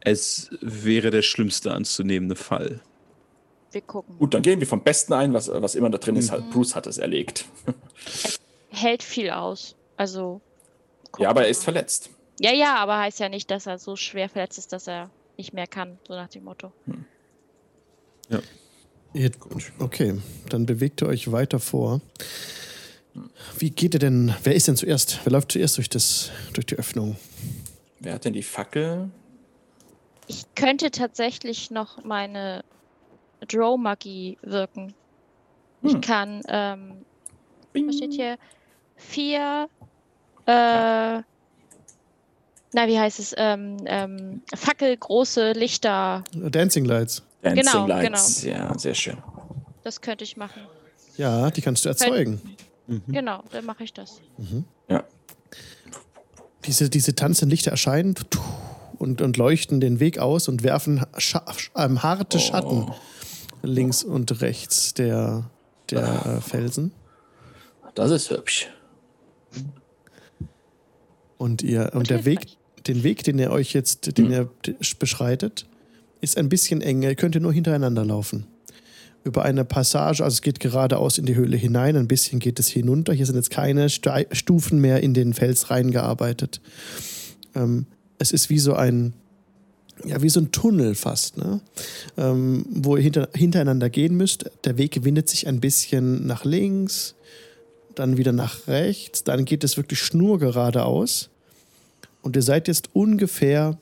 Speaker 3: Es wäre der schlimmste anzunehmende Fall.
Speaker 4: Wir gucken.
Speaker 5: Gut, dann gehen wir vom Besten ein, was, was immer da drin ist.
Speaker 4: Mhm.
Speaker 5: Halt, Bruce hat es erlegt.
Speaker 4: Hält viel aus. Also.
Speaker 5: Ja, aber er ist verletzt.
Speaker 4: Ja, ja, aber heißt ja nicht, dass er so schwer verletzt ist, dass er nicht mehr kann, so nach dem Motto.
Speaker 1: Ihr, okay, dann bewegt ihr euch weiter vor. Wie geht ihr denn? Wer ist denn zuerst? Wer läuft zuerst durch, das, durch die Öffnung?
Speaker 5: Wer hat denn die Fackel?
Speaker 4: Ich könnte tatsächlich noch meine Drow-Magie wirken. Ich
Speaker 5: Hm.
Speaker 4: kann, ähm,
Speaker 5: Bing.
Speaker 4: was steht hier? Vier, äh, na, wie heißt es? Ähm, ähm, fackelgroße Lichter.
Speaker 1: Dancing Lights.
Speaker 5: Dancing
Speaker 4: Genau,
Speaker 5: Lights. Ja, sehr schön.
Speaker 4: Das könnte ich machen.
Speaker 1: Ja, die kannst du erzeugen.
Speaker 4: Genau, dann mache ich das.
Speaker 5: Ja.
Speaker 1: Diese, diese tanzenden Lichter erscheinen und, und leuchten den Weg aus und werfen Scha ähm, harte Schatten
Speaker 5: Oh.
Speaker 1: links und rechts der, der äh, Felsen.
Speaker 5: Das ist hübsch.
Speaker 1: Und ihr und
Speaker 4: Und
Speaker 1: der Weg. Den Weg, den ihr euch jetzt, den ihr d- beschreitet, ist ein bisschen eng. Ihr könnt nur hintereinander laufen. Über eine Passage, also es geht geradeaus in die Höhle hinein, ein bisschen geht es hinunter. Hier sind jetzt keine Stufen mehr in den Fels reingearbeitet. Ähm, es ist wie so ein, ja, wie so ein Tunnel fast, ne? ähm, wo ihr hinter, hintereinander gehen müsst. Der Weg windet sich ein bisschen nach links, dann wieder nach rechts, dann geht es wirklich schnurgeradeaus. Und ihr seid jetzt ungefähr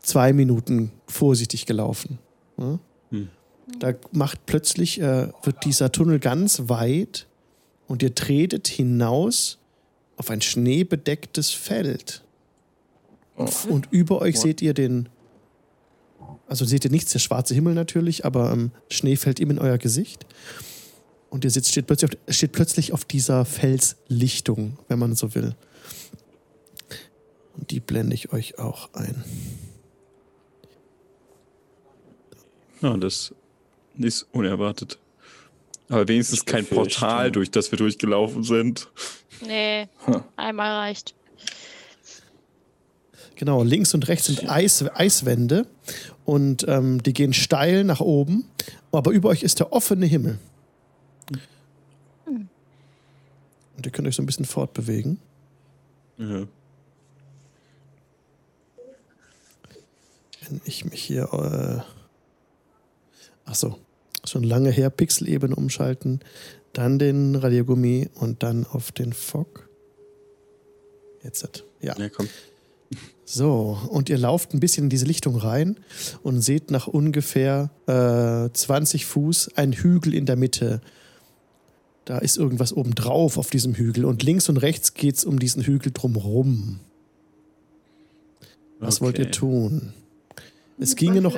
Speaker 1: zwei Minuten vorsichtig gelaufen. ne?
Speaker 3: Hm.
Speaker 1: Da macht plötzlich, äh, wird dieser Tunnel ganz weit und ihr tretet hinaus auf ein schneebedecktes Feld.
Speaker 5: Oh.
Speaker 1: Und über euch seht ihr den, also seht ihr nichts, der schwarze Himmel natürlich, aber ähm, Schnee fällt ihm in euer Gesicht. Und ihr sitzt, steht, plötzlich auf, steht plötzlich auf dieser Felslichtung, wenn man so will. Und die blende ich euch auch ein.
Speaker 3: Ja, das ist unerwartet. Aber wenigstens
Speaker 5: Ich
Speaker 3: kein Portal, durch das wir durchgelaufen sind.
Speaker 4: Nee,
Speaker 5: Hm.
Speaker 4: einmal reicht.
Speaker 1: Genau, links und rechts sind Eis, Eiswände und ähm, die gehen steil nach oben, aber über euch ist der offene Himmel. Und ihr könnt euch so ein bisschen fortbewegen.
Speaker 3: Ja.
Speaker 1: Wenn ich mich hier. Äh Ach so, schon lange her. Pixelebene umschalten. Dann den Radiergummi und dann auf den Fog. Jetzt. Ja.
Speaker 3: Ja, komm.
Speaker 1: So, und ihr lauft ein bisschen in diese Lichtung rein und seht nach ungefähr äh, 20 Fuß einen Hügel in der Mitte. Da ist irgendwas oben drauf auf diesem Hügel und links und rechts geht es um diesen Hügel drumherum. Was wollt ihr
Speaker 3: Okay.
Speaker 1: tun? Es ginge noch.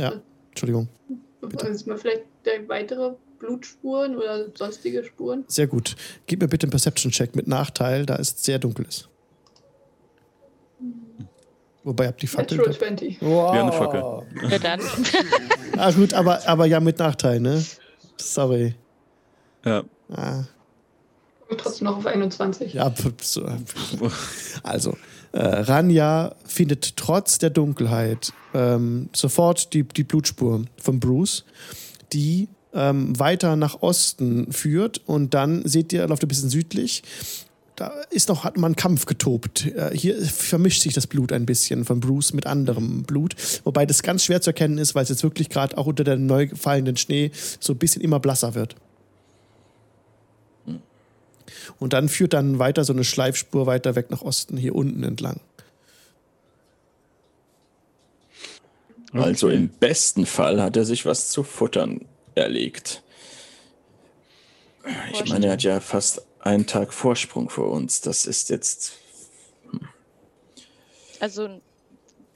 Speaker 1: Ja, Entschuldigung. Bitte.
Speaker 2: Sieht man vielleicht der weitere Blutspuren oder sonstige Spuren?
Speaker 1: Sehr gut. Gib mir bitte einen Perception-Check mit Nachteil, da es sehr dunkel ist. Wobei, habt die Fackel.
Speaker 2: Natural 20.
Speaker 1: Wow.
Speaker 3: Ja, eine Fackel.
Speaker 4: Ja, dann.
Speaker 1: Ah, gut, aber, aber ja mit Nachteil, ne? Sorry.
Speaker 3: Ja.
Speaker 1: Ah,
Speaker 2: trotzdem noch auf 21.
Speaker 1: ja. Also, Ranja findet trotz der Dunkelheit ähm, sofort die, die Blutspur von Bruce, die ähm, weiter nach Osten führt und dann seht ihr, läuft ein bisschen südlich. Da ist noch, hat man einen Kampf getobt. Äh, hier vermischt sich das Blut ein bisschen von Bruce mit anderem Blut. Wobei das ganz schwer zu erkennen ist, weil es jetzt wirklich gerade auch unter dem neu fallenden Schnee so ein bisschen immer blasser wird. Und dann führt dann weiter so eine Schleifspur weiter weg nach Osten, hier unten entlang.
Speaker 5: Also im besten Fall hat er sich was zu futtern erlegt. Ich meine, er hat ja fast einen Tag Vorsprung vor uns. Das ist jetzt.
Speaker 4: Also,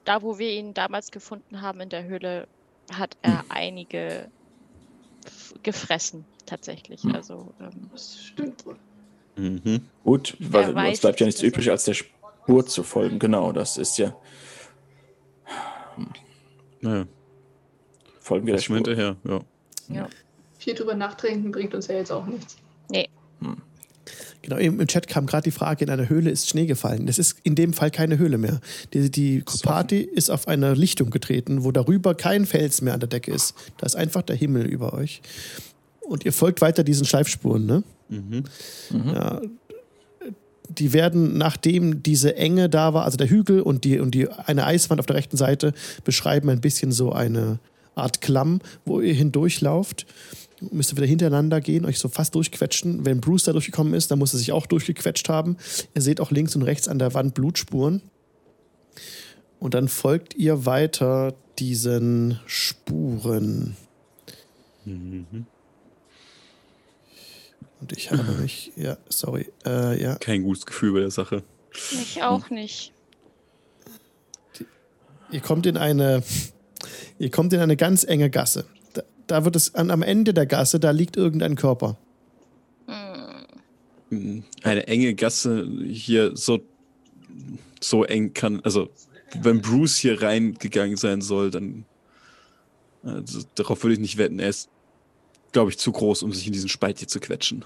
Speaker 4: da wo wir ihn damals gefunden haben in der Höhle, hat er einige f- gefressen, tatsächlich.
Speaker 5: Hm.
Speaker 4: Also, ähm,
Speaker 2: Das stimmt wohl.
Speaker 3: Mhm.
Speaker 5: Gut, weil uns bleibt ja
Speaker 4: es
Speaker 5: nichts übrig, als der Spur zu folgen. Genau, das ist ja.
Speaker 3: Naja,
Speaker 5: Folgen wir der
Speaker 3: lass mal
Speaker 5: Spur.
Speaker 3: hinterher. Ja.
Speaker 4: ja.
Speaker 2: Viel drüber nachdenken bringt uns ja jetzt auch nichts.
Speaker 4: Nee,
Speaker 1: Genau, im im Chat kam gerade die Frage, in einer Höhle ist Schnee gefallen. Das ist in dem Fall keine Höhle mehr. Die, die Party ist auf einer Lichtung getreten, wo darüber kein Fels mehr an der Decke ist. Da ist einfach der Himmel über euch. Und ihr folgt weiter diesen Schleifspuren, ne?
Speaker 3: Mhm.
Speaker 1: Ja, die werden, nachdem diese Enge da war, also der Hügel und die, und die eine Eiswand auf der rechten Seite, beschreiben ein bisschen so eine Art Klamm, wo ihr hindurchlauft. Müsst ihr wieder hintereinander gehen, euch so fast durchquetschen. Wenn Bruce da durchgekommen ist, dann muss er sich auch durchgequetscht haben. Ihr seht auch links und rechts an der Wand Blutspuren. Und dann folgt ihr weiter diesen Spuren.
Speaker 3: Mhm.
Speaker 1: Und ich habe mich, ja, sorry, äh, ja,
Speaker 3: Kein gutes Gefühl bei der Sache.
Speaker 4: ich auch nicht.
Speaker 1: Ihr kommt in eine, ihr kommt in eine ganz enge Gasse. Da, da wird es an, am Ende der Gasse, da liegt irgendein Körper.
Speaker 4: Hm.
Speaker 3: Eine enge Gasse hier so, so eng kann. Also, wenn Bruce hier reingegangen sein soll, dann. Also, darauf würde ich nicht wetten. Er ist, glaube ich, zu groß, um sich in diesen Spalt hier zu quetschen.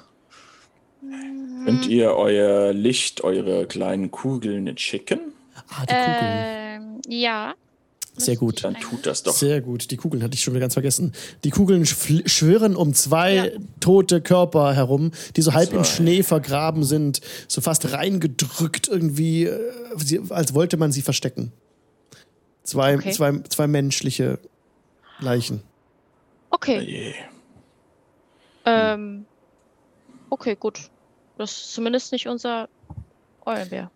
Speaker 5: Könnt ihr euer Licht, eure kleinen Kugeln schicken?
Speaker 1: Ah, die Kugeln.
Speaker 4: Ähm, ja.
Speaker 1: Sehr gut.
Speaker 5: Dann tut das doch.
Speaker 1: Sehr gut, die Kugeln hatte ich schon wieder ganz vergessen. Die Kugeln schw- schwirren um zwei
Speaker 4: Ja.
Speaker 1: tote Körper herum, die so halb im
Speaker 5: Zwei.
Speaker 1: Schnee vergraben sind, so fast reingedrückt irgendwie, äh, als wollte man sie verstecken. Zwei,
Speaker 4: Okay.
Speaker 1: zwei, zwei menschliche Leichen.
Speaker 4: Okay.
Speaker 5: Je.
Speaker 4: Ähm, okay, gut. Das ist zumindest nicht unser Eulenbär.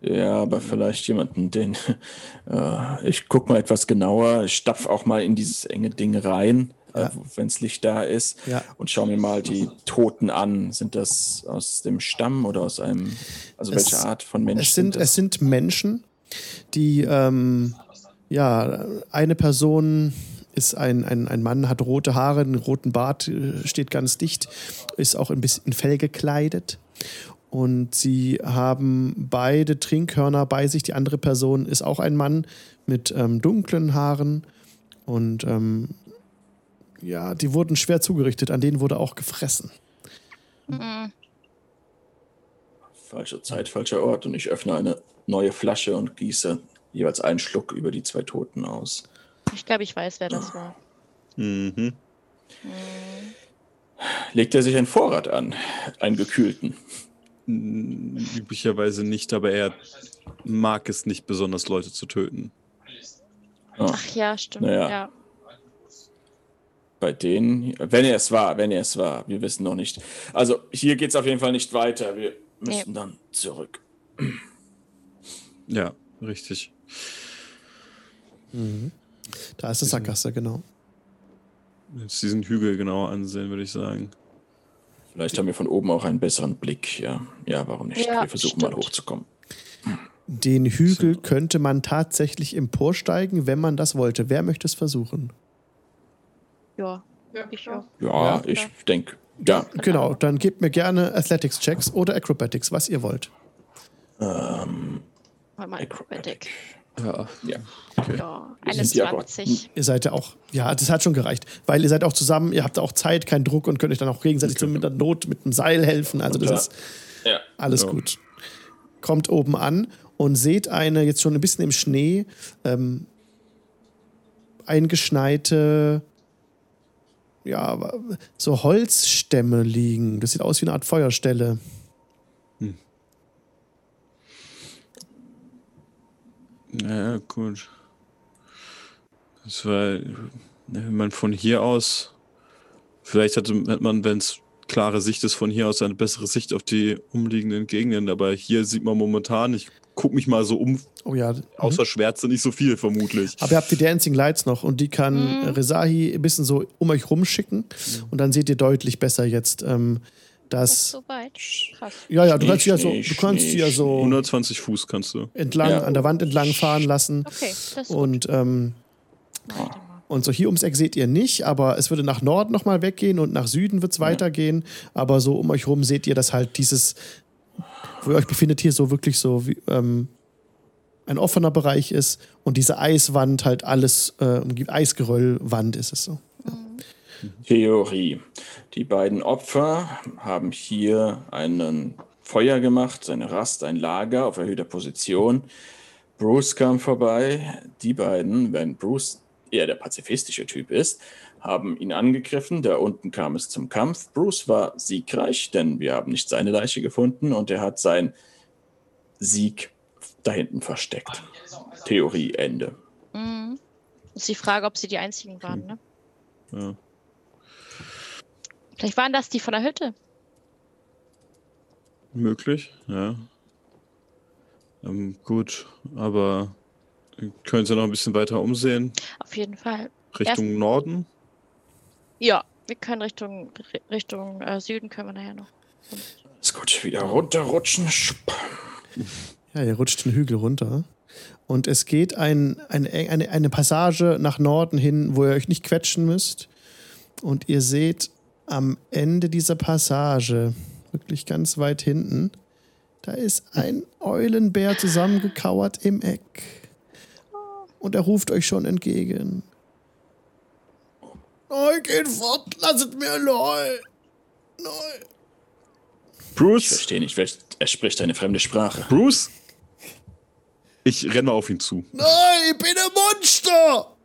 Speaker 5: Ja, aber vielleicht jemanden, den. Äh, ich guck mal etwas genauer, ich stapf auch mal in dieses enge Ding rein,
Speaker 1: Ja.
Speaker 5: äh, wenns Licht da ist,
Speaker 1: Ja.
Speaker 5: und schau mir mal die Toten an. Sind das aus dem Stamm oder aus einem. Also
Speaker 1: Es-
Speaker 5: welche Art von Menschen?
Speaker 1: Es sind,
Speaker 5: das?
Speaker 1: es sind Menschen, die, ähm, ja, eine Person ist ein, ein, ein Mann, hat rote Haare, einen roten Bart, äh, steht ganz dicht, ist auch ein bisschen in Fell gekleidet. Und sie haben beide Trinkhörner bei sich. Die andere Person ist auch ein Mann mit ähm, dunklen Haaren. Und ähm, ja, die wurden schwer zugerichtet. An denen wurde auch gefressen.
Speaker 4: Mhm.
Speaker 5: Falsche Zeit, falscher Ort. Und ich öffne eine neue Flasche und gieße jeweils einen Schluck über die zwei Toten aus.
Speaker 4: Ich glaube, ich weiß, wer das war.
Speaker 3: Mhm.
Speaker 4: Hm.
Speaker 5: Legt er sich einen Vorrat an, einen gekühlten.
Speaker 3: Mm, Üblicherweise nicht, aber er mag es nicht besonders, Leute zu töten.
Speaker 4: Ach ja, stimmt.
Speaker 5: Naja.
Speaker 4: Ja.
Speaker 5: bei denen, wenn er es war, wenn er es war, wir wissen noch nicht. Also hier geht es auf jeden Fall nicht weiter. Wir müssen dann zurück.
Speaker 3: Ja, richtig.
Speaker 1: Da ist eine Sackgasse, genau.
Speaker 3: Jetzt diesen Hügel genauer ansehen, würde ich sagen.
Speaker 5: Vielleicht haben wir von oben auch einen besseren Blick. Ja, ja warum nicht?
Speaker 2: Ja,
Speaker 5: wir versuchen mal
Speaker 2: stimmt.
Speaker 5: hochzukommen.
Speaker 1: Den Hügel könnte man tatsächlich emporsteigen, wenn man das wollte. Wer möchte es versuchen?
Speaker 4: ja, ich auch.
Speaker 5: Ja,
Speaker 4: Ja.
Speaker 5: ich denke, ja.
Speaker 1: Genau, dann gebt mir gerne Athletics-Checks oder Acrobatics, was ihr wollt.
Speaker 5: Ähm,
Speaker 4: Mal mal Acrobatic.
Speaker 3: Ja.
Speaker 5: ja.
Speaker 4: Ja,
Speaker 5: sind ja aber-
Speaker 4: 21.
Speaker 1: Ihr seid ja auch, ja, das hat schon gereicht, weil ihr seid auch zusammen, ihr habt auch Zeit, keinen Druck und könnt euch dann auch gegenseitig so mit der Not mit dem Seil helfen. Also das
Speaker 5: Ja.
Speaker 1: ist
Speaker 5: ja.
Speaker 1: alles
Speaker 3: Ja.
Speaker 1: gut. Kommt oben an und seht eine jetzt schon ein bisschen im Schnee ähm, eingeschneite, ja, so Holzstämme liegen. Das sieht aus wie eine Art Feuerstelle.
Speaker 3: Ja, gut. Das war, wenn man von hier aus, vielleicht hat man, wenn es klare Sicht ist, von hier aus eine bessere Sicht auf die umliegenden Gegenden. Aber hier sieht man momentan, ich gucke mich mal so um,
Speaker 1: Oh ja. mhm.
Speaker 3: außer Schwärze nicht so viel vermutlich.
Speaker 1: Aber ihr habt die Dancing Lights noch und die kann
Speaker 4: Mhm.
Speaker 1: Rezahi ein bisschen so um euch rumschicken und dann seht ihr deutlich besser jetzt, ähm, dass.
Speaker 4: so weit. Krass.
Speaker 1: Ja, ja, du kannst sie ja so, du kannst sie ja so
Speaker 3: 120 Fuß kannst du.
Speaker 1: entlang
Speaker 5: Ja.
Speaker 1: an der Wand entlang fahren lassen
Speaker 4: Okay, das ist
Speaker 1: und ähm, und so hier ums Eck seht ihr nicht, aber es würde nach Norden nochmal weggehen und nach Süden wird es weitergehen. Aber so um euch rum seht ihr, dass halt dieses, wo ihr euch befindet, hier so wirklich so wie, ähm, ein offener Bereich ist und diese Eiswand halt alles äh, umgibt. Eisgeröllwand ist es so.
Speaker 5: Theorie. Die beiden Opfer haben hier einen Feuer gemacht, eine Rast, ein Lager auf erhöhter Position. Bruce kam vorbei. Die beiden, wenn Bruce eher der pazifistische Typ ist, haben ihn angegriffen. Da unten kam es zum Kampf. Bruce war siegreich, denn wir haben nicht seine Leiche gefunden und er hat seinen Sieg da hinten versteckt. Theorie Ende.
Speaker 4: Mhm. Ist die Frage, ob sie die einzigen waren, ne?
Speaker 3: Ja.
Speaker 4: Vielleicht waren das die von der Hütte.
Speaker 3: Möglich, ja. Ähm, gut, aber können Sie noch ein bisschen weiter umsehen?
Speaker 4: Auf jeden Fall.
Speaker 3: Richtung Norden?
Speaker 4: Ja, wir können Richtung, Richtung äh, Süden können wir nachher noch.
Speaker 5: Ist gut, wieder runterrutschen. Schupp.
Speaker 1: Ja, ihr rutscht den Hügel runter. Und es geht ein, ein, eine, eine Passage nach Norden hin, wo ihr euch nicht quetschen müsst. Und ihr seht am Ende dieser Passage, wirklich ganz weit hinten, da ist ein Eulenbär zusammengekauert im Eck. Und er ruft euch schon entgegen. Neu, geht fort, lasset mir neu. Neu.
Speaker 5: Ich
Speaker 3: Bruce!
Speaker 5: verstehe nicht, er spricht eine fremde Sprache.
Speaker 3: Bruce! Ich renne mal auf ihn zu.
Speaker 1: Nein, ich bin ein Monster!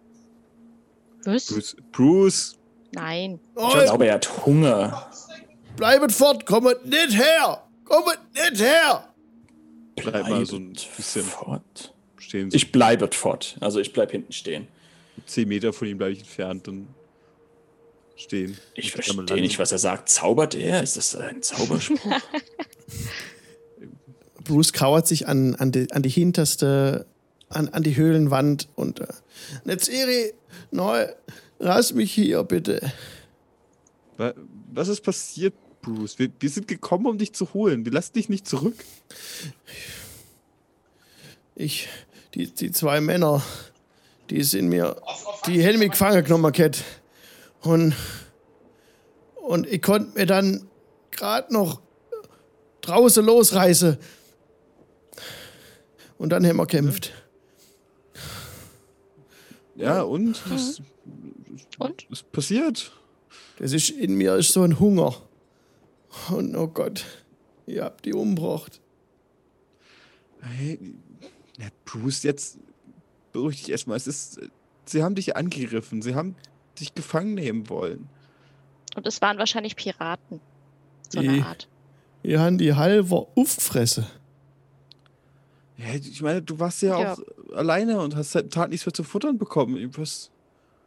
Speaker 4: Was?
Speaker 3: Bruce! Bruce!
Speaker 4: Nein.
Speaker 5: Ich glaube, er hat Hunger.
Speaker 1: Bleibet fort, kommet nicht her! Kommet nicht her!
Speaker 3: Bleib mal so ein bisschen
Speaker 5: fort.
Speaker 3: stehen. So
Speaker 5: Ich bleibe fort. Also ich bleibe hinten stehen.
Speaker 3: 10 Meter von ihm bleibe ich entfernt und stehen.
Speaker 5: Ich verstehe nicht, was er sagt. Zaubert er? Ist das ein Zauberspruch?
Speaker 1: Bruce kauert sich an, an, die, an die hinterste, an, an die Höhlenwand und äh, Netzeri, neu, lass mich hier bitte.
Speaker 3: Wa- Was ist passiert, Bruce? Wir, wir sind gekommen, um dich zu holen. Wir lassen dich nicht zurück.
Speaker 1: Ich, die, die zwei Männer, die sind mir, die hätten mich gefangen genommen, Cat. Und, und ich konnte mir dann gerade noch draußen losreißen. Und dann haben wir gekämpft.
Speaker 3: Ja, und? Was
Speaker 4: Und?
Speaker 3: ist passiert?
Speaker 1: Das ist in mir ist so ein Hunger. Und oh Gott, ihr habt die umgebracht.
Speaker 3: Hey, na, Bruce, jetzt beruhig dich erstmal. Es ist. Sie haben dich angegriffen. Sie haben dich gefangen nehmen wollen.
Speaker 4: Und es waren wahrscheinlich Piraten. So
Speaker 1: Die-
Speaker 4: eine Art.
Speaker 1: Ihr habt die halber aufgefressen.
Speaker 3: Ja, ich meine, du warst ja,
Speaker 4: Ja.
Speaker 3: auch alleine und hast seit einem Tag nichts mehr zu futtern bekommen. Was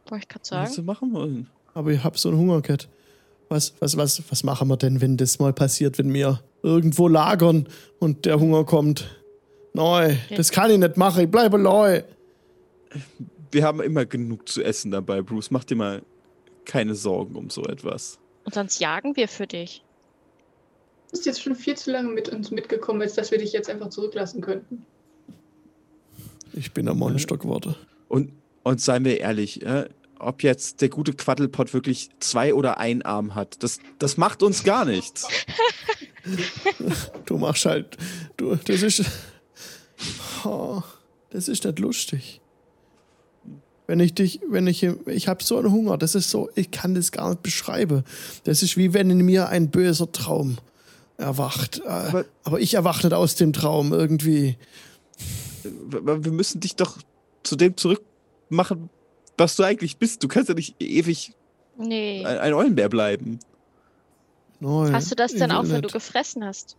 Speaker 4: Wollte ich gerade
Speaker 3: was
Speaker 4: sagen.
Speaker 3: du machen wollen?
Speaker 1: Aber ich hab so einen Hunger, Cat. Was, was, was, was machen wir denn, wenn das mal passiert, wenn wir irgendwo lagern und der Hunger kommt? Nein, das kann ich nicht machen. Ich bleibe neu.
Speaker 3: Wir haben immer genug zu essen dabei, Bruce. Mach dir mal keine Sorgen um so etwas.
Speaker 4: Und sonst jagen wir für dich.
Speaker 2: Du bist jetzt schon viel zu lange mit uns mitgekommen, als dass wir dich jetzt einfach zurücklassen könnten.
Speaker 1: Ich bin ein Monster geworden.
Speaker 3: Und, und seien wir ehrlich, äh, ob jetzt der gute Quaddelpot wirklich zwei oder ein Arm hat, das, das macht uns gar nichts.
Speaker 1: Du machst halt. Du, das ist. Oh, das ist nicht lustig. Wenn ich dich, wenn ich, ich habe so einen Hunger, das ist so, ich kann das gar nicht beschreiben. Das ist wie wenn in mir ein böser Traum erwacht. Aber, aber ich erwache nicht aus dem Traum irgendwie.
Speaker 3: Wir müssen dich doch zu dem zurückmachen, was du eigentlich bist. Du kannst ja nicht ewig
Speaker 4: Nee.
Speaker 3: ein, ein Eulenbär bleiben.
Speaker 1: Nein,
Speaker 4: Hast du das
Speaker 1: will
Speaker 4: auch, wenn du gefressen hast?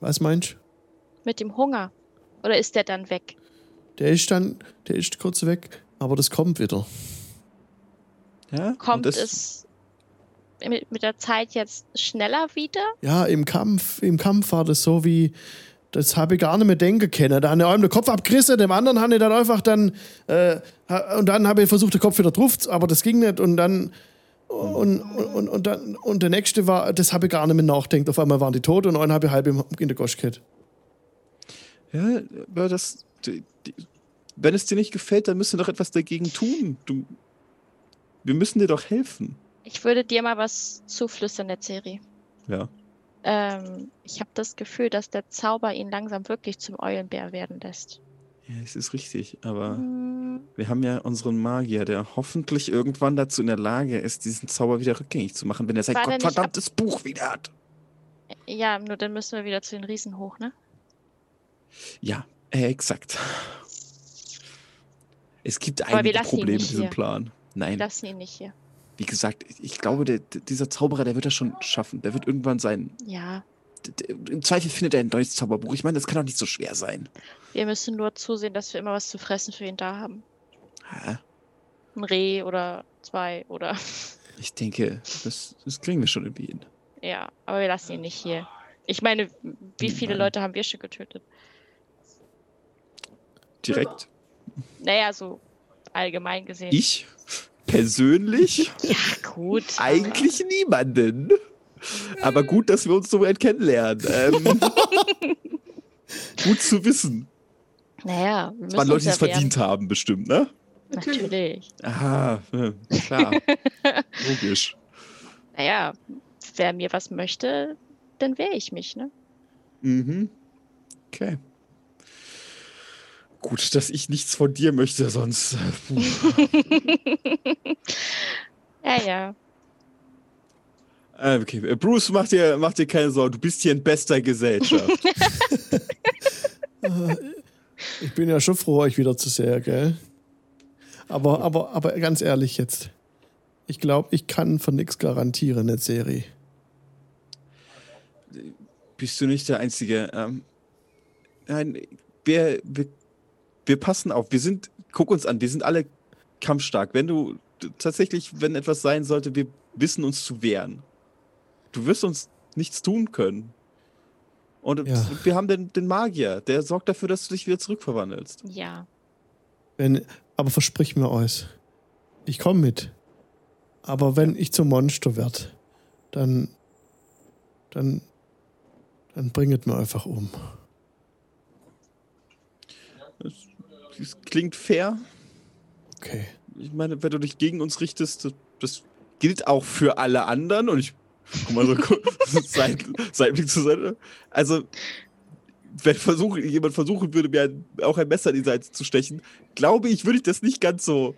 Speaker 1: Was meinst du?
Speaker 4: Mit dem Hunger? Oder ist der dann weg?
Speaker 1: Der ist dann, der ist kurz weg, aber das kommt wieder.
Speaker 3: Ja?
Speaker 4: Kommt
Speaker 3: das,
Speaker 4: es mit, mit der Zeit jetzt schneller wieder?
Speaker 1: Ja, im Kampf, im Kampf war das so wie, das habe ich gar nicht mehr denken können. Da habe ich einem den Kopf abgerissen, dem anderen habe ich dann einfach dann, äh, und dann habe ich versucht, den Kopf wieder drauf, zu- aber das ging nicht und dann, und, und, und, dann, und der nächste war, das habe ich gar nicht mehr nachdenkt. Auf einmal waren die tot und einen habe ich halb im- in der Gosch gehabt.
Speaker 3: Ja, aber das. Die, die, wenn es dir nicht gefällt, dann müsst ihr doch etwas dagegen tun. Du, wir müssen dir doch helfen.
Speaker 4: Ich würde dir mal was zuflüstern, der Ceri.
Speaker 3: Ja.
Speaker 4: Ähm, ich habe das Gefühl, dass der Zauber ihn langsam wirklich zum Eulenbär werden lässt.
Speaker 3: Ja, es ist richtig, aber
Speaker 4: Hm,
Speaker 3: wir haben ja unseren Magier, der hoffentlich irgendwann dazu in der Lage ist, diesen Zauber wieder rückgängig zu machen, wenn er sein gottverdammtes Buch wieder hat.
Speaker 4: Ja, nur dann müssen wir wieder zu den Riesen hoch, ne?
Speaker 3: Ja, äh, exakt. Es gibt
Speaker 4: Aber wir
Speaker 3: einige Probleme mit diesem
Speaker 4: hier.
Speaker 3: Plan.
Speaker 4: Wir
Speaker 3: Nein,
Speaker 4: lassen ihn nicht hier.
Speaker 3: Wie gesagt, ich glaube, der, dieser Zauberer, der wird das schon schaffen. Der wird irgendwann sein.
Speaker 4: Ja,
Speaker 3: Im Zweifel findet er ein neues Zauberbuch. Ich meine, das kann doch nicht so schwer sein.
Speaker 4: wir müssen nur zusehen, dass wir immer was zu fressen für ihn da haben.
Speaker 3: Hä?
Speaker 4: Ein Reh oder zwei oder.
Speaker 3: Ich denke, das, das kriegen wir schon irgendwie hin.
Speaker 4: Ja, aber wir lassen ihn nicht hier. Ich meine, wie viele
Speaker 3: Nein.
Speaker 4: Leute haben wir schon getötet?
Speaker 3: Direkt.
Speaker 4: Naja, so allgemein gesehen.
Speaker 3: Ich persönlich
Speaker 4: Ja, gut. aber-
Speaker 3: eigentlich niemanden. Aber gut, dass wir uns so weit kennenlernen. Ähm, gut zu wissen.
Speaker 4: Naja, wir müssen
Speaker 3: waren Leute, die es verdient haben, bestimmt, ne?
Speaker 4: Natürlich.
Speaker 3: Aha, klar. Logisch.
Speaker 4: Naja, wer mir was möchte, dann wehre ich mich, ne?
Speaker 3: Mhm. Okay. Gut, dass ich nichts von dir möchte, sonst. äh.
Speaker 4: Ja, ja.
Speaker 3: Äh, okay, äh, Bruce, mach dir, mach dir keine Sorgen, du bist hier in bester Gesellschaft.
Speaker 1: Ich bin ja schon froh, euch wieder zu sehen, gell? Aber, aber, aber ganz ehrlich jetzt. Ich glaube, ich kann von nichts garantieren, eine Serie.
Speaker 3: bist du nicht der Einzige. Ähm, nein, wir, wir, wir passen auf. Wir sind, guck uns an, wir sind alle kampfstark. Wenn du tatsächlich, wenn etwas sein sollte, wir wissen uns zu wehren. Du wirst uns nichts tun können. Und
Speaker 1: Ja.
Speaker 3: wir haben den, den Magier, der sorgt dafür, dass du dich wieder zurückverwandelst.
Speaker 4: Ja.
Speaker 1: Wenn, aber versprich mir euch, ich komme mit. Aber wenn ich zum Monster werde, dann, dann, dann bringet mir einfach um.
Speaker 3: Das klingt fair.
Speaker 1: Okay.
Speaker 3: Ich meine, wenn du dich gegen uns richtest, das, das gilt auch für alle anderen. Und ich guck mal so kurz Seit, Seitblick zur Seite. Also, wenn versuch, jemand versuchen würde, mir ein, auch ein Messer in die Seite zu stechen, glaube ich, würde ich das nicht ganz so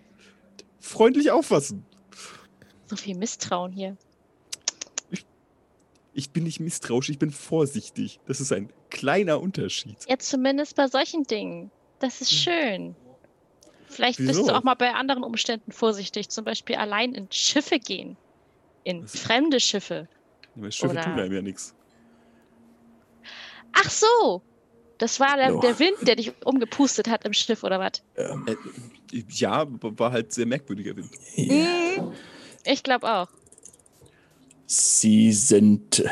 Speaker 3: freundlich auffassen.
Speaker 4: So viel Misstrauen hier.
Speaker 3: Ich bin nicht misstrauisch, ich bin vorsichtig. Das ist ein kleiner Unterschied.
Speaker 4: Ja, zumindest bei solchen Dingen. Das ist schön. Vielleicht bist
Speaker 3: Wieso?
Speaker 4: du auch mal bei anderen Umständen vorsichtig. Zum Beispiel allein in Schiffe gehen. In
Speaker 3: Was-
Speaker 4: fremde Schiffe.
Speaker 3: Meine Schiffe
Speaker 4: Oder-
Speaker 3: tun einem ja nichts.
Speaker 4: Ach so! Das war der, der Wind, der dich umgepustet hat im Schiff, oder was?
Speaker 5: Ähm,
Speaker 3: Äh, ja, war halt sehr merkwürdiger Wind.
Speaker 4: Mhm. Ich glaube auch.
Speaker 5: Sie sind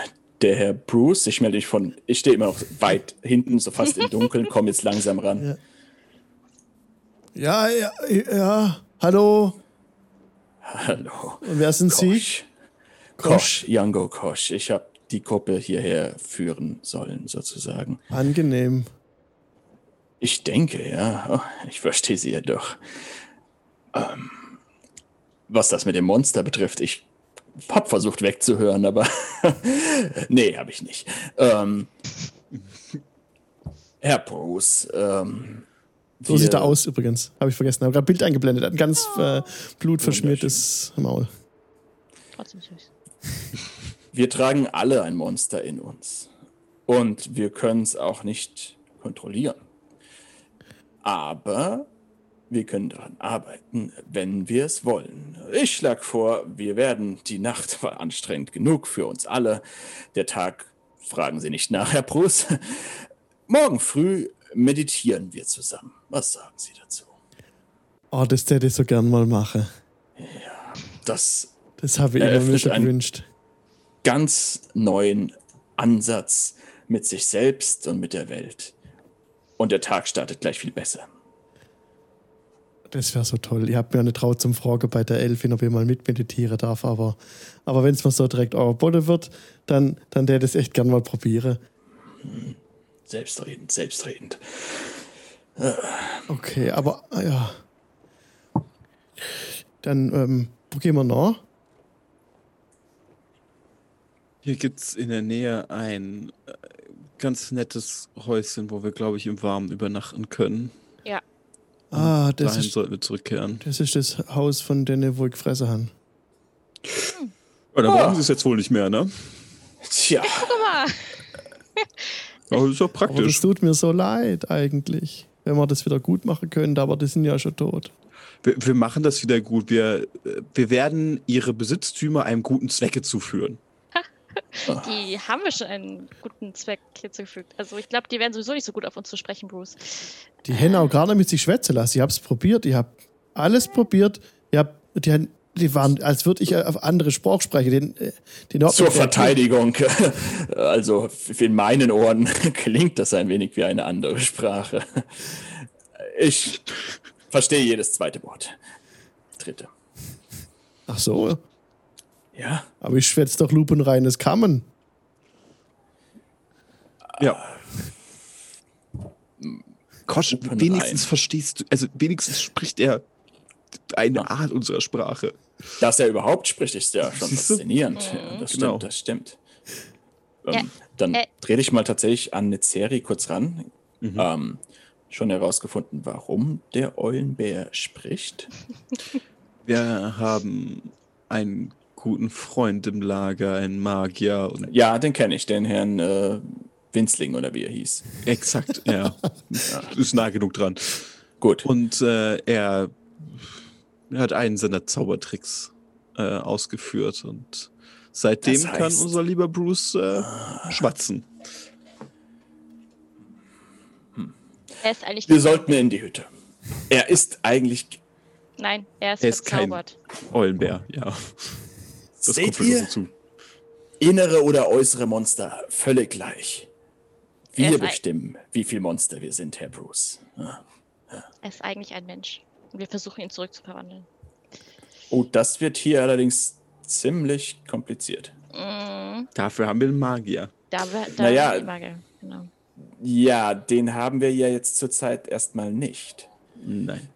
Speaker 5: der Herr Bruce. Ich melde mich von. Ich stehe immer noch weit hinten, so fast im Dunkeln, komme jetzt langsam ran.
Speaker 1: Ja, ja, ja. Hallo.
Speaker 5: Hallo.
Speaker 1: Und wer sind Sie?
Speaker 5: Kosch. Kosch, Yango Kosch. Ich habe die Gruppe hierher führen sollen, sozusagen.
Speaker 1: Angenehm.
Speaker 5: Ich denke, ja. Oh, ich verstehe sie ja doch. Ähm, was das mit dem Monster betrifft, ich hab versucht wegzuhören, aber nee, habe ich nicht. Ähm, Herr Bruce, ähm,
Speaker 1: So sieht er aus übrigens. Habe ich vergessen. Habe gerade ein Bild eingeblendet. Ein ganz äh, blutverschmiertes Maul.
Speaker 4: Trotzdem süß.
Speaker 5: Wir tragen alle ein Monster in uns. Und wir können es auch nicht kontrollieren. Aber wir können daran arbeiten, wenn wir es wollen. Ich schlage vor, wir werden, die Nacht war anstrengend genug für uns alle. Der Tag, fragen Sie nicht nach, Herr Bruce. Morgen früh meditieren wir zusammen. Was sagen Sie dazu?
Speaker 1: Oh, das hätte ich so gern mal machen.
Speaker 5: Das
Speaker 1: Das habe ich immer
Speaker 5: Eröffnet
Speaker 1: mir schon gewünscht.
Speaker 5: ganz neuen Ansatz mit sich selbst und mit der Welt. Und der Tag startet gleich viel besser.
Speaker 1: Das wäre so toll. Ich habe mir eine Traut zum Fragen bei der Elfin, ob ich mal mitmeditieren darf. Aber, aber wenn es mir so direkt Bolle wird, dann, dann ich es echt gern mal probieren.
Speaker 5: Selbstredend, selbstredend.
Speaker 1: Okay, aber ah, ja. Dann, ähm, wo gehen wir noch?
Speaker 3: Hier gibt es in der Nähe ein äh, ganz nettes Häuschen, wo wir, glaube ich, im Warmen übernachten können.
Speaker 1: Ah, das
Speaker 3: Dahin
Speaker 1: ist,
Speaker 3: sollten wir zurückkehren.
Speaker 1: das ist das Haus von denen, wo ich gefressen habe.
Speaker 3: Ja, da
Speaker 5: Ah.
Speaker 3: brauchen sie es jetzt wohl nicht mehr, ne?
Speaker 5: Tja,
Speaker 4: Guck mal.
Speaker 3: Aber das ist doch
Speaker 1: Aber das
Speaker 3: praktisch.
Speaker 1: tut mir so leid eigentlich, wenn wir das wieder gut machen könnte, aber die sind ja schon tot.
Speaker 3: Wir, wir machen das wieder gut. Wir, wir werden ihre Besitztümer einem guten Zwecke zuführen.
Speaker 4: Die haben wir schon einen guten Zweck hinzugefügt. Also ich glaube, die werden sowieso nicht so gut auf uns zu sprechen, Bruce.
Speaker 1: Die hätten auch gar nicht mit sich schwätzen lassen. Ich hab's probiert, ich hab alles probiert. Ich hab, die, haben- die waren, als würde ich auf andere Sprache sprechen. Den, äh, den
Speaker 5: zur Verteidigung. Also in meinen Ohren klingt das ein wenig wie eine andere Sprache. Ich verstehe jedes zweite Wort. Dritte.
Speaker 1: Ach so,
Speaker 5: Ja,
Speaker 1: aber ich schwätze doch lupenreines Kammen.
Speaker 3: Ja. Kosch, wenigstens verstehst du, also wenigstens spricht er eine Art unserer Sprache.
Speaker 5: dass er überhaupt spricht, ist ja schon faszinierend. Ja, das stimmt,
Speaker 3: Genau.
Speaker 5: das stimmt.
Speaker 4: Ja,
Speaker 5: Ähm, dann
Speaker 4: äh.
Speaker 5: dreh dich mal tatsächlich an Nezeri kurz ran.
Speaker 3: Mhm.
Speaker 5: Ähm, schon herausgefunden, warum der Eulenbär spricht.
Speaker 3: Wir haben einen guten Freund im Lager, einen Magier und
Speaker 5: Ja, den kenne ich, den Herrn äh, Winzling oder wie er hieß.
Speaker 3: exakt, ja, ist nah genug dran.
Speaker 5: Gut.
Speaker 3: Und äh, er hat einen seiner Zaubertricks äh, ausgeführt und seitdem
Speaker 5: Das
Speaker 3: kann
Speaker 5: heißt-
Speaker 3: unser lieber Bruce äh, schwatzen.
Speaker 4: Er ist eigentlich.
Speaker 5: Wir sollten in die Hütte. Er ist eigentlich.
Speaker 4: Nein, er ist,
Speaker 3: Er ist kein-. Eulenbär, ja. Das
Speaker 5: Seht
Speaker 3: kommt
Speaker 5: ihr?
Speaker 3: ihr? zu.
Speaker 5: Innere oder äußere Monster, völlig gleich.
Speaker 4: Er
Speaker 5: Wir bestimmen, wie viel Monster wir sind, Herr Bruce. Ja.
Speaker 4: Er ist eigentlich ein Mensch. Und wir versuchen ihn zurückzuverwandeln.
Speaker 5: Oh, das wird hier allerdings ziemlich kompliziert.
Speaker 4: Mm,
Speaker 3: Dafür haben wir einen Magier.
Speaker 4: da da
Speaker 5: Naja.
Speaker 4: die Waage, Genau.
Speaker 5: Ja, den haben wir ja jetzt zurzeit erstmal nicht.
Speaker 3: Nein.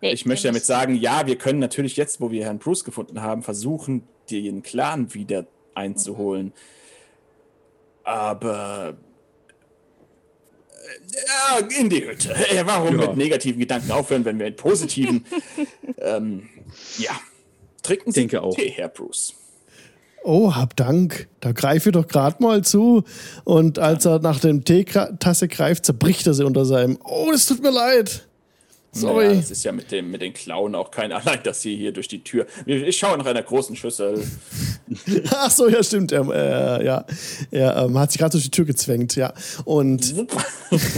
Speaker 4: Nee,
Speaker 5: ich möchte
Speaker 4: wir
Speaker 5: damit sagen, ja, wir können natürlich jetzt, wo wir Herrn Bruce gefunden haben, versuchen, den Clan wieder einzuholen. Aber. Äh, Ja, in die Hütte. Äh, Warum
Speaker 3: Ja.
Speaker 5: mit negativen Gedanken aufhören, wenn wir mit positiven. ähm, ja. Trinken Sie
Speaker 3: Denke auch.
Speaker 5: Tee, Herr Bruce.
Speaker 1: Oh, hab Dank. Da greife ich doch gerade mal zu. Und als er nach dem Teetasse greift, zerbricht er sie unter seinem. Oh, das tut mir leid. Sorry.
Speaker 5: Naja, das ist ja mit, dem, mit den Klauen auch kein Allein, dass sie hier durch die Tür. Ich schaue nach einer großen Schüssel.
Speaker 1: Ach so, ja, stimmt. Ähm, äh, ja, er ähm, hat sich gerade durch die Tür gezwängt, ja. Und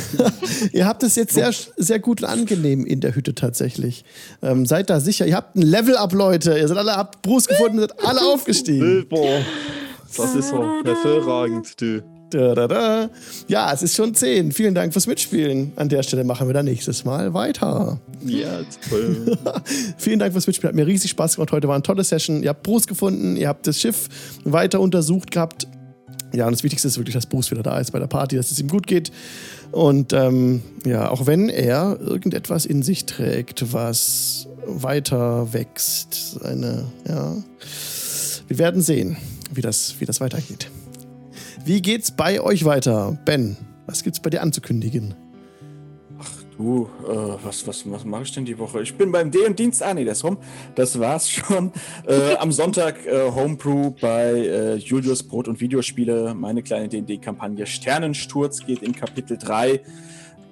Speaker 1: ihr habt es jetzt sehr, sehr gut und angenehm in der Hütte tatsächlich. Ähm, seid da sicher. Ihr habt ein Level-Up, Leute. Ihr seid alle, habt Bruce gefunden, seid alle aufgestiegen.
Speaker 3: Boah, das ist so hervorragend, du.
Speaker 1: Da, da, da. Ja, es ist schon 10. Vielen Dank fürs Mitspielen. An der Stelle machen wir dann nächstes Mal weiter.
Speaker 3: Ja, toll.
Speaker 1: Vielen Dank fürs Mitspielen. Hat mir riesig Spaß gemacht. Heute war eine tolle Session. Ihr habt Bruce gefunden, ihr habt das Schiff weiter untersucht gehabt. Ja, und das Wichtigste ist wirklich, dass Bruce wieder da ist bei der Party, dass es ihm gut geht. Und ähm, ja, auch wenn er irgendetwas in sich trägt, was weiter wächst, eine, ja, wir werden sehen, wie das, wie das weitergeht. Wie geht's bei euch weiter? Ben, was gibt's bei dir anzukündigen?
Speaker 5: Du, äh, was, was, was mache ich denn die Woche? Ich bin beim DM-Dienst. Ah, nee, das rum. Das war's schon. Äh, am Sonntag äh, Homebrew bei äh, Julius Brot und Videospiele. Meine kleine D&D-Kampagne Sternensturz geht in Kapitel 3.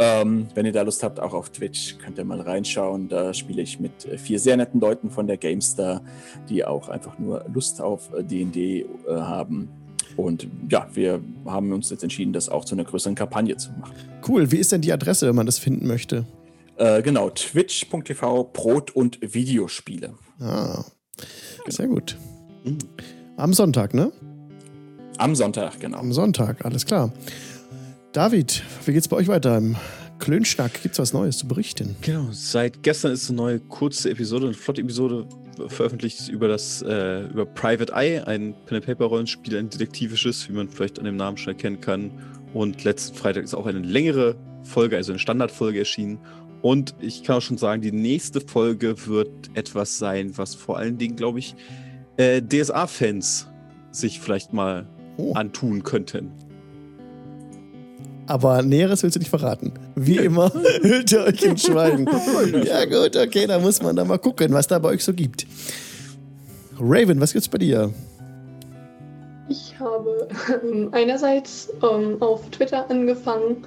Speaker 5: Ähm, wenn ihr da Lust habt, auch auf Twitch, könnt ihr mal reinschauen. Da spiele ich mit äh, vier sehr netten Leuten von der GameStar, die auch einfach nur Lust auf D&D äh, haben. Und ja, wir haben uns jetzt entschieden, das auch zu einer größeren Kampagne zu machen.
Speaker 1: Cool, wie ist denn die Adresse, wenn man das finden möchte?
Speaker 5: Äh, genau, twitch.tv Brot und Videospiele.
Speaker 1: Ah, sehr gut. Am Sonntag, ne?
Speaker 5: Am Sonntag, genau.
Speaker 1: Am Sonntag, alles klar. David, wie geht's bei euch weiter? Im Klönschnack gibt's was Neues zu berichten?
Speaker 3: Genau, seit gestern ist eine neue kurze Episode, eine flotte Episode veröffentlicht über das äh, über Private Eye, ein Pen and Paper Rollenspiel, ein detektivisches, wie man vielleicht an dem Namen schon erkennen kann. Und letzten Freitag ist auch eine längere Folge, also eine Standardfolge erschienen. Und ich kann auch schon sagen, die nächste Folge wird etwas sein, was vor allen Dingen, glaube ich, äh, DSA-Fans sich vielleicht mal
Speaker 1: Oh.
Speaker 3: antun könnten.
Speaker 1: Aber Näheres willst du nicht verraten. Wie immer hüllt ihr euch in Schweigen. ja gut, okay, da muss man da mal gucken, was da bei euch so gibt. Raven, was gibt's bei dir?
Speaker 2: Ich habe ähm, einerseits ähm, auf Twitter angefangen,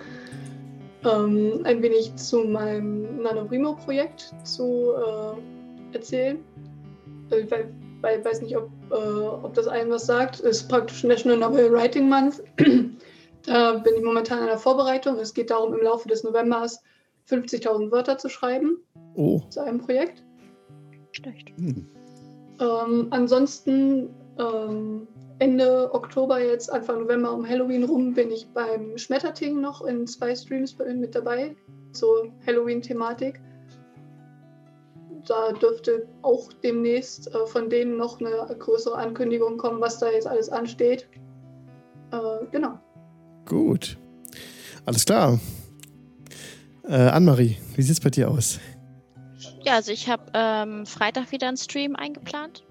Speaker 2: ähm, ein wenig zu meinem NanoBrimo-Projekt zu äh, erzählen. Äh, Ich wei- weiß nicht, ob, äh, ob das allen was sagt. Es ist praktisch National Novel Writing Month. da bin ich momentan in der Vorbereitung. Es geht darum, im Laufe des Novembers 50.000 Wörter zu schreiben
Speaker 1: Oh,
Speaker 2: zu einem Projekt.
Speaker 4: Schlecht.
Speaker 2: Ähm, ansonsten ähm, Ende Oktober, jetzt Anfang November um Halloween rum, bin ich beim Schmetterting noch in zwei Streams bei- mit dabei. So Halloween-Thematik. Da dürfte auch demnächst äh, von denen noch eine größere Ankündigung kommen, was da jetzt alles ansteht. Äh, genau.
Speaker 1: Gut. Alles klar. Äh, Annemarie, wie sieht's bei dir aus?
Speaker 4: Ja, also ich habe ähm, Freitag wieder einen Stream eingeplant,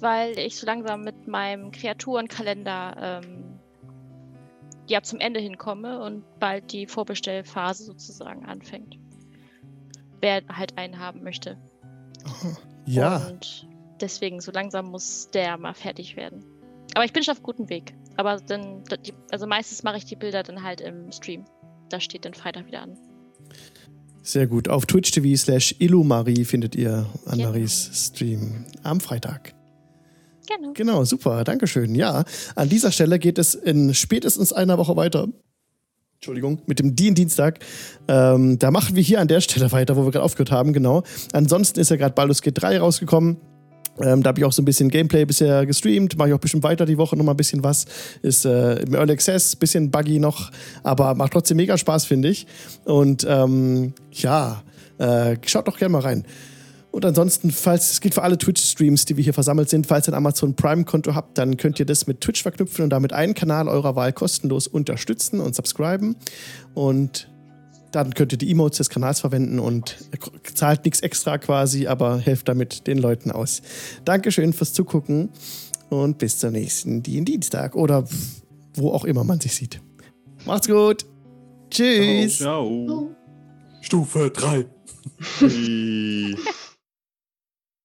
Speaker 4: weil ich so langsam mit meinem Kreaturenkalender ähm, ja zum Ende hinkomme und bald die Vorbestellphase sozusagen anfängt. Wer halt einen haben möchte.
Speaker 1: Ja,
Speaker 4: Und deswegen so langsam muss der mal fertig werden. Aber ich bin schon auf gutem Weg. Aber dann, da- also meistens mache ich die Bilder dann halt im Stream. Das steht dann Freitag wieder an.
Speaker 1: sehr gut. Auf Twitch TV slash Illumarie findet ihr Annemaries Stream am Freitag.
Speaker 4: Genau.
Speaker 1: Genau, super, Dankeschön. Ja, an dieser Stelle geht es in spätestens einer Woche weiter. Entschuldigung, mit dem Dien-Dienstag. Ähm, da machen wir hier an der Stelle weiter, wo wir gerade aufgehört haben, genau. Ansonsten ist ja gerade Baldur's Gate 3 rausgekommen. Ähm, da habe ich auch so ein bisschen Gameplay bisher gestreamt, mache ich auch bestimmt weiter die Woche noch mal ein bisschen was. Ist äh, im Early Access, bisschen buggy noch, aber macht trotzdem mega Spaß, finde ich. Und ähm, ja, äh, schaut doch gerne mal rein. Und ansonsten, falls es geht für alle Twitch-Streams, die wir hier versammelt sind, falls ihr ein Amazon Prime-Konto habt, dann könnt ihr das mit Twitch verknüpfen und damit einen Kanal eurer Wahl kostenlos unterstützen und subscriben. Und dann könnt ihr die Emotes des Kanals verwenden und zahlt nichts extra quasi, aber helft damit den Leuten aus. Dankeschön fürs Zugucken und bis zum nächsten Dienstag oder wo auch immer man sich sieht. Macht's gut. Tschüss.
Speaker 3: Ciao.
Speaker 2: Oh.
Speaker 5: Stufe 3.
Speaker 3: Hey.